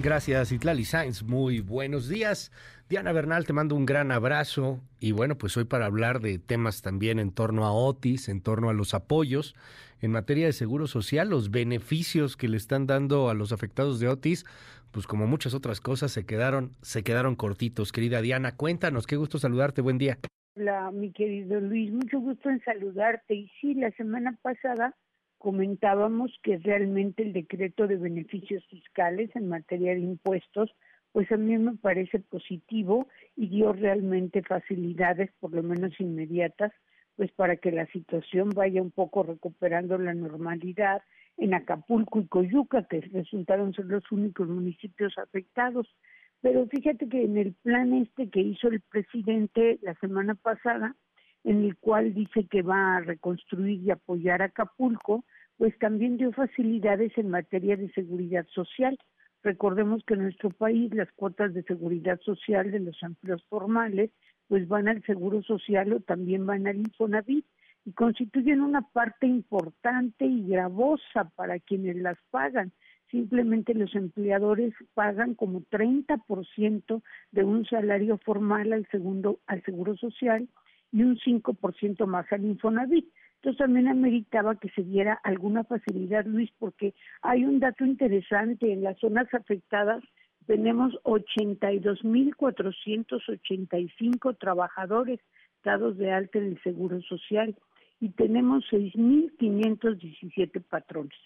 Gracias, Itlali Sainz. Muy buenos días. Diana Bernal, te mando un gran abrazo. Y bueno, pues hoy para hablar de temas también en torno a Otis, en torno a los apoyos en materia de seguro social, los beneficios que le están dando a los afectados de Otis, pues como muchas otras cosas se quedaron, se quedaron cortitos. Querida Diana, cuéntanos, qué gusto saludarte, buen día. Hola, mi querido Luis, mucho gusto en saludarte. Y sí, la semana pasada comentábamos que realmente el decreto de beneficios fiscales en materia de impuestos, pues a mí me parece positivo y dio realmente facilidades, por lo menos inmediatas, pues para que la situación vaya un poco recuperando la normalidad en Acapulco y Coyuca, que resultaron ser los únicos municipios afectados. Pero fíjate que en el plan este que hizo el presidente la semana pasada, en el cual dice que va a reconstruir y apoyar a Acapulco, pues también dio facilidades en materia de seguridad social. Recordemos que en nuestro país las cuotas de seguridad social de los empleos formales pues van al Seguro Social o también van al Infonavit y constituyen una parte importante y gravosa para quienes las pagan. Simplemente los empleadores pagan como 30% de un salario formal al segundo al Seguro Social y un 5% más al Infonavit. Entonces también ameritaba que se diera alguna facilidad, Luis, porque hay un dato interesante en las zonas afectadas tenemos 82.485 trabajadores dados de alta en el Seguro Social y tenemos 6.517 patrones.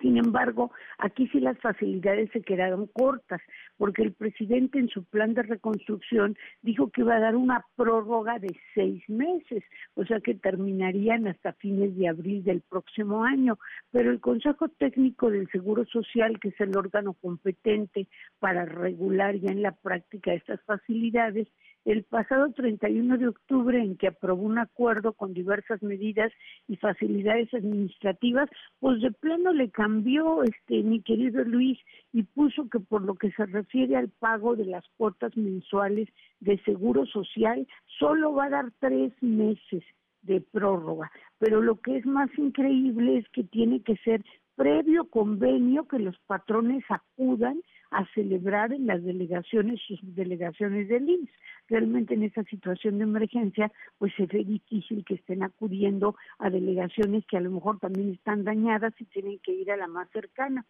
Sin embargo, aquí sí las facilidades se quedaron cortas, porque el presidente en su plan de reconstrucción dijo que iba a dar una prórroga de seis meses, o sea que terminarían hasta fines de abril del próximo año. Pero el Consejo Técnico del Seguro Social, que es el órgano competente para regular ya en la práctica estas facilidades, el pasado 31 de octubre en que aprobó un acuerdo con diversas medidas y facilidades administrativas, pues de plano le cambió este mi querido Luis y puso que por lo que se refiere al pago de las cuotas mensuales de seguro social solo va a dar tres meses de prórroga, pero lo que es más increíble es que tiene que ser previo convenio que los patrones acudan a celebrar en las delegaciones, sus delegaciones del IMSS. Realmente en esta situación de emergencia, pues se ve difícil que estén acudiendo a delegaciones que a lo mejor también están dañadas y tienen que ir a la más cercana.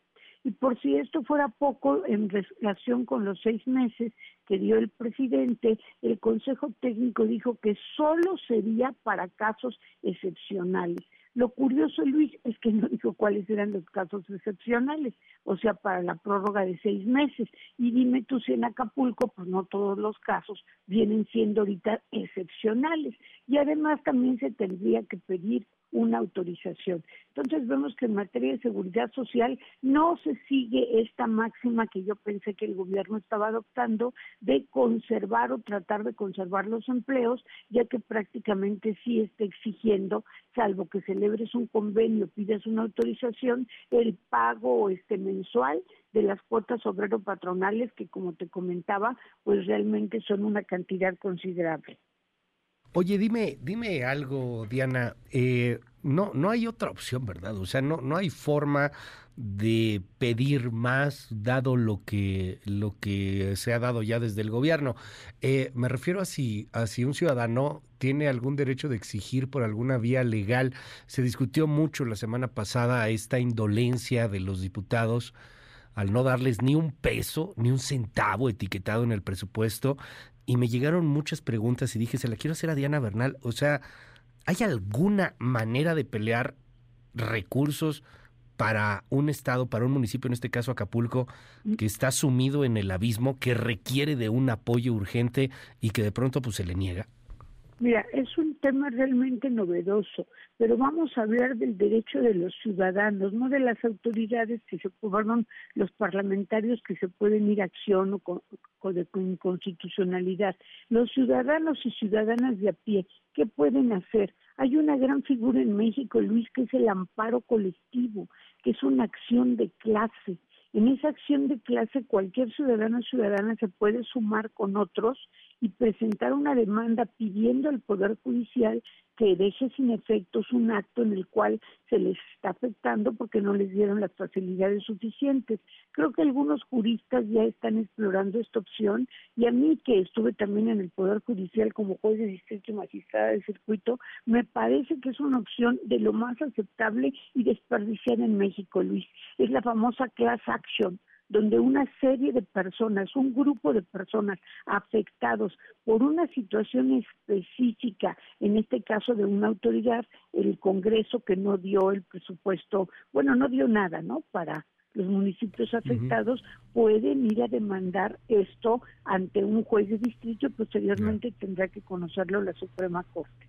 Y por si esto fuera poco, en relación con los seis meses que dio el presidente, el Consejo Técnico dijo que solo sería para casos excepcionales. Lo curioso, Luis, es que no [laughs] dijo cuáles eran los casos excepcionales, o sea, para la prórroga de seis meses. Y dime tú si en Acapulco, pues no todos los casos vienen siendo ahorita excepcionales. Y además también se tendría que pedir una autorización. Entonces vemos que en materia de seguridad social no se sigue esta máxima que yo pensé que el gobierno estaba adoptando de conservar o tratar de conservar los empleos, ya que prácticamente sí está exigiendo, salvo que celebres un convenio, pidas una autorización, el pago este mensual de las cuotas obrero patronales que como te comentaba, pues realmente son una cantidad considerable. Oye, dime, dime algo, Diana. Eh, no, no hay otra opción, ¿verdad? O sea, no, no hay forma de pedir más dado lo que, lo que se ha dado ya desde el gobierno. Eh, me refiero a si, a si un ciudadano tiene algún derecho de exigir por alguna vía legal. Se discutió mucho la semana pasada esta indolencia de los diputados al no darles ni un peso, ni un centavo etiquetado en el presupuesto y me llegaron muchas preguntas y dije, se la quiero hacer a Diana Bernal. O sea, ¿hay alguna manera de pelear recursos para un estado, para un municipio, en este caso Acapulco, que está sumido en el abismo, que requiere de un apoyo urgente y que de pronto pues se le niega? Mira, es un tema realmente novedoso, pero vamos a hablar del derecho de los ciudadanos, no de las autoridades que se fueron los parlamentarios que se pueden ir a acción o con, de inconstitucionalidad. Los ciudadanos y ciudadanas de a pie, ¿qué pueden hacer? Hay una gran figura en México, Luis, que es el amparo colectivo, que es una acción de clase. En esa acción de clase cualquier ciudadano o ciudadana se puede sumar con otros y presentar una demanda pidiendo al Poder Judicial que deje sin efectos un acto en el cual se les está afectando porque no les dieron las facilidades suficientes. Creo que algunos juristas ya están explorando esta opción y a mí que estuve también en el Poder Judicial como juez de distrito y magistrada de circuito, me parece que es una opción de lo más aceptable y desperdiciada en México, Luis. Es la famosa class action donde una serie de personas, un grupo de personas afectados por una situación específica, en este caso de una autoridad, el Congreso que no dio el presupuesto, bueno, no dio nada, ¿no? Para los municipios afectados pueden ir a demandar esto ante un juez de distrito y posteriormente tendrá que conocerlo la Suprema Corte.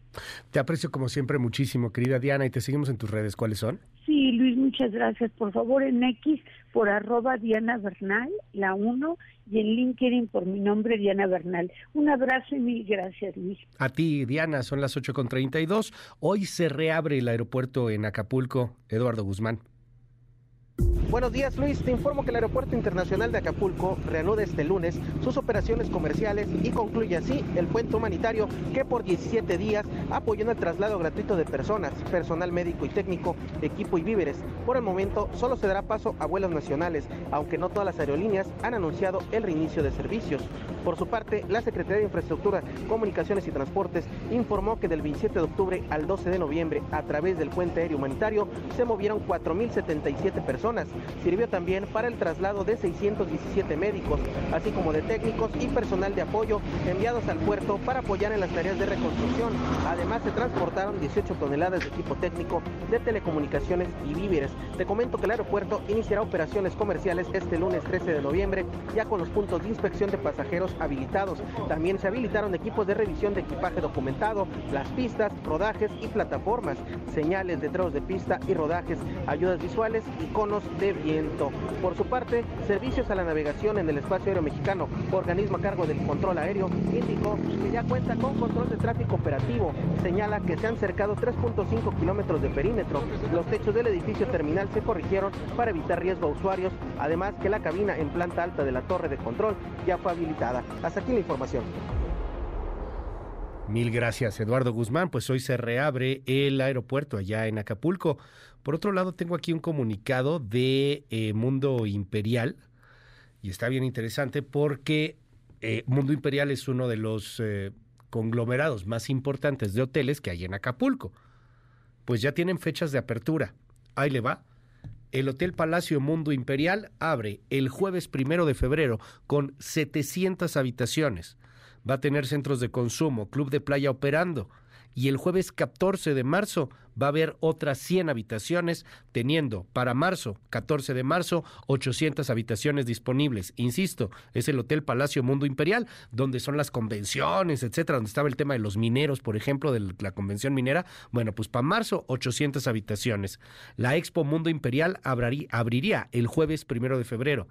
Te aprecio como siempre muchísimo, querida Diana, y te seguimos en tus redes. ¿Cuáles son? Sí, Luis, muchas gracias. Por favor, en X por arroba Diana Bernal, la 1, y en LinkedIn por mi nombre, Diana Bernal. Un abrazo y mil gracias, Luis. A ti, Diana, son las 8.32. Hoy se reabre el aeropuerto en Acapulco, Eduardo Guzmán. Buenos días Luis, te informo que el Aeropuerto Internacional de Acapulco reanuda este lunes sus operaciones comerciales y concluye así el puente humanitario que por 17 días apoyó en el traslado gratuito de personas, personal médico y técnico, equipo y víveres. Por el momento solo se dará paso a vuelos nacionales, aunque no todas las aerolíneas han anunciado el reinicio de servicios. Por su parte, la Secretaría de Infraestructura, Comunicaciones y Transportes informó que del 27 de octubre al 12 de noviembre, a través del puente aéreo humanitario, se movieron 4.077 personas. Sirvió también para el traslado de 617 médicos, así como de técnicos y personal de apoyo enviados al puerto para apoyar en las tareas de reconstrucción. Además, se transportaron 18 toneladas de equipo técnico de telecomunicaciones y víveres. Te comento que el aeropuerto iniciará operaciones comerciales este lunes 13 de noviembre, ya con los puntos de inspección de pasajeros habilitados. También se habilitaron equipos de revisión de equipaje documentado, las pistas, rodajes y plataformas, señales, letreros de pista y rodajes, ayudas visuales y conos viento. Por su parte, Servicios a la Navegación en el Espacio Aéreo Mexicano, organismo a cargo del control aéreo, indicó que ya cuenta con control de tráfico operativo. Señala que se han cercado 3.5 kilómetros de perímetro. Los techos del edificio terminal se corrigieron para evitar riesgo a usuarios, además que la cabina en planta alta de la torre de control ya fue habilitada. Hasta aquí la información. Mil gracias, Eduardo Guzmán. Pues hoy se reabre el aeropuerto allá en Acapulco. Por otro lado, tengo aquí un comunicado de eh, Mundo Imperial y está bien interesante porque eh, Mundo Imperial es uno de los eh, conglomerados más importantes de hoteles que hay en Acapulco. Pues ya tienen fechas de apertura. Ahí le va. El Hotel Palacio Mundo Imperial abre el jueves primero de febrero con 700 habitaciones va a tener centros de consumo, club de playa operando. Y el jueves 14 de marzo va a haber otras 100 habitaciones, teniendo para marzo, 14 de marzo, 800 habitaciones disponibles. Insisto, es el Hotel Palacio Mundo Imperial, donde son las convenciones, etcétera, donde estaba el tema de los mineros, por ejemplo, de la convención minera. Bueno, pues para marzo, 800 habitaciones. La Expo Mundo Imperial abriría el jueves primero de febrero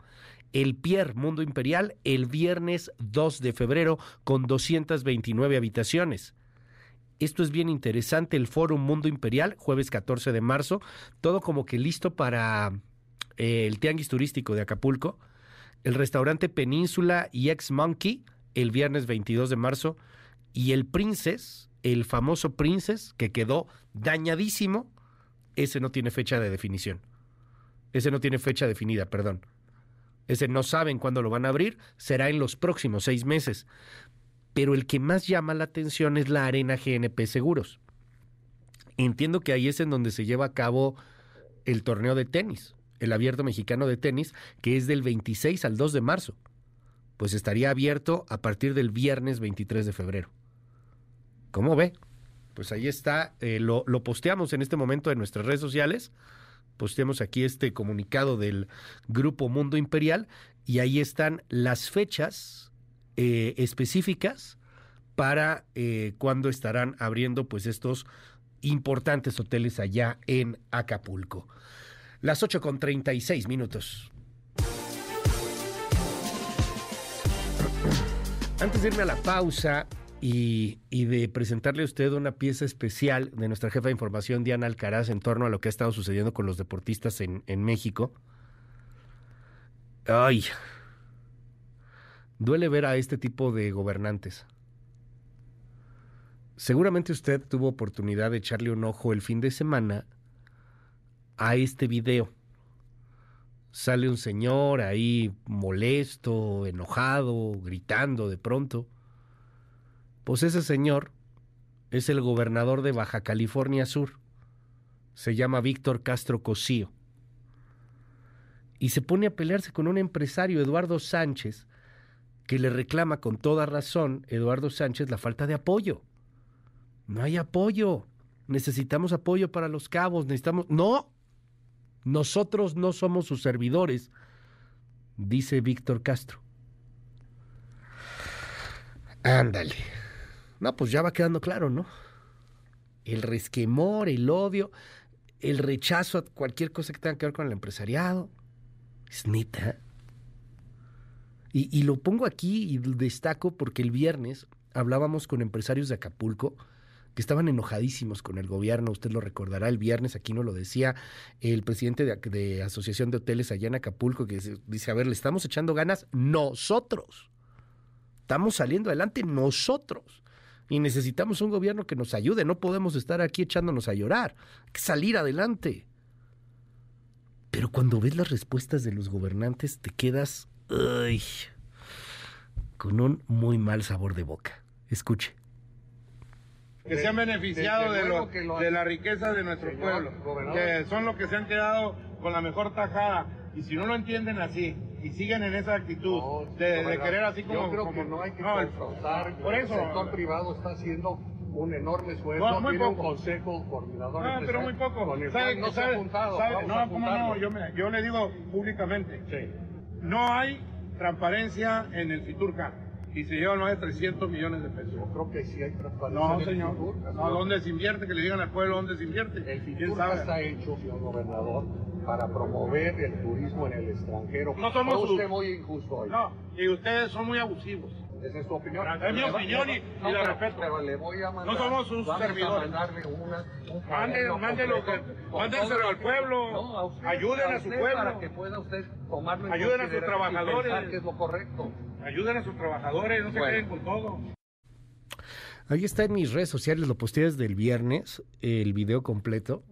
el Pier Mundo Imperial el viernes 2 de febrero con 229 habitaciones. Esto es bien interesante, el Foro Mundo Imperial, jueves 14 de marzo, todo como que listo para eh, el Tianguis Turístico de Acapulco, el restaurante Península y Ex Monkey, el viernes 22 de marzo, y el Princess, el famoso Princess, que quedó dañadísimo, ese no tiene fecha de definición. Ese no tiene fecha definida, perdón. Ese no saben cuándo lo van a abrir, será en los próximos seis meses. Pero el que más llama la atención es la Arena GNP Seguros. Entiendo que ahí es en donde se lleva a cabo el torneo de tenis, el abierto mexicano de tenis, que es del 26 al 2 de marzo. Pues estaría abierto a partir del viernes 23 de febrero. ¿Cómo ve? Pues ahí está, eh, lo, lo posteamos en este momento en nuestras redes sociales posteamos aquí este comunicado del Grupo Mundo Imperial y ahí están las fechas eh, específicas para eh, cuándo estarán abriendo pues estos importantes hoteles allá en Acapulco. Las 8 con 36 minutos. Antes de irme a la pausa, y, de presentarle a usted una pieza especial de nuestra jefa de información, Diana Alcaraz, en torno a lo que ha estado sucediendo con los deportistas en, en México. Ay, duele ver a este tipo de gobernantes. Seguramente usted tuvo oportunidad de echarle un ojo el fin de semana a este video. Sale un señor ahí molesto, enojado, gritando de pronto pues ese señor es el gobernador de Baja California Sur. Se llama Víctor Castro Cosío. Y se pone a pelearse con un empresario, Eduardo Sánchez, que le reclama con toda razón, Eduardo Sánchez, la falta de apoyo. No hay apoyo. Necesitamos apoyo para los cabos. Necesitamos. No. Nosotros no somos sus servidores, dice Víctor Castro. Ándale. No, pues ya va quedando claro, ¿no? El resquemor, el odio, el rechazo a cualquier cosa que tenga que ver con el empresariado. Es neta. Y, lo pongo aquí y destaco porque el viernes hablábamos con empresarios de Acapulco que estaban enojadísimos con el gobierno. Usted lo recordará, el viernes aquí no lo decía el presidente de, de Asociación de Hoteles allá en Acapulco, que dice, a ver, le estamos echando ganas nosotros. Estamos saliendo adelante nosotros. Y necesitamos un gobierno que nos ayude. No podemos estar aquí echándonos a llorar. Hay que salir adelante. Pero cuando ves las respuestas de los gobernantes, te quedas con un muy mal sabor de boca. Escuche. Que se han beneficiado de, lo, de la riqueza de nuestro pueblo, que son los que se han quedado con la mejor tajada. Y si no lo entienden así, y siguen en esa actitud de, querer así como... Yo creo que no hay que confrontar. Por eso, el sector privado está haciendo un enorme esfuerzo, no, tiene un consejo coordinador. No, pero muy poco. ¿Sabe, no se ha apuntado. no, ¿cómo no? Yo, me, yo le digo públicamente. Sí. No hay transparencia en el Fiturca y se llevan más de 300 millones de pesos. Yo creo que sí hay transparencia. No, señor. no, ¿dónde se invierte? Que le digan al pueblo dónde se invierte. El Fiturca está hecho, señor gobernador, para promover el turismo en el extranjero. No somos usted muy injusto hoy. No, y ustedes son muy abusivos. Esa es tu opinión. Es mi opinión y, no, la respeto. Pero le voy a mandar. No somos sus servidores. mandarle una. Mándelo, mándelo. Mándenselo al pueblo. No, a usted, Ayuden a, a su pueblo. Para que pueda usted tomarlo en Ayuden a sus trabajadores. que es lo correcto. Ayuden a sus trabajadores, no se queden con todo. Ahí está en mis redes sociales, lo posté desde el viernes, el video completo.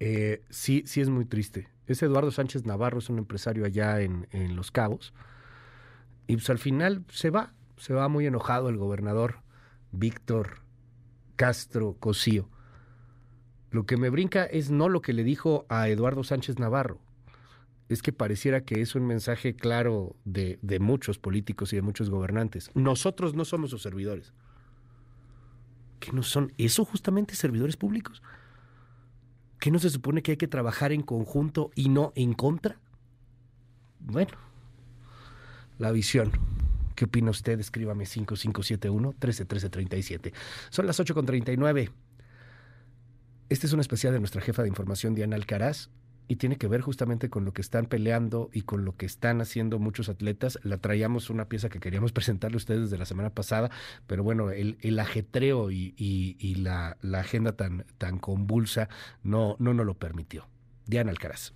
Eh, sí, sí es muy triste. Es Eduardo Sánchez Navarro, es un empresario allá en, en Los Cabos. Y pues al final se va, se va muy enojado el gobernador Víctor Castro Cosío. Lo que me brinca es no lo que le dijo a Eduardo Sánchez Navarro, es que pareciera que es un mensaje claro de, de muchos políticos y de muchos gobernantes. Nosotros no somos sus servidores. ¿Qué no son? ¿Eso justamente servidores públicos? ¿Qué no se supone que hay que trabajar en conjunto y no en contra? Bueno, la visión. ¿Qué opina usted? Escríbame 5571-131337. Son las 8.39. Este es un especial de nuestra jefa de información, Diana Alcaraz, y tiene que ver justamente con lo que están peleando y con lo que están haciendo muchos atletas. La traíamos una pieza que queríamos [laughs] presentarle a ustedes desde la semana pasada, pero bueno, el, ajetreo y, la, agenda tan, convulsa no, no nos lo permitió. Diana Alcaraz.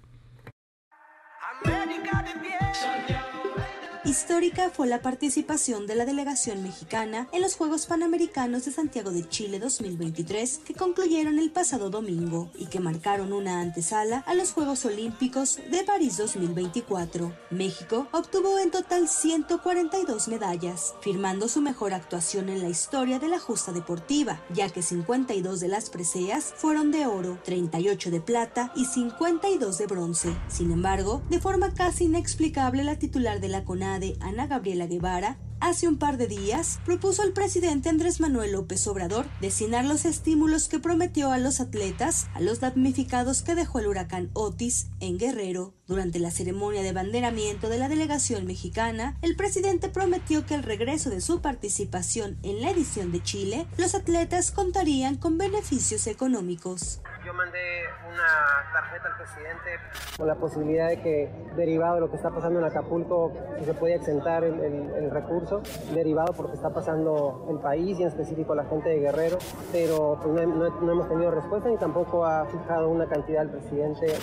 Histórica fue la participación de la delegación mexicana en los Juegos Panamericanos de Santiago de Chile 2023 que concluyeron el pasado domingo y que marcaron una antesala a los Juegos Olímpicos de París 2024. México obtuvo en total 142 medallas, firmando su mejor actuación en la historia de la justa deportiva, ya que 52 de las preseas fueron de oro, 38 de plata y 52 de bronce. Sin embargo, de forma casi inexplicable la titular de la CONADE Ana Gabriela Guevara, hace un par de días propuso al presidente Andrés Manuel López Obrador destinar los estímulos que prometió a los atletas a los damnificados que dejó el huracán Otis en Guerrero. Durante la ceremonia de banderamiento de la delegación mexicana, el presidente prometió que al regreso de su participación en la edición de Chile, los atletas contarían con beneficios económicos. Yo mandé una tarjeta al presidente con la posibilidad de que, derivado de lo que está pasando en Acapulco, se puede exentar el recurso, derivado por lo que está pasando el país y en específico la gente de Guerrero, pero pues, no, no, no hemos tenido respuesta ni tampoco ha fijado una cantidad el presidente.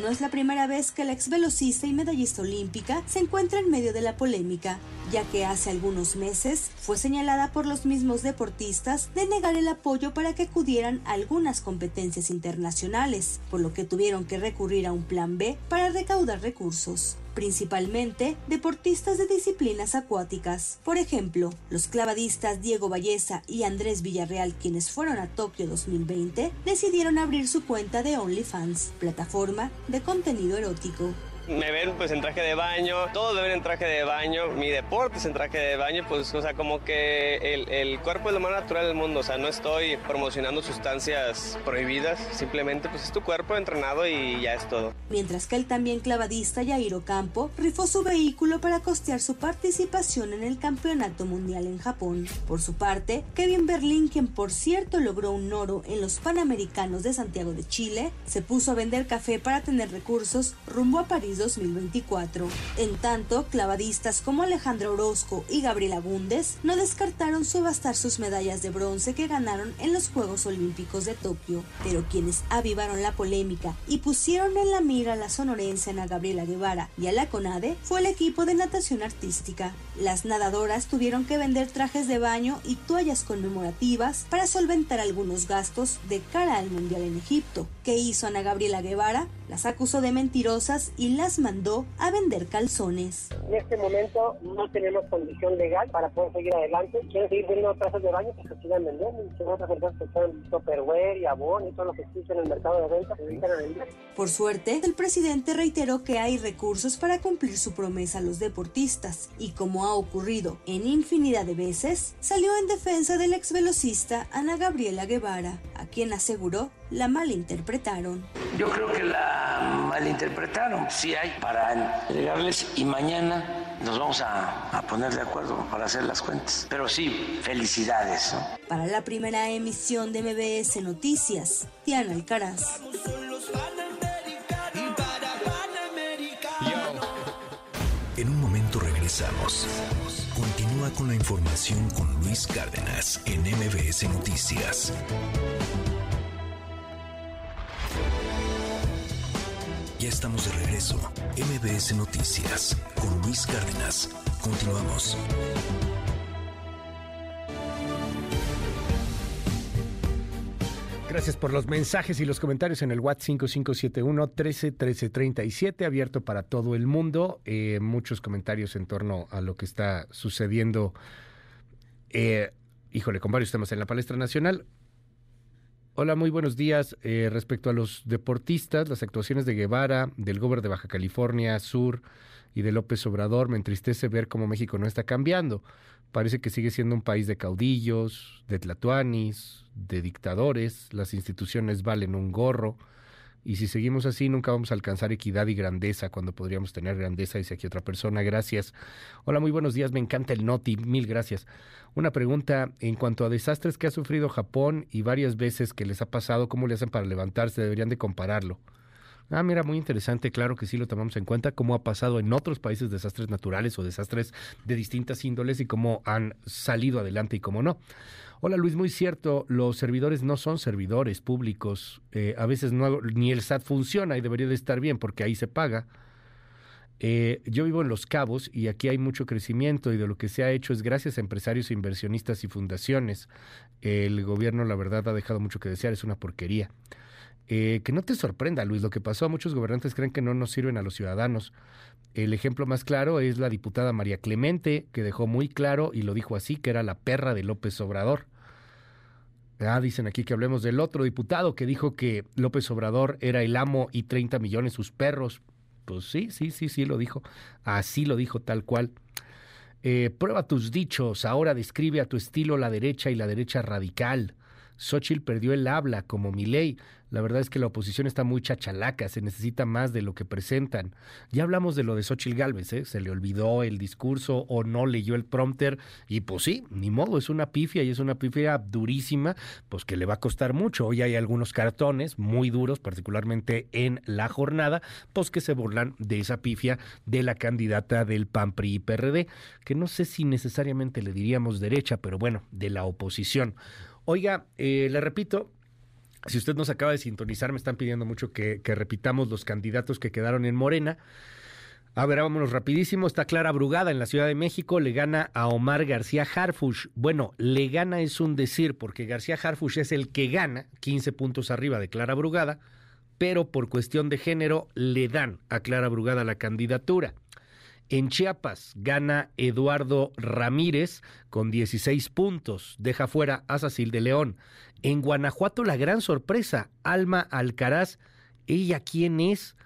No es la primera vez que la ex velocista y medallista olímpica se encuentra en medio de la polémica, ya que hace algunos meses fue señalada por los mismos deportistas de negar el apoyo para que acudieran a algunas competencias internacionales, por lo que tuvieron que recurrir a un plan B para recaudar recursos principalmente deportistas de disciplinas acuáticas. Por ejemplo, los clavadistas Diego Valleza y Andrés Villarreal, quienes fueron a Tokio 2020, decidieron abrir su cuenta de OnlyFans, plataforma de contenido erótico. Me ven pues en traje de baño, todos me ven en traje de baño, mi deporte es en traje de baño, pues o sea, como que el, el, cuerpo es lo más natural del mundo, o sea, no estoy promocionando sustancias prohibidas, simplemente pues es tu cuerpo entrenado y ya es todo. Mientras que el también clavadista Yairo Campo rifó su vehículo para costear su participación en el Campeonato Mundial en Japón. Por su parte, Kevin Berlín, quien por cierto logró un oro en los Panamericanos de Santiago de Chile, se puso a vender café para tener recursos rumbo a París 2024. En tanto, clavadistas como Alejandro Orozco y Gabriela Bundes no descartaron subastar sus medallas de bronce que ganaron en los Juegos Olímpicos de Tokio, pero quienes avivaron la polémica y pusieron en la mira a la sonorense Ana Gabriela Guevara y a la CONADE fue el equipo de natación artística. Las nadadoras tuvieron que vender trajes de baño y toallas conmemorativas para solventar algunos gastos de cara al Mundial en Egipto. ¿Qué hizo Ana Gabriela Guevara? Las acusó de mentirosas y las mandó a vender calzones. En este momento no tenemos condición legal para poder seguir adelante. Quieren seguir vendiendo trajes de baño, que sigan vendiendo. Y son otras empresas que son Tupperware y Avon y todo lo que existe en el mercado de venta se dedican a vender. Por suerte, el presidente reiteró que hay recursos para cumplir su promesa a los deportistas y como ha ocurrido en infinidad de veces, salió en defensa del ex velocista Ana Gabriela Guevara, a quien aseguró la malinterpretaron. Yo creo que la malinterpretaron. Sí hay para entregarles y mañana nos vamos a, a, poner de acuerdo para hacer las cuentas. Pero sí, felicidades. ¿no? Para la primera emisión de MBS Noticias, Diana Alcaraz. En un momento regresamos. Continúa con la información con Luis Cárdenas en MBS Noticias. Ya estamos de regreso. MBS Noticias con Luis Cárdenas. Continuamos. Gracias por los mensajes y los comentarios en el WhatsApp 5571 13 13 37, abierto para todo el mundo. Eh, muchos comentarios en torno a lo que está sucediendo, eh, híjole, con varios temas en la palestra nacional. Hola, muy buenos días. Eh, respecto a los deportistas, las actuaciones de Guevara, del gobernador de Baja California Sur y de López Obrador, me entristece ver cómo México no está cambiando. Parece que sigue siendo un país de caudillos, de tlatuanis, de dictadores. Las instituciones valen un gorro. Y si seguimos así, nunca vamos a alcanzar equidad y grandeza cuando podríamos tener grandeza, dice aquí otra persona. Gracias. Hola, muy buenos días. Me encanta el Noti. Mil gracias. Una pregunta en cuanto a desastres que ha sufrido Japón y varias veces que les ha pasado, ¿cómo le hacen para levantarse? Deberían de compararlo. Ah, mira, muy interesante, claro que sí lo tomamos en cuenta, cómo ha pasado en otros países desastres naturales o desastres de distintas índoles y cómo han salido adelante y cómo no. Hola Luis, muy cierto, los servidores no son servidores públicos, eh, a veces no, ni el SAT funciona y debería de estar bien porque ahí se paga. Eh, yo vivo en Los Cabos y aquí hay mucho crecimiento y de lo que se ha hecho es gracias a empresarios, inversionistas y fundaciones. El gobierno, la verdad, ha dejado mucho que desear, es una porquería. Eh, que no te sorprenda, Luis, lo que pasó. Muchos gobernantes creen que no nos sirven a los ciudadanos. El ejemplo más claro es la diputada María Clemente, que dejó muy claro y lo dijo así, que era la perra de López Obrador. Ah, dicen aquí que hablemos del otro diputado que dijo que López Obrador era el amo y 30 millones sus perros. Pues sí, sí, sí, sí lo dijo. Así lo dijo tal cual. Eh, prueba tus dichos, ahora describe a tu estilo la derecha y la derecha radical. Xochitl perdió el habla como Milei. La verdad es que la oposición está muy chachalaca, se necesita más de lo que presentan. Ya hablamos de lo de Xochitl Galvez, ¿eh? se le olvidó el discurso o no leyó el prompter y pues sí, ni modo, es una pifia y es una pifia durísima, pues que le va a costar mucho. Hoy hay algunos cartones muy duros, particularmente en la jornada, pues que se burlan de esa pifia de la candidata del PAN PRI y PRD, que no sé si necesariamente le diríamos derecha, pero bueno, de la oposición. Oiga, eh, le repito, si usted nos acaba de sintonizar, me están pidiendo mucho que, que, repitamos los candidatos que quedaron en Morena. A ver, vámonos rapidísimo. Está Clara Brugada en la Ciudad de México, le gana a Omar García Harfush. Bueno, le gana es un decir, porque García Harfush es el que gana, 15 puntos arriba de Clara Brugada, pero por cuestión de género le dan a Clara Brugada la candidatura. En Chiapas gana Eduardo Ramírez con 16 puntos, deja fuera a Sacil de León. En Guanajuato la gran sorpresa, Alma Alcaraz, ¿ella quién es?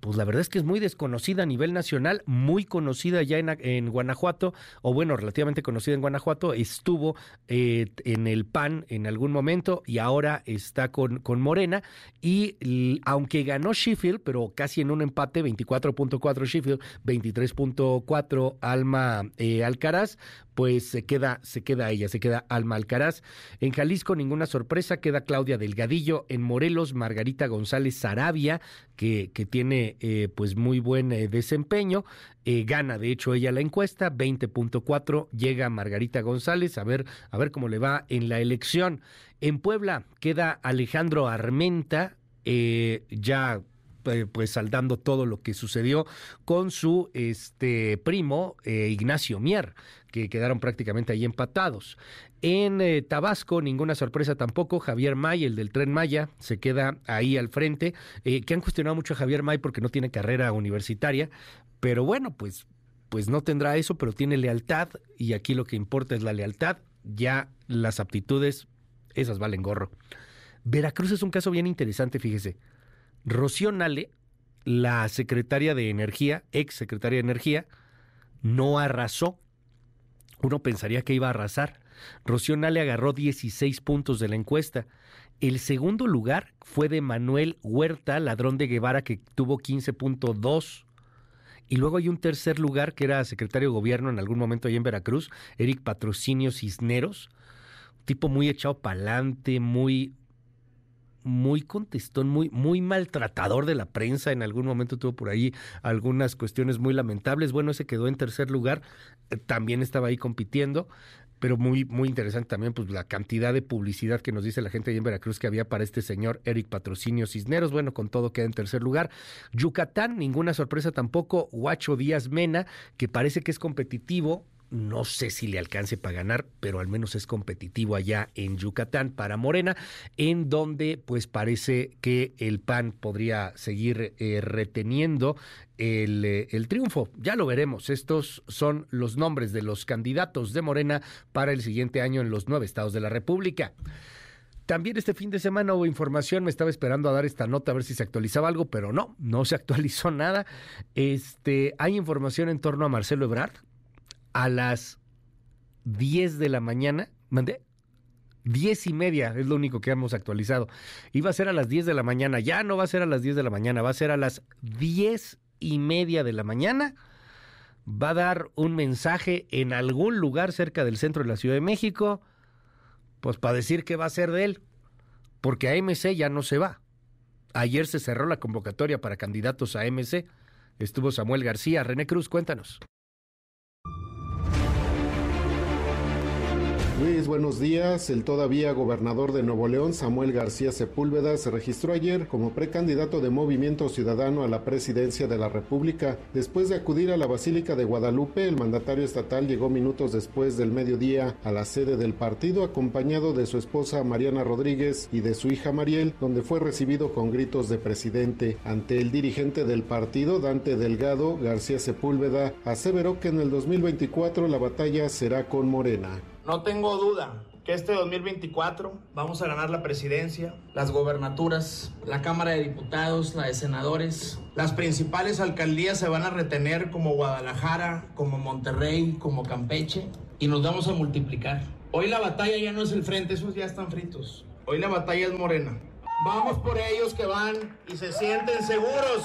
Pues la verdad es que es muy desconocida a nivel nacional, muy conocida ya en, Guanajuato, o bueno, relativamente conocida en Guanajuato, estuvo eh, en el PAN en algún momento y ahora está con, con Morena. Y aunque ganó Sheffield, pero casi en un empate, 24.4 Sheffield, 23.4 Alma eh, Alcaraz, pues se queda, se queda ella, se queda Alma Alcaraz. En Jalisco ninguna sorpresa, queda Claudia Delgadillo. En Morelos, Margarita González Sarabia, que, que tiene eh, pues muy buen eh, desempeño. Eh, gana, de hecho, ella la encuesta, 20.4, llega Margarita González, a ver, a ver cómo le va en la elección. En Puebla queda Alejandro Armenta, ya pues saldando todo lo que sucedió con su este primo Ignacio Mier, que quedaron prácticamente ahí empatados. En eh, Tabasco, ninguna sorpresa tampoco. Javier May, el del tren Maya, se queda ahí al frente. Eh, que han cuestionado mucho a Javier May porque no tiene carrera universitaria. Pero bueno, pues, pues no tendrá eso, pero tiene lealtad. Y aquí lo que importa es la lealtad. Ya las aptitudes, esas valen gorro. Veracruz es un caso bien interesante, fíjese. Rocío Nale, la secretaria de Energía, ex secretaria de Energía, no arrasó. Uno pensaría que iba a arrasar Rocío Nale agarró 16 puntos de la encuesta. El segundo lugar fue de Manuel Huerta, ladrón de Guevara, que tuvo 15.2. Y luego hay un tercer lugar que era secretario de gobierno en algún momento ahí en Veracruz, Eric Patrocinio Cisneros, tipo muy echado pa'lante, muy muy contestón, muy, muy maltratador de la prensa. En algún momento tuvo por ahí algunas cuestiones muy lamentables. Bueno, ese quedó en tercer lugar, eh, también estaba ahí compitiendo pero muy, muy interesante también pues la cantidad de publicidad que nos dice la gente ahí en Veracruz que había para este señor Eric Patrocinio Cisneros. Bueno, con todo queda en tercer lugar. Yucatán, ninguna sorpresa tampoco. Huacho Díaz Mena, que parece que es competitivo, no sé si le alcance para ganar, pero al menos es competitivo allá en Yucatán para Morena, en donde pues parece que el PAN podría seguir eh, reteniendo el, eh, el, triunfo. Ya lo veremos. Estos son los nombres de los candidatos de Morena para el siguiente año en los nueve estados de la República. También este fin de semana hubo información, me estaba esperando a dar esta nota a ver si se actualizaba algo, pero no, no se actualizó nada. Este, hay información en torno a Marcelo Ebrard, a las 10 de la mañana. ¿Mandé? Diez y media es lo único que hemos actualizado. Iba a ser a las 10 de la mañana, ya no va a ser a las 10 de la mañana, va a ser a las diez y media de la mañana. Va a dar un mensaje en algún lugar cerca del centro de la Ciudad de México, pues para decir que va a ser de él, porque AMC ya no se va. Ayer se cerró la convocatoria para candidatos a AMC. Estuvo Samuel García. René Cruz, cuéntanos. Luis, buenos días. El todavía gobernador de Nuevo León, Samuel García Sepúlveda, se registró ayer como precandidato de Movimiento Ciudadano a la presidencia de la República. Después de acudir a la Basílica de Guadalupe, el mandatario estatal llegó minutos después del mediodía a la sede del partido, acompañado de su esposa Mariana Rodríguez y de su hija Mariel, donde fue recibido con gritos de presidente. Ante el dirigente del partido, Dante Delgado, García Sepúlveda aseveró que en el 2024 la batalla será con Morena. No tengo duda que este 2024 vamos a ganar la presidencia, las gobernaturas, la Cámara de Diputados, la de Senadores. Las principales alcaldías se van a retener como Guadalajara, como Monterrey, como Campeche y nos vamos a multiplicar. Hoy la batalla ya no es el frente, esos ya están fritos. Hoy la batalla es morena. Vamos por ellos que van y se sienten seguros.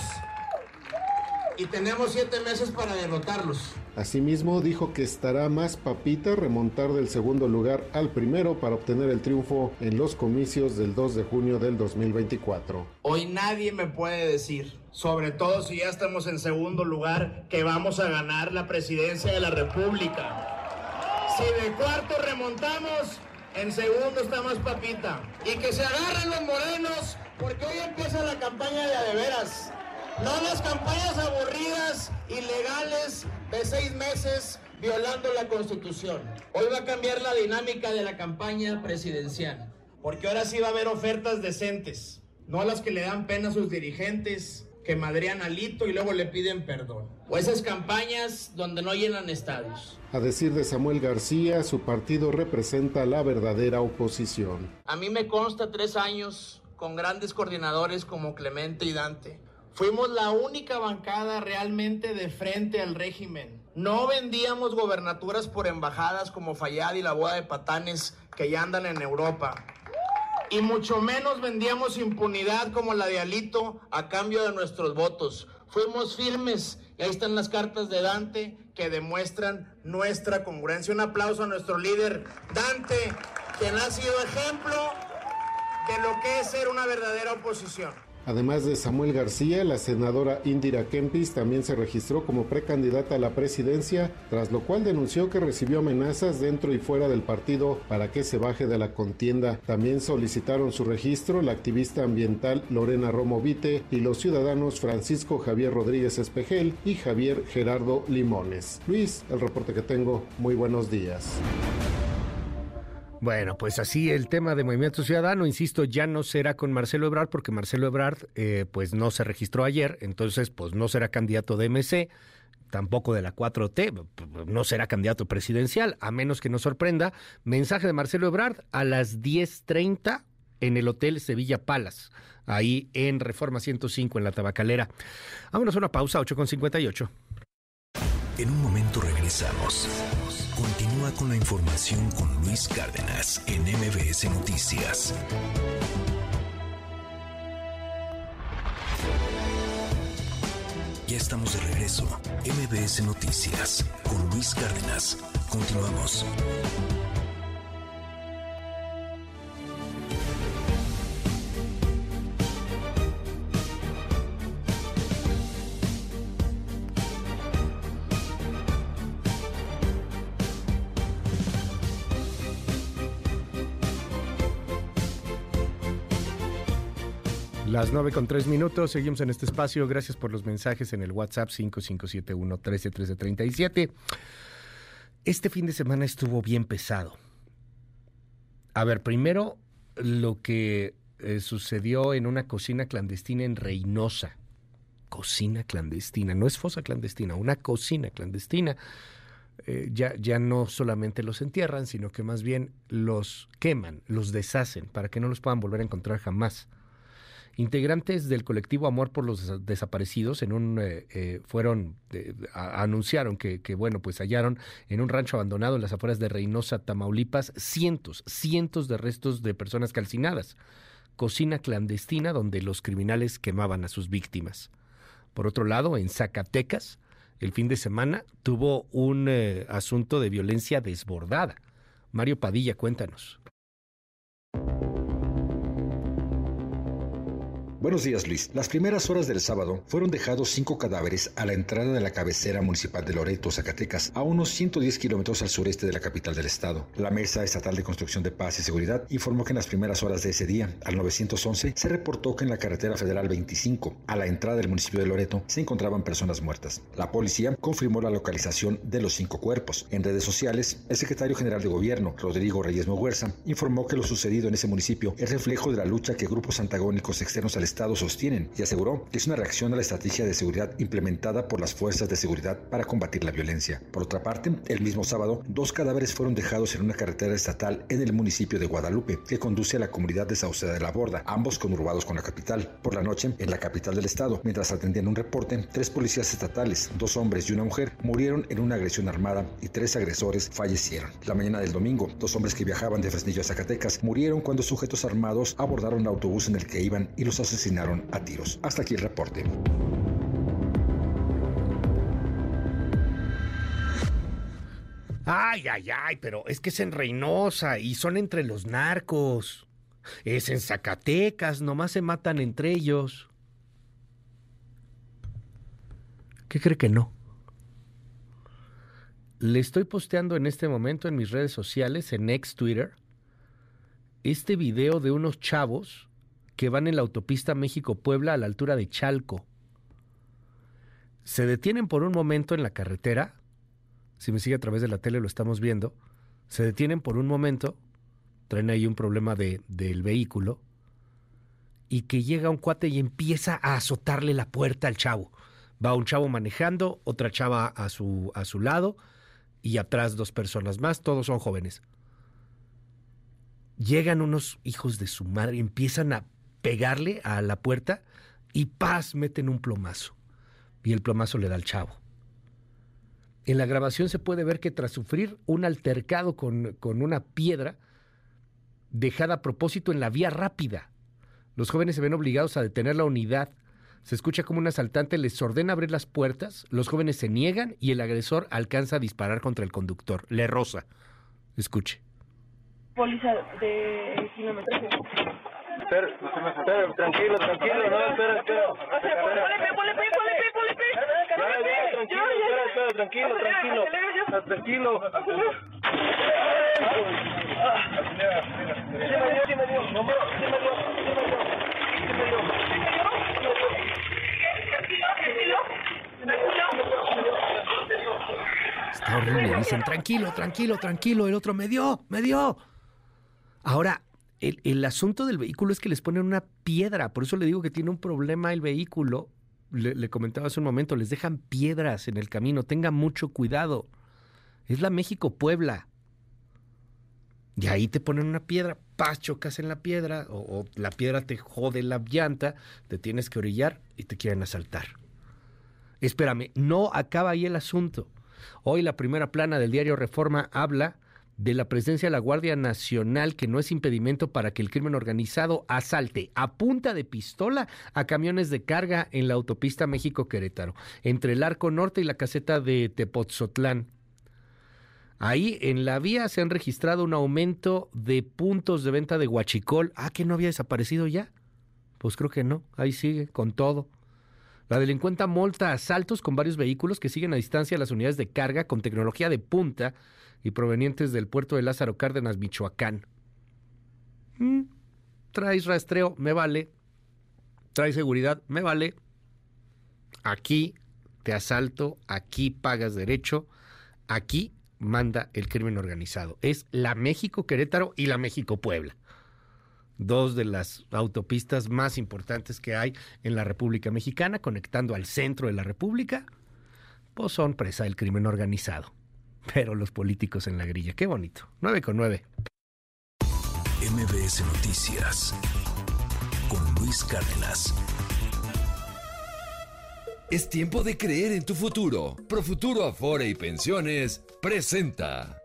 Y tenemos siete meses para derrotarlos. Asimismo, dijo que estará más papita remontar del segundo lugar al primero para obtener el triunfo en los comicios del 2 de junio del 2024. Hoy nadie me puede decir, sobre todo si ya estamos en segundo lugar, que vamos a ganar la presidencia de la República. Si de cuarto remontamos, en segundo está más papita. Y que se agarren los morenos, porque hoy empieza la campaña de adeveras. No las campañas aburridas, ilegales, de seis meses violando la Constitución. Hoy va a cambiar la dinámica de la campaña presidencial, porque ahora sí va a haber ofertas decentes, no a las que le dan pena a sus dirigentes, que madrean alito y luego le piden perdón. O esas campañas donde no llenan estadios. A decir de Samuel García, su partido representa la verdadera oposición. A mí me consta tres años con grandes coordinadores como Clemente y Dante Fuimos la única bancada realmente de frente al régimen. No vendíamos gobernaturas por embajadas como Fayad y la boda de patanes que ya andan en Europa. Y mucho menos vendíamos impunidad como la de Alito a cambio de nuestros votos. Fuimos firmes y ahí están las cartas de Dante que demuestran nuestra congruencia. Un aplauso a nuestro líder Dante, quien ha sido ejemplo de lo que es ser una verdadera oposición. Además de Samuel García, la senadora Indira Kempis también se registró como precandidata a la presidencia, tras lo cual denunció que recibió amenazas dentro y fuera del partido para que se baje de la contienda. También solicitaron su registro la activista ambiental Lorena Romo Vite y los ciudadanos Francisco Javier Rodríguez Espejel y Javier Gerardo Limones. Luis, el reporte que tengo. Muy buenos días. Bueno, pues así el tema de Movimiento Ciudadano, insisto, ya no será con Marcelo Ebrard porque Marcelo Ebrard eh, pues no se registró ayer, entonces pues no será candidato de MC, tampoco de la 4T, no será candidato presidencial, a menos que nos sorprenda. Mensaje de Marcelo Ebrard a las 10.30 en el Hotel Sevilla Palace, ahí en Reforma 105 en la Tabacalera. Vámonos a una pausa, 8.58. En un momento regresamos. Con la información con Luis Cárdenas en MBS Noticias. Ya estamos de regreso. MBS Noticias con Luis Cárdenas. Continuamos. Las 9 con 3 minutos, seguimos en este espacio. Gracias por los mensajes en el WhatsApp 5571 131337. Este fin de semana estuvo bien pesado. A ver, primero lo que eh, sucedió en una cocina clandestina en Reynosa. Cocina clandestina, no es fosa clandestina, una cocina clandestina. Eh, ya, ya no solamente los entierran, sino que más bien los queman, los deshacen para que no los puedan volver a encontrar jamás. Integrantes del colectivo Amor por los Desaparecidos en un eh, eh, fueron anunciaron que, que, bueno pues hallaron en un rancho abandonado en las afueras de Reynosa, Tamaulipas, cientos, cientos de restos de personas calcinadas. Cocina clandestina donde los criminales quemaban a sus víctimas. Por otro lado, en Zacatecas, el fin de semana tuvo un eh, asunto de violencia desbordada. Mario Padilla, cuéntanos. Buenos días, Luis. Las primeras horas del sábado fueron dejados cinco cadáveres a la entrada de la cabecera municipal de Loreto, Zacatecas, a unos 110 kilómetros al sureste de la capital del estado. La Mesa Estatal de Construcción de Paz y Seguridad informó que en las primeras horas de ese día, al 911, se reportó que en la carretera federal 25, a la entrada del municipio de Loreto, se encontraban personas muertas. La policía confirmó la localización de los cinco cuerpos. En redes sociales, el secretario general de gobierno, Rodrigo Reyes Moguerza, informó que lo sucedido en ese municipio es reflejo de la lucha que grupos antagónicos externos al Estado sostienen y aseguró que es una reacción a la estrategia de seguridad implementada por las fuerzas de seguridad para combatir la violencia. Por otra parte, el mismo sábado, dos cadáveres fueron dejados en una carretera estatal en el municipio de Guadalupe, que conduce a la comunidad de Sauceda de la Borda, ambos conurbados con la capital. Por la noche, en la capital del estado, mientras atendían un reporte, tres policías estatales, dos hombres y una mujer, murieron en una agresión armada y tres agresores fallecieron. La mañana del domingo, dos hombres que viajaban de Fresnillo a Zacatecas murieron cuando sujetos armados abordaron el autobús en el que iban y los asesinaron a tiros. Hasta aquí el reporte. Ay, ay, ay, pero es que es en Reynosa y son entre los narcos. Es en Zacatecas, nomás se matan entre ellos. ¿Qué cree que no? Le estoy posteando en este momento en mis redes sociales, en ex Twitter, este video de unos chavos que van en la autopista México-Puebla a la altura de Chalco. Se detienen por un momento en la carretera, si me sigue a través de la tele lo estamos viendo, se detienen por un momento, traen ahí un problema de, del vehículo, y que llega un cuate y empieza a azotarle la puerta al chavo. Va un chavo manejando, otra chava a su, a su lado, y atrás dos personas más, todos son jóvenes. Llegan unos hijos de su madre empiezan a pegarle a la puerta y paz, meten un plomazo. Y el plomazo le da al chavo. En la grabación se puede ver que tras sufrir un altercado con, con una piedra dejada a propósito en la vía rápida, los jóvenes se ven obligados a detener la unidad. Se escucha como un asaltante les ordena abrir las puertas, los jóvenes se niegan y el agresor alcanza a disparar contra el conductor. Le rosa. Escuche. Policía de kilómetros Espera, espera, tranquilo, tranquilo, no, espera, espera. Tranquilo, espera, espera, tranquilo, tranquilo. Tranquilo. Sí me dio, sí me dio, sí me dio, sí me dio, sí me dio, sí me dio. Está horrible. Dicen, tranquilo, tranquilo, tranquilo. El otro me dio, me dio. Ahora, el, asunto del vehículo es que les ponen una piedra. Por eso le digo que tiene un problema el vehículo. Le, comentaba hace un momento, les dejan piedras en el camino. Tengan mucho cuidado. Es la México-Puebla. Y ahí te ponen una piedra, paz, chocas en la piedra, o, o, la piedra te jode la llanta, te tienes que orillar y te quieren asaltar. Espérame, no acaba ahí el asunto. Hoy la primera plana del diario Reforma habla de la presencia de la Guardia Nacional que no es impedimento para que el crimen organizado asalte a punta de pistola a camiones de carga en la autopista México-Querétaro, entre el Arco Norte y la caseta de Tepotzotlán. Ahí en la vía se han registrado un aumento de puntos de venta de huachicol. Ah, que no había desaparecido ya. Pues creo que no, ahí sigue, con todo. La delincuenta multa asaltos con varios vehículos que siguen a distancia las unidades de carga con tecnología de punta y provenientes del puerto de Lázaro Cárdenas, Michoacán. Mm, traes rastreo, me vale. Traes seguridad, me vale. Aquí te asalto, aquí pagas derecho, aquí manda el crimen organizado. Es la México Querétaro y la México Puebla. Dos de las autopistas más importantes que hay en la República Mexicana, conectando al centro de la República, pues son presa del crimen organizado. Pero los políticos en la grilla, qué bonito. 9 con 9. MBS Noticias con Luis Cárdenas. Es tiempo de creer en tu futuro. Profuturo Afore y Pensiones presenta.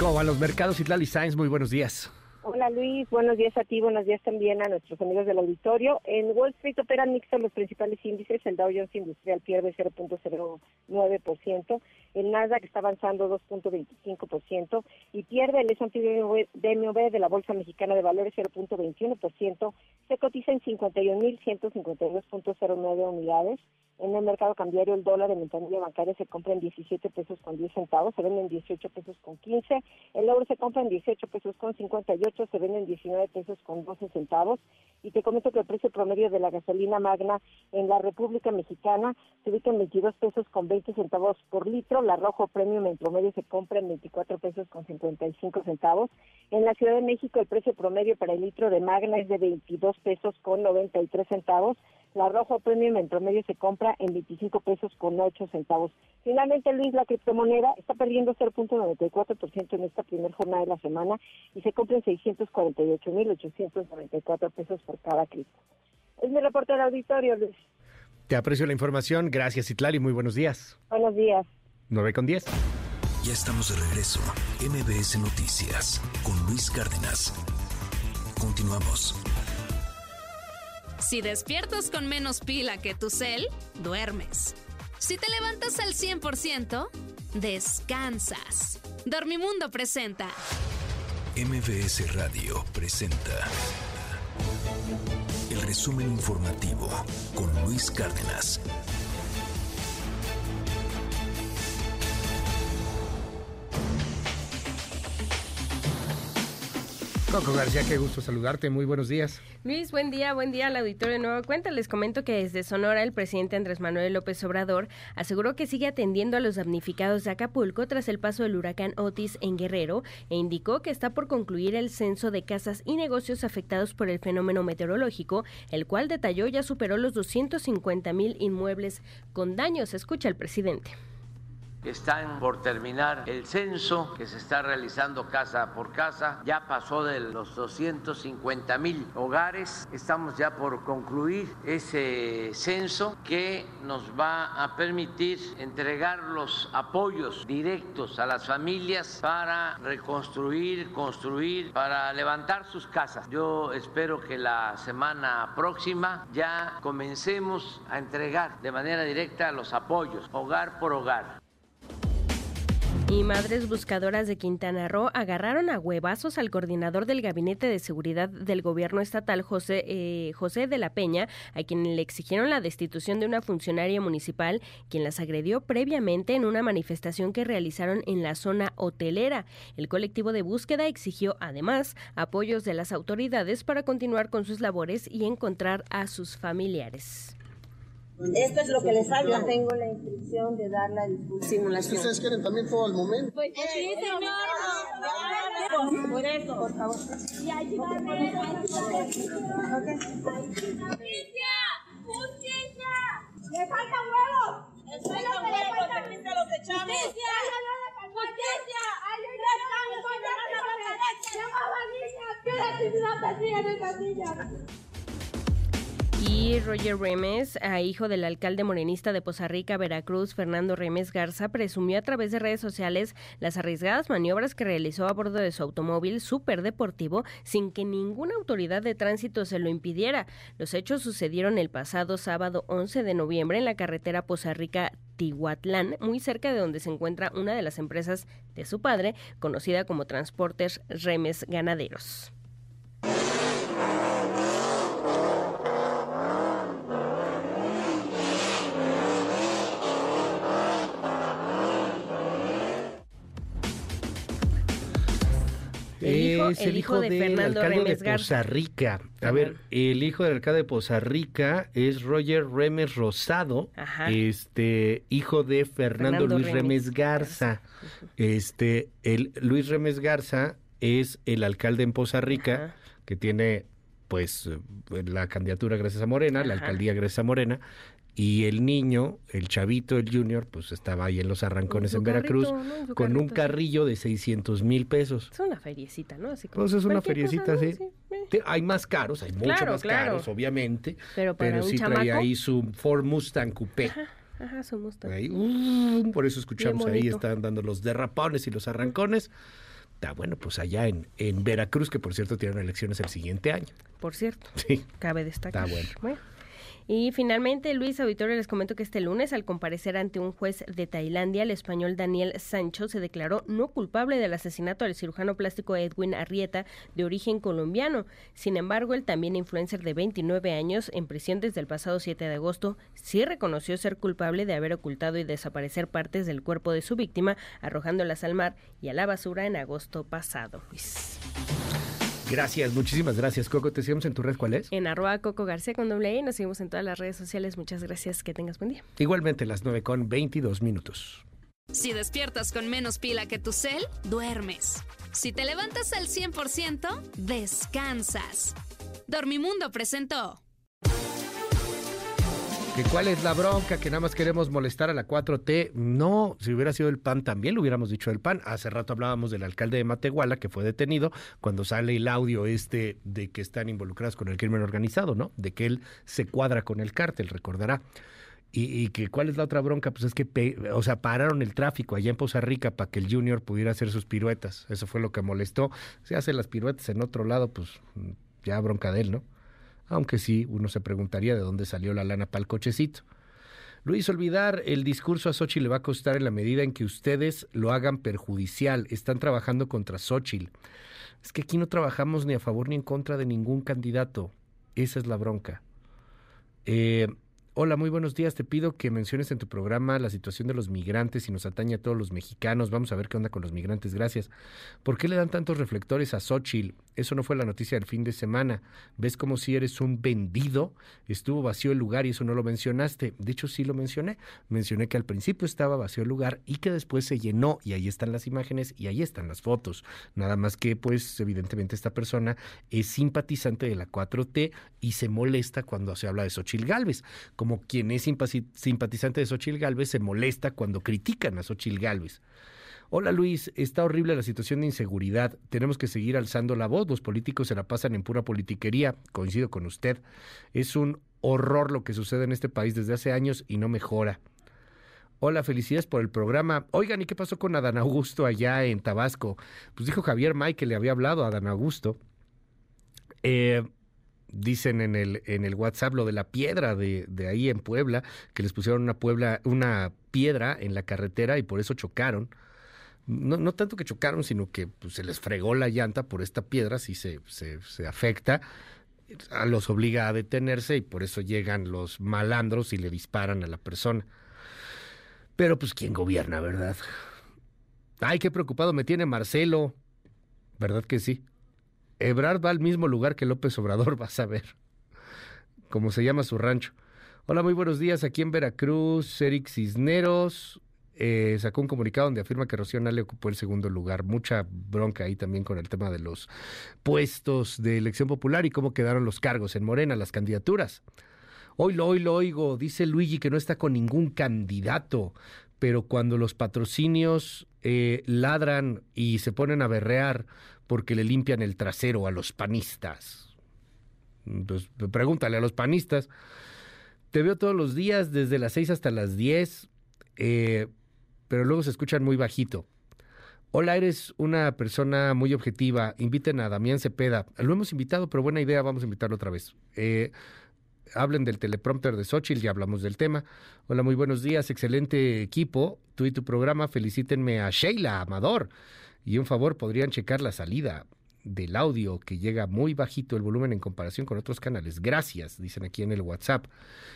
¿Cómo van los mercados? Itlali Sainz, muy buenos días. Hola Luis, buenos días a ti, buenos días también a nuestros amigos del auditorio. En Wall Street operan mixtos los principales índices, el Dow Jones Industrial pierde 0.09%, el Nasdaq está avanzando 2.25% y pierde el S&P DMV de la Bolsa Mexicana de Valores 0.21%, se cotiza en 51.152.09 unidades. En el mercado cambiario el dólar en ventanilla bancaria se compra en 17 pesos con 10 centavos, se vende en 18 pesos con 15, el euro se compra en 18 pesos con 58, se vende en 19 pesos con 12 centavos. Y te comento que el precio promedio de la gasolina magna en la República Mexicana se ubica en 22 pesos con 20 centavos por litro, la rojo premium en promedio se compra en 24 pesos con 55 centavos. En la Ciudad de México el precio promedio para el litro de magna es de 22 pesos con 93 centavos. La rojo premium en promedio se compra en 25 pesos con 8 centavos. Finalmente, Luis, la criptomoneda está perdiendo 0.94% en esta primera jornada de la semana y se compra en 648.894 pesos por cada cripto. Es mi reporte del auditorio, Luis. Te aprecio la información. Gracias, Itlali. Muy buenos días. Buenos días. 9 con 10. Ya estamos de regreso. MBS Noticias con Luis Cárdenas. Continuamos. Si despiertas con menos pila que tu cel, duermes. Si te levantas al 100%, descansas. Dormimundo presenta. MBS Radio presenta. El resumen informativo con Luis Cárdenas. Coco García, qué gusto saludarte. Muy buenos días. Luis, buen día, buen día al auditorio de Nueva Cuenta. Les comento que desde Sonora el presidente Andrés Manuel López Obrador aseguró que sigue atendiendo a los damnificados de Acapulco tras el paso del huracán Otis en Guerrero e indicó que está por concluir el censo de casas y negocios afectados por el fenómeno meteorológico, el cual detalló ya superó los 250 mil inmuebles con daños. Escucha el presidente. Están por terminar el censo que se está realizando casa por casa. Ya pasó de los 250 mil hogares. Estamos ya por concluir ese censo que nos va a permitir entregar los apoyos directos a las familias para reconstruir, construir, para levantar sus casas. Yo espero que la semana próxima ya comencemos a entregar de manera directa los apoyos, hogar por hogar. Y madres buscadoras de Quintana Roo agarraron a huevazos al coordinador del Gabinete de Seguridad del Gobierno Estatal, José, eh, José de la Peña, a quien le exigieron la destitución de una funcionaria municipal, quien las agredió previamente en una manifestación que realizaron en la zona hotelera. El colectivo de búsqueda exigió además apoyos de las autoridades para continuar con sus labores y encontrar a sus familiares. Esto es lo que les falta. Yo tengo la instrucción de dar la simulación. ¿Ustedes quieren también todo al momento? Pues, sí, señor. Por eso, por favor. Y ayúdame. ¡Justicia! ¡Justicia! ¡Le faltan huevos! ¡Le faltan huevos! ¡Aquí se los echamos! ¡Justicia! ¡Justicia! Y Roger Remes, hijo del alcalde morenista de Poza Rica, Veracruz, Fernando Remes Garza, presumió a través de redes sociales las arriesgadas maniobras que realizó a bordo de su automóvil superdeportivo sin que ninguna autoridad de tránsito se lo impidiera. Los hechos sucedieron el pasado sábado 11 de noviembre en la carretera Poza Rica Tihuatlán, muy cerca de donde se encuentra una de las empresas de su padre, conocida como Transportes Remes Ganaderos. Es el, hijo, de del alcalde de Poza Rica. A ver, el hijo del alcalde de Poza Rica es Roger Remes Rosado, este hijo de Fernando, Luis Remes, Garza. Este, el Luis Remes Garza es el alcalde en Poza Rica que tiene pues la candidatura gracias a Morena, la alcaldía gracias a Morena, y el niño, el chavito, el junior, pues estaba ahí en los arrancones en Veracruz con un carrillo de 600 mil pesos. Es una feriecita, ¿no? Así como pues es una feriecita, sí. Hay más caros, hay mucho más caros, obviamente. Pero, para sí trae ahí su Ford Mustang Coupé. Ajá, su Mustang. Uh, por eso escuchamos ahí, están dando los derrapones y los arrancones. Está bueno, pues allá en, en Veracruz, que por cierto tienen elecciones el siguiente año. Por cierto. Sí. Cabe destacar. Está bueno. Y finalmente, Luis Auditorio, les comento que este lunes, al comparecer ante un juez de Tailandia, el español Daniel Sancho se declaró no culpable del asesinato del cirujano plástico Edwin Arrieta, de origen colombiano. Sin embargo, el también influencer de 29 años, en prisión desde el pasado 7 de agosto, sí reconoció ser culpable de haber ocultado y desaparecer partes del cuerpo de su víctima, arrojándolas al mar y a la basura en agosto pasado. Gracias, muchísimas gracias, Coco. Te seguimos en tu red, ¿cuál es? En arroba Coco García con doble E. Nos seguimos en todas las redes sociales. Muchas gracias. Que tengas buen día. Igualmente, las 9 con 22 minutos. Si despiertas con menos pila que tu cel, duermes. Si te levantas al 100%, descansas. Dormimundo presentó. ¿Cuál es la bronca? Que nada más queremos molestar a la 4T. No, si hubiera sido el PAN también lo hubiéramos dicho el PAN. Hace rato hablábamos del alcalde de Matehuala que fue detenido cuando sale el audio este de que están involucrados con el crimen organizado, ¿no? De que él se cuadra con el cártel, recordará. Y, que cuál es la otra bronca, pues es que, o sea, pararon el tráfico allá en Poza Rica para que el Junior pudiera hacer sus piruetas. Eso fue lo que molestó. Si hace las piruetas en otro lado, pues ya bronca de él, ¿no? Aunque sí uno se preguntaría de dónde salió la lana para el cochecito. Luis, olvidar el discurso a Xochitl le va a costar en la medida en que ustedes lo hagan perjudicial. Están trabajando contra Xochitl. Es que aquí no trabajamos ni a favor ni en contra de ningún candidato. Esa es la bronca. Eh, Hola, muy buenos días. Te pido que menciones en tu programa la situación de los migrantes y nos atañe a todos los mexicanos. Vamos a ver qué onda con los migrantes. Gracias. ¿Por qué le dan tantos reflectores a Xochitl? Eso no fue la noticia del fin de semana. ¿Ves como si eres un vendido? Estuvo vacío el lugar y eso no lo mencionaste. De hecho, sí lo mencioné. Mencioné que al principio estaba vacío el lugar y que después se llenó y ahí están las imágenes y ahí están las fotos. Nada más que, pues, evidentemente esta persona es simpatizante de la 4T y se molesta cuando se habla de Xochitl Galvez quien es simpatizante de Xochil Gálvez se molesta cuando critican a Xochil Gálvez. Hola Luis, está horrible la situación de inseguridad. Tenemos que seguir alzando la voz. Los políticos se la pasan en pura politiquería. Coincido con usted. Es un horror lo que sucede en este país desde hace años y no mejora. Hola, felicidades por el programa. Oigan, ¿y qué pasó con Adán Augusto allá en Tabasco? Pues dijo Javier May que le había hablado a Adán Augusto. Eh, dicen en el, en el WhatsApp lo de la piedra de, de, ahí en Puebla, que les pusieron una, Puebla, una piedra en la carretera y por eso chocaron. no, no tanto que chocaron, sino que pues, se les fregó la llanta por esta piedra, si se, se, se afecta, los obliga a detenerse y por eso llegan los malandros y le disparan a la persona. Pero pues quién gobierna, ¿verdad? Ay, qué preocupado me tiene Marcelo. ¿Verdad que sí? Ebrard va al mismo lugar que López Obrador, [laughs] vas a ver. Como se llama su rancho. Hola, muy buenos días. Aquí en Veracruz, Eric Cisneros eh, sacó un comunicado donde afirma que Rocío Nale ocupó el segundo lugar. Mucha bronca ahí también con el tema de los puestos de elección popular y cómo quedaron los cargos en Morena, las candidaturas. Hoy lo, hoy lo oigo, dice Luigi que no está con ningún candidato, pero cuando los patrocinios eh, ladran y se ponen a berrear porque le limpian el trasero a los panistas. Pues pregúntale a los panistas. Te veo todos los días, desde las 6 hasta las 10, eh, pero luego se escuchan muy bajito. Hola, eres una persona muy objetiva. Inviten a Damián Cepeda. Lo hemos invitado, pero buena idea, vamos a invitarlo otra vez. Eh, hablen del teleprompter de Xochitl, ya hablamos del tema. Hola, muy buenos días, excelente equipo. Tú y tu programa, felicítenme a Sheila Amador. Y un favor, podrían checar la salida del audio que llega muy bajito el volumen en comparación con otros canales. Gracias, dicen aquí en el WhatsApp.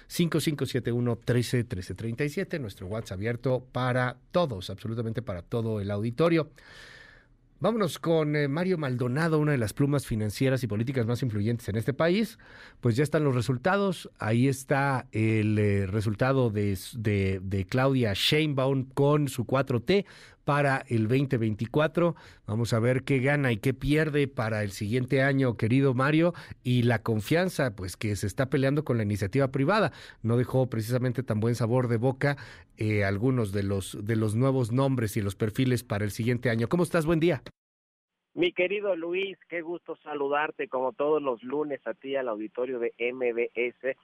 5571 13 1337, nuestro WhatsApp abierto para todos, absolutamente para todo el auditorio. Vámonos con eh, Mario Maldonado, una de las plumas financieras y políticas más influyentes en este país. Pues ya están los resultados. Ahí está el eh, resultado de, de, de, Claudia Sheinbaum con su 4T para el 2024. Vamos a ver qué gana y qué pierde para el siguiente año, querido Mario, y la confianza, pues que se está peleando con la iniciativa privada. No dejó precisamente tan buen sabor de boca eh, algunos de los de los nuevos nombres y los perfiles para el siguiente año. ¿Cómo estás? Buen día. Mi querido Luis, qué gusto saludarte como todos los lunes a ti al auditorio de MBS.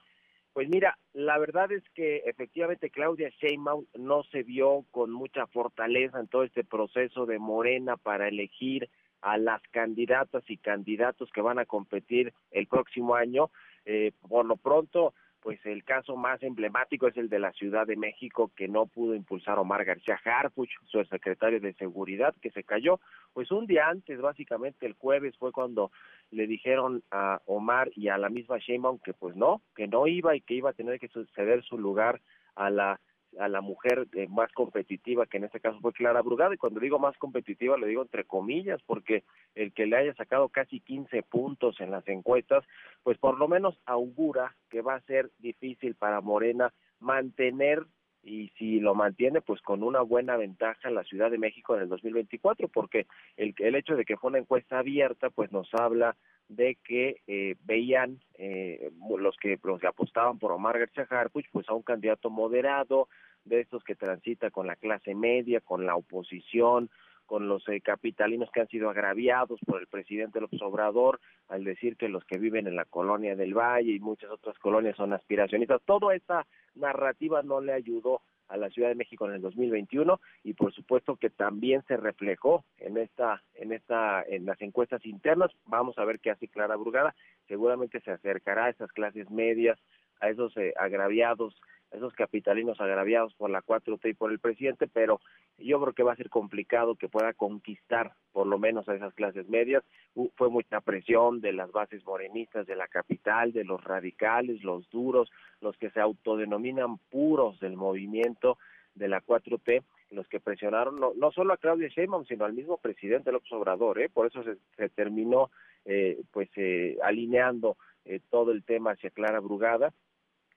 Pues mira, la verdad es que efectivamente Claudia Sheinbaum no se vio con mucha fortaleza en todo este proceso de Morena para elegir a las candidatas y candidatos que van a competir el próximo año. Eh, por lo pronto, pues el caso más emblemático es el de la Ciudad de México que no pudo impulsar Omar García Harfuch, su secretario de Seguridad, que se cayó. Pues un día antes, básicamente el jueves, fue cuando le dijeron a Omar y a la misma Sheinbaum que pues no, que no iba y que iba a tener que ceder su lugar a la a la mujer eh, más competitiva, que en este caso fue Clara Brugada, y cuando digo más competitiva lo digo entre comillas, porque el que le haya sacado casi 15 puntos en las encuestas, pues por lo menos augura que va a ser difícil para Morena mantener y si lo mantiene pues con una buena ventaja en la Ciudad de México en el 2024 porque el, el hecho de que fue una encuesta abierta pues nos habla de que eh, veían eh, los que los que apostaban por Omar García Harfuch pues a un candidato moderado de estos que transita con la clase media con la oposición con los eh, capitalinos que han sido agraviados por el presidente López Obrador al decir que los que viven en la colonia del Valle y muchas otras colonias son aspiracionistas. Toda esta narrativa no le ayudó a la Ciudad de México en el 2021 y por supuesto que también se reflejó en esta en esta en las encuestas internas. Vamos a ver qué hace Clara Brugada. Seguramente se acercará a esas clases medias, a esos eh, agraviados esos capitalinos agraviados por la 4T y por el presidente, pero yo creo que va a ser complicado que pueda conquistar por lo menos a esas clases medias. fue mucha presión de las bases morenistas de la capital, de los radicales, los duros, los que se autodenominan puros del movimiento de la 4T, los que presionaron no, no solo a Claudia Sheinbaum, sino al mismo presidente López Obrador, ¿eh? por eso se, se terminó eh, pues eh, alineando eh, todo el tema hacia Clara Brugada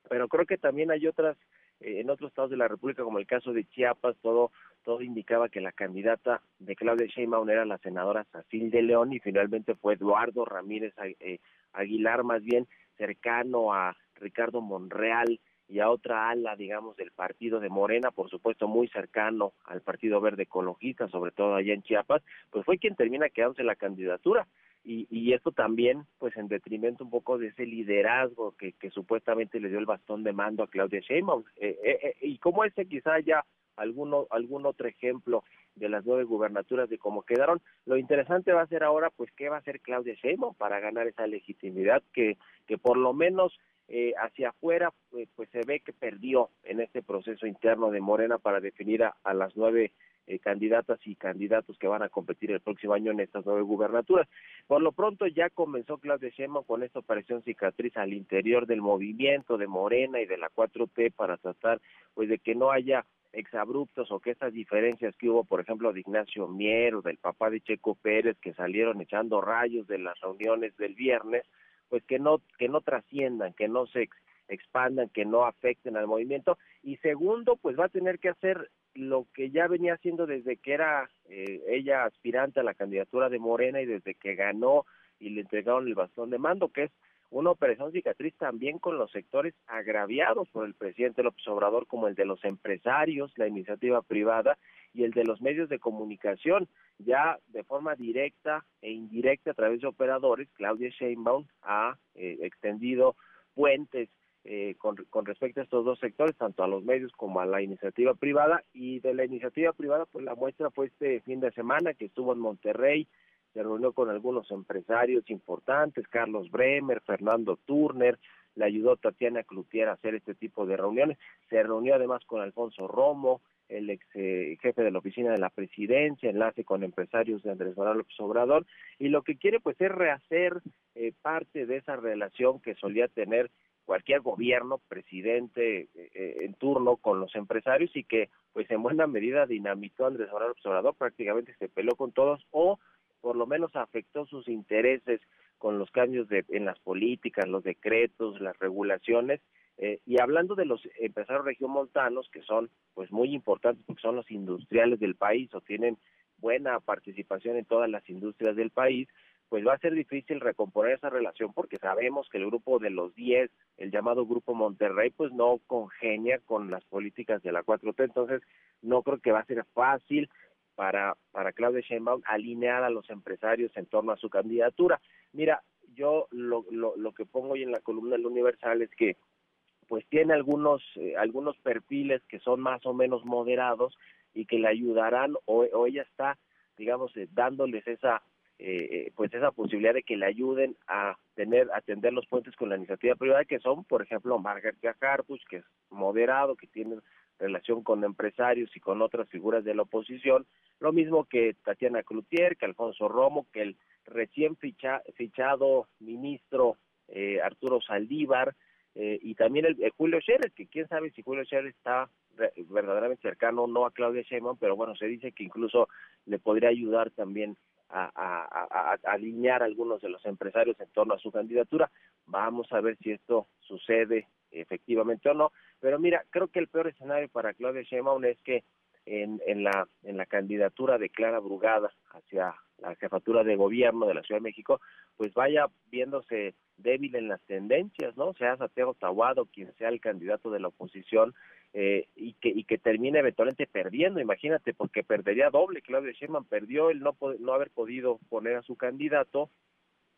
pero creo que también hay otras eh, en otros estados de la República, como el caso de Chiapas, todo todo indicaba que la candidata de Claudia Sheinbaum era la senadora Sacil de León y finalmente fue Eduardo Ramírez eh, Aguilar, más bien cercano a Ricardo Monreal y a otra ala, digamos, del partido de Morena, por supuesto muy cercano al Partido Verde Ecologista, sobre todo allá en Chiapas, pues fue quien termina quedándose la candidatura y, y esto también pues en detrimento un poco de ese liderazgo que, que supuestamente le dio el bastón de mando a Claudia Sheinbaum. Eh, eh, eh, y como ese quizá ya alguno algún otro ejemplo de las nueve gubernaturas de cómo quedaron lo interesante va a ser ahora pues qué va a hacer Claudia Sheinbaum para ganar esa legitimidad que que por lo menos eh, hacia afuera pues, pues se ve que perdió en este proceso interno de Morena para definir a, a las nueve eh, candidatas y candidatos que van a competir el próximo año en estas nueve gubernaturas. Por lo pronto ya comenzó Claudia Sheinbaum con esta operación cicatriz al interior del movimiento de Morena y de la 4T para tratar pues de que no haya exabruptos o que estas diferencias que hubo, por ejemplo, de Ignacio Mier o del papá de Checo Pérez que salieron echando rayos de las reuniones del viernes, pues que no que no trasciendan, que no se expandan, que no afecten al movimiento. Y segundo, pues va a tener que hacer lo que ya venía haciendo desde que era eh, ella aspirante a la candidatura de Morena y desde que ganó y le entregaron el bastón de mando, que es una operación cicatriz también con los sectores agraviados por el presidente López Obrador, como el de los empresarios, la iniciativa privada y el de los medios de comunicación, ya de forma directa e indirecta a través de operadores, Claudia Sheinbaum ha eh, extendido puentes eh, con, con, respecto a estos dos sectores, tanto a los medios como a la iniciativa privada. Y de la iniciativa privada, pues la muestra fue este fin de semana que estuvo en Monterrey, se reunió con algunos empresarios importantes, Carlos Bremer, Fernando Turner, le ayudó Tatiana Cloutier a hacer este tipo de reuniones, se reunió además con Alfonso Romo, el ex eh, jefe de la oficina de la presidencia, enlace con empresarios de Andrés Manuel López Obrador, y lo que quiere pues es rehacer eh, parte de esa relación que solía tener cualquier gobierno, presidente eh, en turno con los empresarios y que pues en buena medida dinamitó Andrés Manuel Obrador, prácticamente se peleó con todos o por lo menos afectó sus intereses con los cambios de, en las políticas, los decretos, las regulaciones. Eh, y hablando de los empresarios regiomontanos, que son pues muy importantes porque son los industriales del país o tienen buena participación en todas las industrias del país, pues va a ser difícil recomponer esa relación porque sabemos que el grupo de los 10, el llamado Grupo Monterrey, pues no congenia con las políticas de la 4T, entonces no creo que va a ser fácil para, para Claudia Sheinbaum alinear a los empresarios en torno a su candidatura. Mira, yo lo, lo, lo que pongo hoy en la columna del Universal es que pues tiene algunos eh, algunos perfiles que son más o menos moderados y que le ayudarán o, o ella está digamos eh, dándoles esa eh, eh, pues esa posibilidad de que le ayuden a tener atender los puentes con la iniciativa privada que son por ejemplo Margaret Harpuch que es moderado que tiene relación con empresarios y con otras figuras de la oposición, lo mismo que Tatiana Cloutier, que Alfonso Romo, que el recién fichado ministro eh, Arturo Saldívar, eh, y también el, Julio Scherer, que quién sabe si Julio Scherer está verdaderamente cercano no a Claudia Sheinbaum, pero bueno, se dice que incluso le podría ayudar también a, a, a, alinear a algunos de los empresarios en torno a su candidatura. Vamos a ver si esto sucede efectivamente o no. Pero mira, creo que el peor escenario para Claudia Sheinbaum es que en, la, en la candidatura de Clara Brugada hacia la jefatura de gobierno de la Ciudad de México, pues vaya viéndose débil en las tendencias, ¿no? Sea Santiago Tahuado quien sea el candidato de la oposición eh, y que y que termine eventualmente perdiendo, imagínate, porque perdería doble. Claudia Sheinbaum perdió el no no haber podido poner a su candidato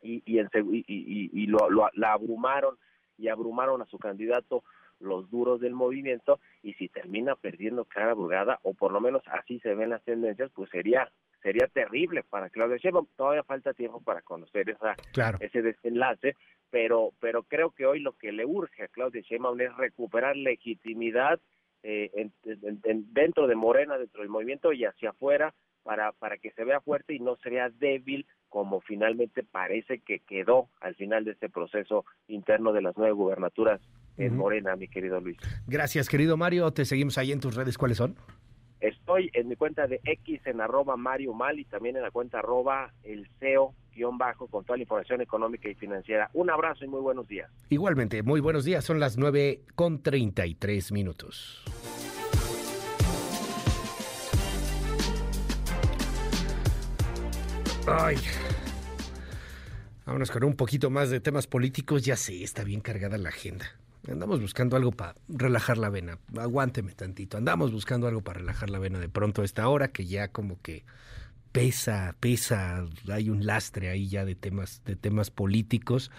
y y, y, y, lo, lo, la abrumaron y abrumaron a su candidato los duros del movimiento y si termina perdiendo cara Brugada o por lo menos así se ven las tendencias pues sería sería terrible para Claudia Sheinbaum. Todavía falta tiempo para conocer esa ese desenlace pero pero creo que hoy lo que le urge a Claudia Sheinbaum es recuperar legitimidad eh, dentro de Morena dentro del movimiento y hacia afuera para para que se vea fuerte y no se vea débil como finalmente parece que quedó al final de este proceso interno de las nueve gubernaturas en Morena, mi querido Luis. Gracias, querido Mario. Te seguimos ahí en tus redes. ¿Cuáles son? Estoy en mi cuenta de X en arroba Mario Mal y también en la cuenta arroba el CEO guion bajo con toda la información económica y financiera. Un abrazo y muy buenos días. Igualmente, muy buenos días. Son las nueve con treinta y tres minutos. Ay. Vámonos con un poquito más de temas políticos. Ya sé, está bien cargada la agenda. Andamos buscando algo para relajar la vena. Aguánteme tantito. Andamos buscando algo para relajar la vena de pronto a esta hora que ya como que pesa, pesa, hay un lastre ahí ya de temas, de temas políticos,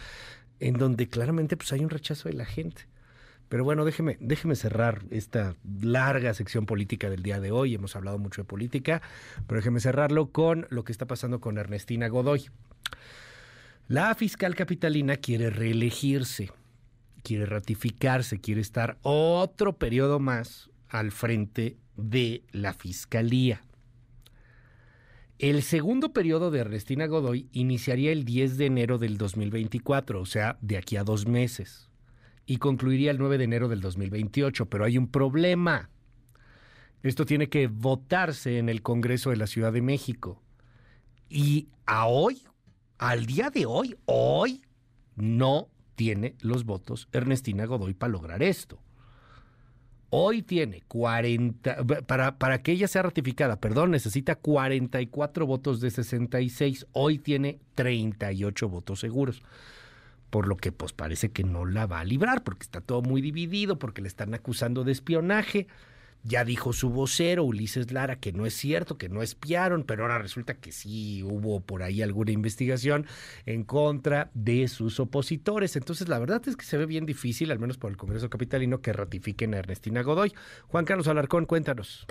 en donde claramente pues hay un rechazo de la gente. Pero bueno, déjeme, déjeme cerrar esta larga sección política del día de hoy. Hemos hablado mucho de política, pero déjeme cerrarlo con lo que está pasando con Ernestina Godoy. La fiscal capitalina quiere reelegirse, quiere ratificarse, quiere estar otro periodo más al frente de la fiscalía. El segundo periodo de Ernestina Godoy iniciaría el 10 de enero del 2024, o sea, de aquí a dos meses, y concluiría el 9 de enero del 2028, pero hay un problema. Esto tiene que votarse en el Congreso de la Ciudad de México. Y a hoy, al día de hoy, hoy, no tiene los votos Ernestina Godoy para lograr esto. Hoy tiene 40, para, para que ella sea ratificada, perdón, necesita 44 votos de 66. Hoy tiene 38 votos seguros. Por lo que pues parece que no la va a librar, porque está todo muy dividido, porque le están acusando de espionaje. Ya dijo su vocero, Ulises Lara, que no es cierto, que no espiaron, pero ahora resulta que sí hubo por ahí alguna investigación en contra de sus opositores. Entonces, la verdad es que se ve bien difícil, al menos por el Congreso Capitalino, que ratifiquen a Ernestina Godoy. Juan Carlos Alarcón, cuéntanos.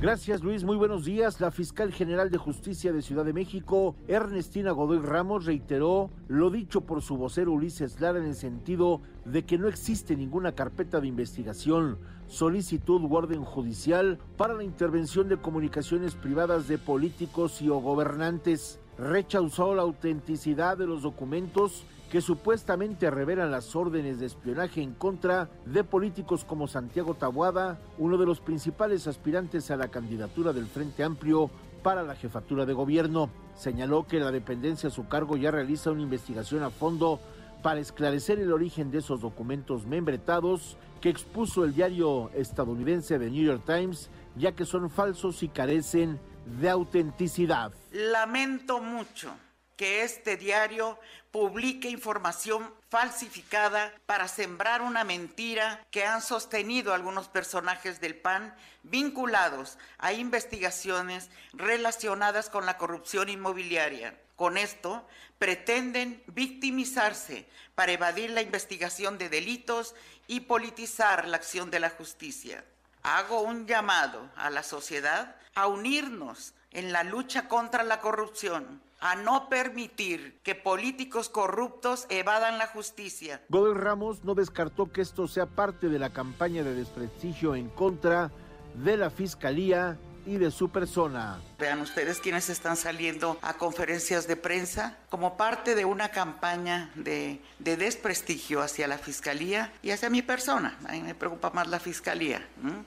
Gracias Luis, muy buenos días. La fiscal general de justicia de Ciudad de México, Ernestina Godoy Ramos, reiteró lo dicho por su vocero Ulises Lara en el sentido de que no existe ninguna carpeta de investigación, solicitud orden judicial para la intervención de comunicaciones privadas de políticos y o gobernantes. Rechazó la autenticidad de los documentos que supuestamente revelan las órdenes de espionaje en contra de políticos como Santiago Tabuada, uno de los principales aspirantes a la candidatura del Frente Amplio para la jefatura de gobierno. Señaló que la dependencia a su cargo ya realiza una investigación a fondo para esclarecer el origen de esos documentos membretados que expuso el diario estadounidense The New York Times, ya que son falsos y carecen de autenticidad. Lamento mucho que este diario publique información falsificada para sembrar una mentira que han sostenido algunos personajes del PAN vinculados a investigaciones relacionadas con la corrupción inmobiliaria. Con esto pretenden victimizarse para evadir la investigación de delitos y politizar la acción de la justicia. Hago un llamado a la sociedad a unirnos en la lucha contra la corrupción a no permitir que políticos corruptos evadan la justicia. Godoy Ramos no descartó que esto sea parte de la campaña de desprestigio en contra de la Fiscalía y de su persona. Vean ustedes quienes están saliendo a conferencias de prensa como parte de una campaña de, de desprestigio hacia la Fiscalía y hacia mi persona. A mí me preocupa más la Fiscalía.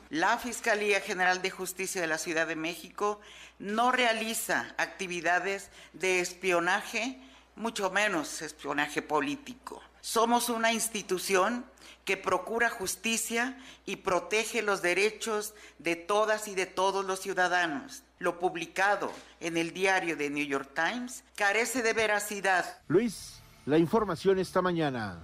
La Fiscalía General de Justicia de la Ciudad de México no realiza actividades de espionaje, mucho menos espionaje político. Somos una institución que procura justicia y protege los derechos de todas y de todos los ciudadanos. Lo publicado en el diario de New York Times carece de veracidad. Luis, la información esta mañana.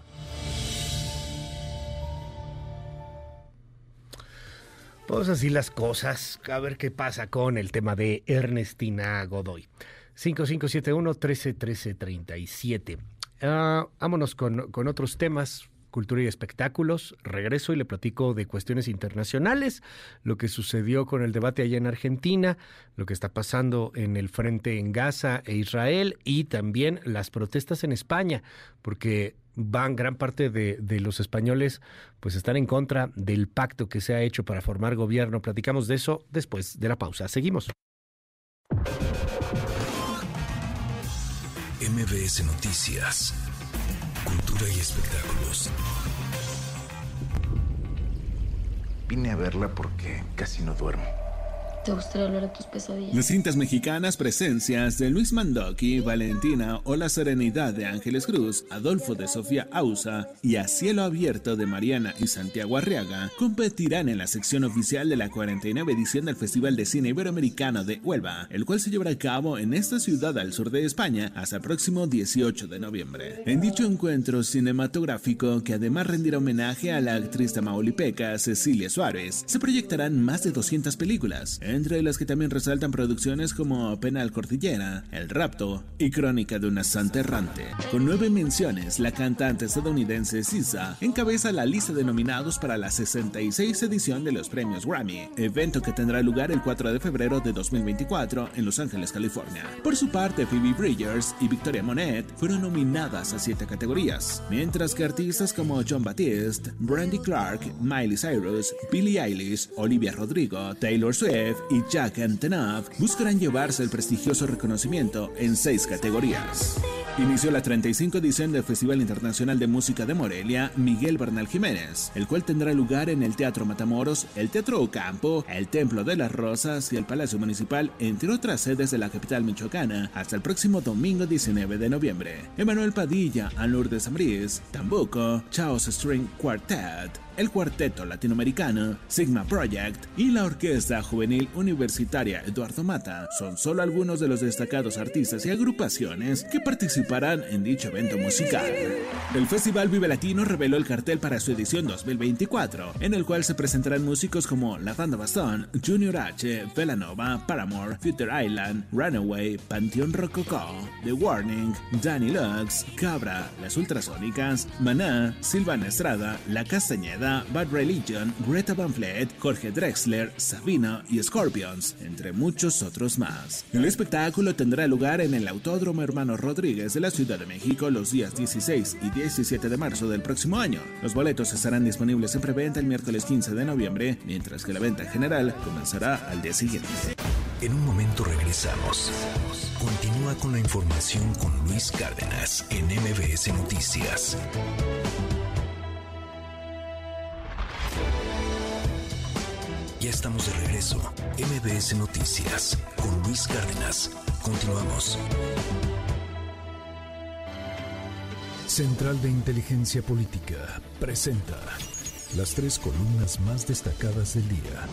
Pues así las cosas. A ver qué pasa con el tema de Ernestina Godoy. 5571-131337. Uh, vámonos con, con otros temas cultura y espectáculos. Regreso y le platico de cuestiones internacionales, lo que sucedió con el debate allá en Argentina, lo que está pasando en el frente en Gaza e Israel y también las protestas en España, porque van gran parte de, los españoles pues están en contra del pacto que se ha hecho para formar gobierno. Platicamos de eso después de la pausa. Seguimos. MBS Noticias Cultura y espectáculos. Vine a verla porque casi no duermo. ¿Te gustaría hablar de tus pesadillas? Las cintas mexicanas presencias de Luis Mandoki, Valentina o La Serenidad de Ángeles Cruz, Adolfo de Sofía Ausa y A Cielo Abierto de Mariana y Santiago Arriaga competirán en la sección oficial de la 49 edición del Festival de Cine Iberoamericano de Huelva, el cual se llevará a cabo en esta ciudad al sur de España hasta el próximo 18 de noviembre. En dicho encuentro cinematográfico, que además rendirá homenaje a la actriz tamaulipeca Cecilia Suárez, se proyectarán más de 200 películas entre las que también resaltan producciones como Penal Cordillera, El Rapto y Crónica de una Santa Errante. Con nueve menciones, la cantante estadounidense Sisa encabeza la lista de nominados para la 66 edición de los premios Grammy, evento que tendrá lugar el 4 de febrero de 2024 en Los Ángeles, California. Por su parte, Phoebe Bridgers y Victoria Monet fueron nominadas a siete categorías, mientras que artistas como John Baptiste, Brandy Clark, Miley Cyrus, Billie Eilish, Olivia Rodrigo, Taylor Swift y Jack Antonoff buscarán llevarse el prestigioso reconocimiento en seis categorías. Inició la 35 edición del Festival Internacional de Música de Morelia Miguel Bernal Jiménez, el cual tendrá lugar en el Teatro Matamoros, el Teatro Ocampo, el Templo de las Rosas y el Palacio Municipal, entre otras sedes de la capital michoacana, hasta el próximo domingo 19 de noviembre. Emanuel Padilla, Lourdes Ambriz, Tambuco, Chaos String Quartet, el Cuarteto Latinoamericano, Sigma Project y la Orquesta Juvenil Universitaria Eduardo Mata son solo algunos de los destacados artistas y agrupaciones que participarán en dicho evento musical. El Festival Vive Latino reveló el cartel para su edición 2024, en el cual se presentarán músicos como La Banda Bastón, Junior H, Velanova, Paramore, Future Island, Runaway, Panteón Rococó, The Warning, Danny Lux, Cabra, Las Ultrasónicas, Maná, Silvana Estrada, La Castañeda, Bad Religion, Greta Van Fleet, Jorge Drexler, Sabina y Scorpions, entre muchos otros más. El espectáculo tendrá lugar en el Autódromo Hermano Rodríguez de la Ciudad de México los días 16 y 17 de marzo del próximo año. Los boletos estarán disponibles en preventa el miércoles 15 de noviembre, mientras que la venta general comenzará al día siguiente. En un momento regresamos. Continúa con la información con Luis Cárdenas en MBS Noticias. Ya estamos de regreso. MBS Noticias con Luis Cárdenas. Continuamos. Central de Inteligencia Política presenta las tres columnas más destacadas del día.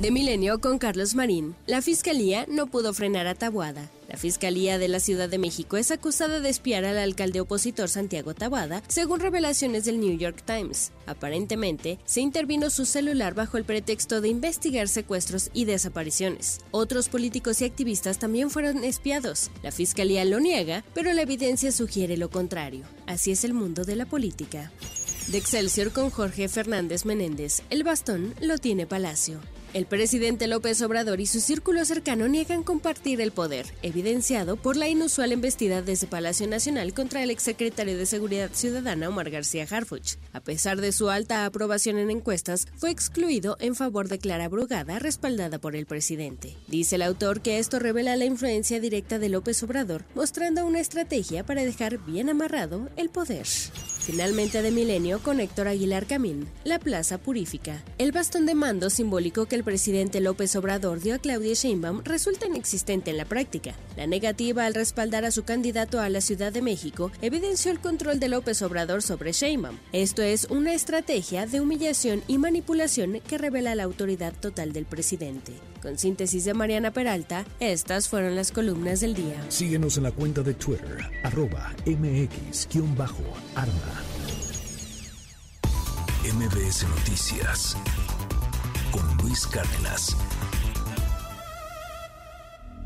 De Milenio con Carlos Marín. La fiscalía no pudo frenar a Tabuada. La Fiscalía de la Ciudad de México es acusada de espiar al alcalde opositor Santiago Tabuada, según revelaciones del New York Times. Aparentemente, se intervino su celular bajo el pretexto de investigar secuestros y desapariciones. Otros políticos y activistas también fueron espiados. La Fiscalía lo niega, pero la evidencia sugiere lo contrario. Así es el mundo de la política. De Excelsior con Jorge Fernández Menéndez, el bastón lo tiene Palacio. El presidente López Obrador y su círculo cercano niegan compartir el poder, evidenciado por la inusual embestida desde Palacio Nacional contra el exsecretario de Seguridad Ciudadana Omar García Harfuch. A pesar de su alta aprobación en encuestas, fue excluido en favor de Clara Brugada, respaldada por el presidente. Dice el autor que esto revela la influencia directa de López Obrador, mostrando una estrategia para dejar bien amarrado el poder. Finalmente de Milenio con Héctor Aguilar Camín, la Plaza Purífica. El bastón de mando simbólico que el presidente López Obrador dio a Claudia Sheinbaum resulta inexistente en la práctica. La negativa al respaldar a su candidato a la Ciudad de México evidenció el control de López Obrador sobre Sheinbaum. Esto es una estrategia de humillación y manipulación que revela la autoridad total del presidente. Con síntesis de Mariana Peralta, estas fueron las columnas del día. Síguenos en la cuenta de Twitter, arroba mx-arma. MBS Noticias con Luis Cárdenas.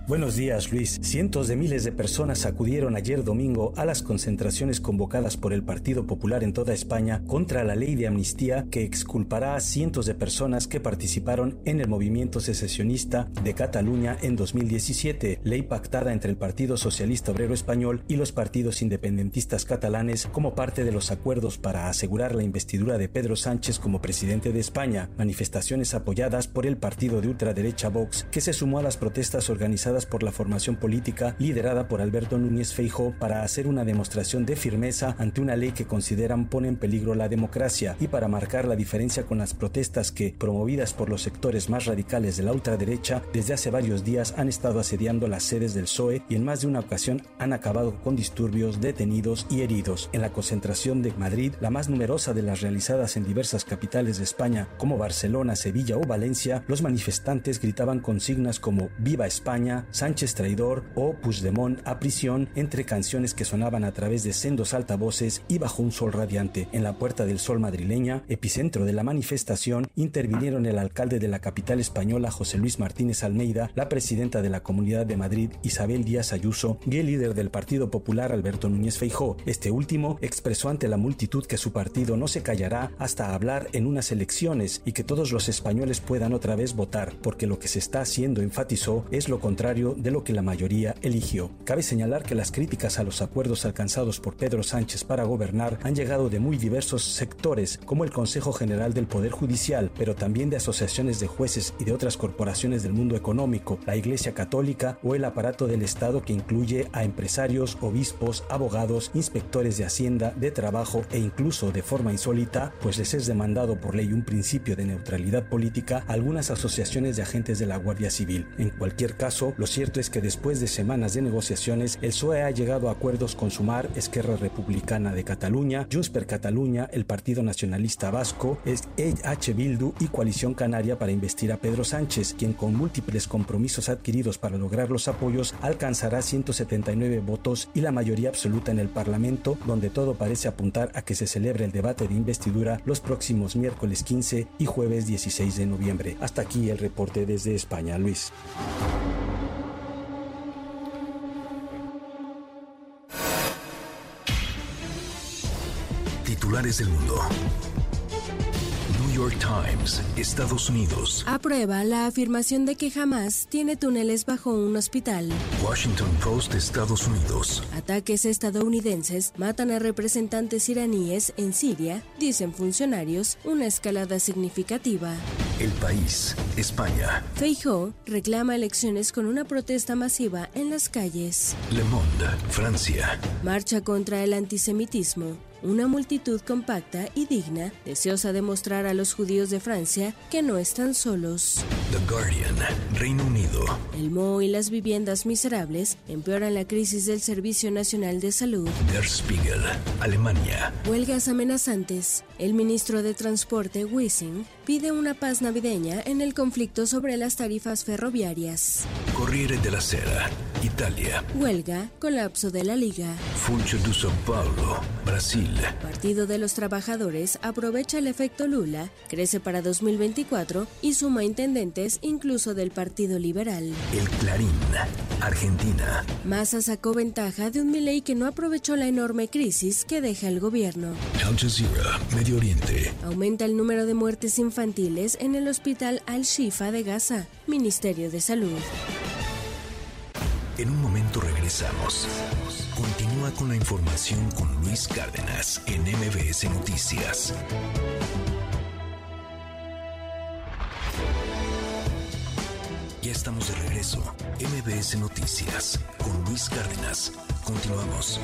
Buenos días, Luis. Cientos de miles de personas acudieron ayer domingo a las concentraciones convocadas por el Partido Popular en toda España contra la ley de amnistía que exculpará a cientos de personas que participaron en el movimiento secesionista de Cataluña en 2017, ley pactada entre el Partido Socialista Obrero Español y los partidos independentistas catalanes como parte de los acuerdos para asegurar la investidura de Pedro Sánchez como presidente de España, manifestaciones apoyadas por el partido de ultraderecha Vox que se sumó a las protestas organizadas por la formación política liderada por Alberto Núñez Feijóo para hacer una demostración de firmeza ante una ley que consideran pone en peligro la democracia y para marcar la diferencia con las protestas que, promovidas por los sectores más radicales de la ultraderecha, desde hace varios días han estado asediando las sedes del PSOE y en más de una ocasión han acabado con disturbios, detenidos y heridos. En la concentración de Madrid, la más numerosa de las realizadas en diversas capitales de España como Barcelona, Sevilla o Valencia, los manifestantes gritaban consignas como Viva España, Sánchez traidor o Puigdemont a prisión entre canciones que sonaban a través de sendos altavoces y bajo un sol radiante. En la Puerta del Sol madrileña, epicentro de la manifestación, intervinieron el alcalde de la capital española José Luis Martínez Almeida, la presidenta de la Comunidad de Madrid Isabel Díaz Ayuso y el líder del Partido Popular Alberto Núñez Feijó. Este último expresó ante la multitud que su partido no se callará hasta hablar en unas elecciones y que todos los españoles puedan otra vez votar, porque lo que se está haciendo, enfatizó, es lo contrario contrario de lo que la mayoría eligió. Cabe señalar que las críticas a los acuerdos alcanzados por Pedro Sánchez para gobernar han llegado de muy diversos sectores, como el Consejo General del Poder Judicial, pero también de asociaciones de jueces y de otras corporaciones del mundo económico, la Iglesia Católica o el aparato del Estado que incluye a empresarios, obispos, abogados, inspectores de Hacienda, de Trabajo e incluso de forma insólita, pues les es demandado por ley un principio de neutralidad política, algunas asociaciones de agentes de la Guardia Civil. En cualquier caso, lo cierto es que después de semanas de negociaciones, el PSOE ha llegado a acuerdos con Sumar, Esquerra Republicana de Cataluña, Junts Cataluña, el Partido Nacionalista Vasco, H. Bildu y Coalición Canaria para investir a Pedro Sánchez, quien con múltiples compromisos adquiridos para lograr los apoyos alcanzará 179 votos y la mayoría absoluta en el Parlamento, donde todo parece apuntar a que se celebre el debate de investidura los próximos miércoles 15 y jueves 16 de noviembre. Hasta aquí el reporte desde España, Luis. Titulares del mundo. York Times, Estados Unidos. Aprueba la afirmación de que jamás tiene túneles bajo un hospital. Washington Post, Estados Unidos. Ataques estadounidenses matan a representantes iraníes en Siria, dicen funcionarios, una escalada significativa. El país, España. Feijóo reclama elecciones con una protesta masiva en las calles. Le Monde, Francia. Marcha contra el antisemitismo una multitud compacta y digna, deseosa de mostrar a los judíos de Francia que no están solos. The Guardian, Reino Unido. El moho y las viviendas miserables empeoran la crisis del Servicio Nacional de Salud. Der Spiegel, Alemania. Huelgas amenazantes. El ministro de Transporte, Wissing, pide una paz navideña en el conflicto sobre las tarifas ferroviarias. Corriere della Sera, Italia. Huelga, colapso de la liga. Funcho de São Paulo, Brasil. Partido de los Trabajadores aprovecha el efecto Lula, crece para 2024 y suma intendentes incluso del Partido Liberal. El Clarín, Argentina. Massa sacó ventaja de un Milei que no aprovechó la enorme crisis que deja el gobierno. Al Jazeera, Medio Oriente. Aumenta el número de muertes infantiles en el hospital Al-Shifa de Gaza, Ministerio de Salud. En un momento regresamos. Continúa con la información con Luis Cárdenas en MBS Noticias. Ya estamos de regreso. MBS Noticias con Luis Cárdenas. Continuamos.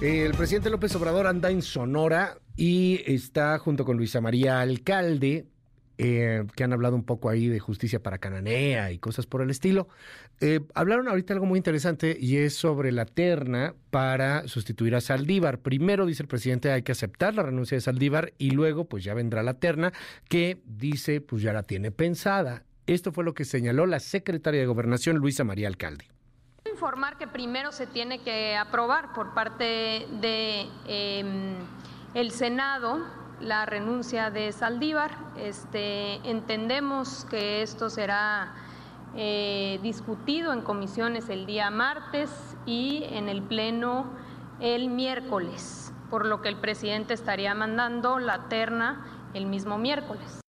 El presidente López Obrador anda en Sonora y está junto con Luisa María Alcalde, eh, que han hablado un poco ahí de justicia para Cananea y cosas por el estilo. Eh, hablaron ahorita algo muy interesante y es sobre la terna para sustituir a Saldívar. Primero, dice el presidente, hay que aceptar la renuncia de Saldívar y luego pues ya vendrá la terna que dice pues ya la tiene pensada. Esto fue lo que señaló la secretaria de Gobernación, Luisa María Alcalde informar que primero se tiene que aprobar por parte de em, el Senado la renuncia de Saldívar. Este, entendemos que esto será eh, discutido en comisiones el día martes y en el Pleno el miércoles, por lo que el presidente estaría mandando la terna el mismo miércoles.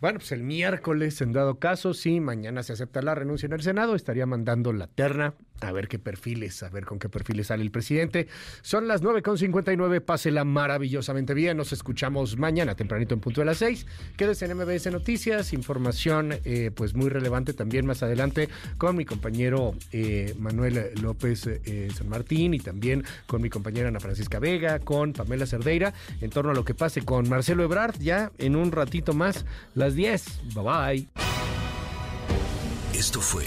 Bueno, pues el miércoles, en dado caso, si mañana se acepta la renuncia en el Senado, estaría mandando la terna a ver qué perfiles, a ver con qué perfiles sale el presidente. Son las 9.59, pásela maravillosamente bien. Nos escuchamos mañana, tempranito en punto de las 6. Quédese en MBS Noticias, información eh, pues muy relevante también más adelante con mi compañero eh, Manuel López eh, San Martín y también con mi compañera Ana Francisca Vega, con Pamela Cerdeira, en torno a lo que pase con Marcelo Ebrard, ya en un ratito más, las 10. Bye bye. Esto fue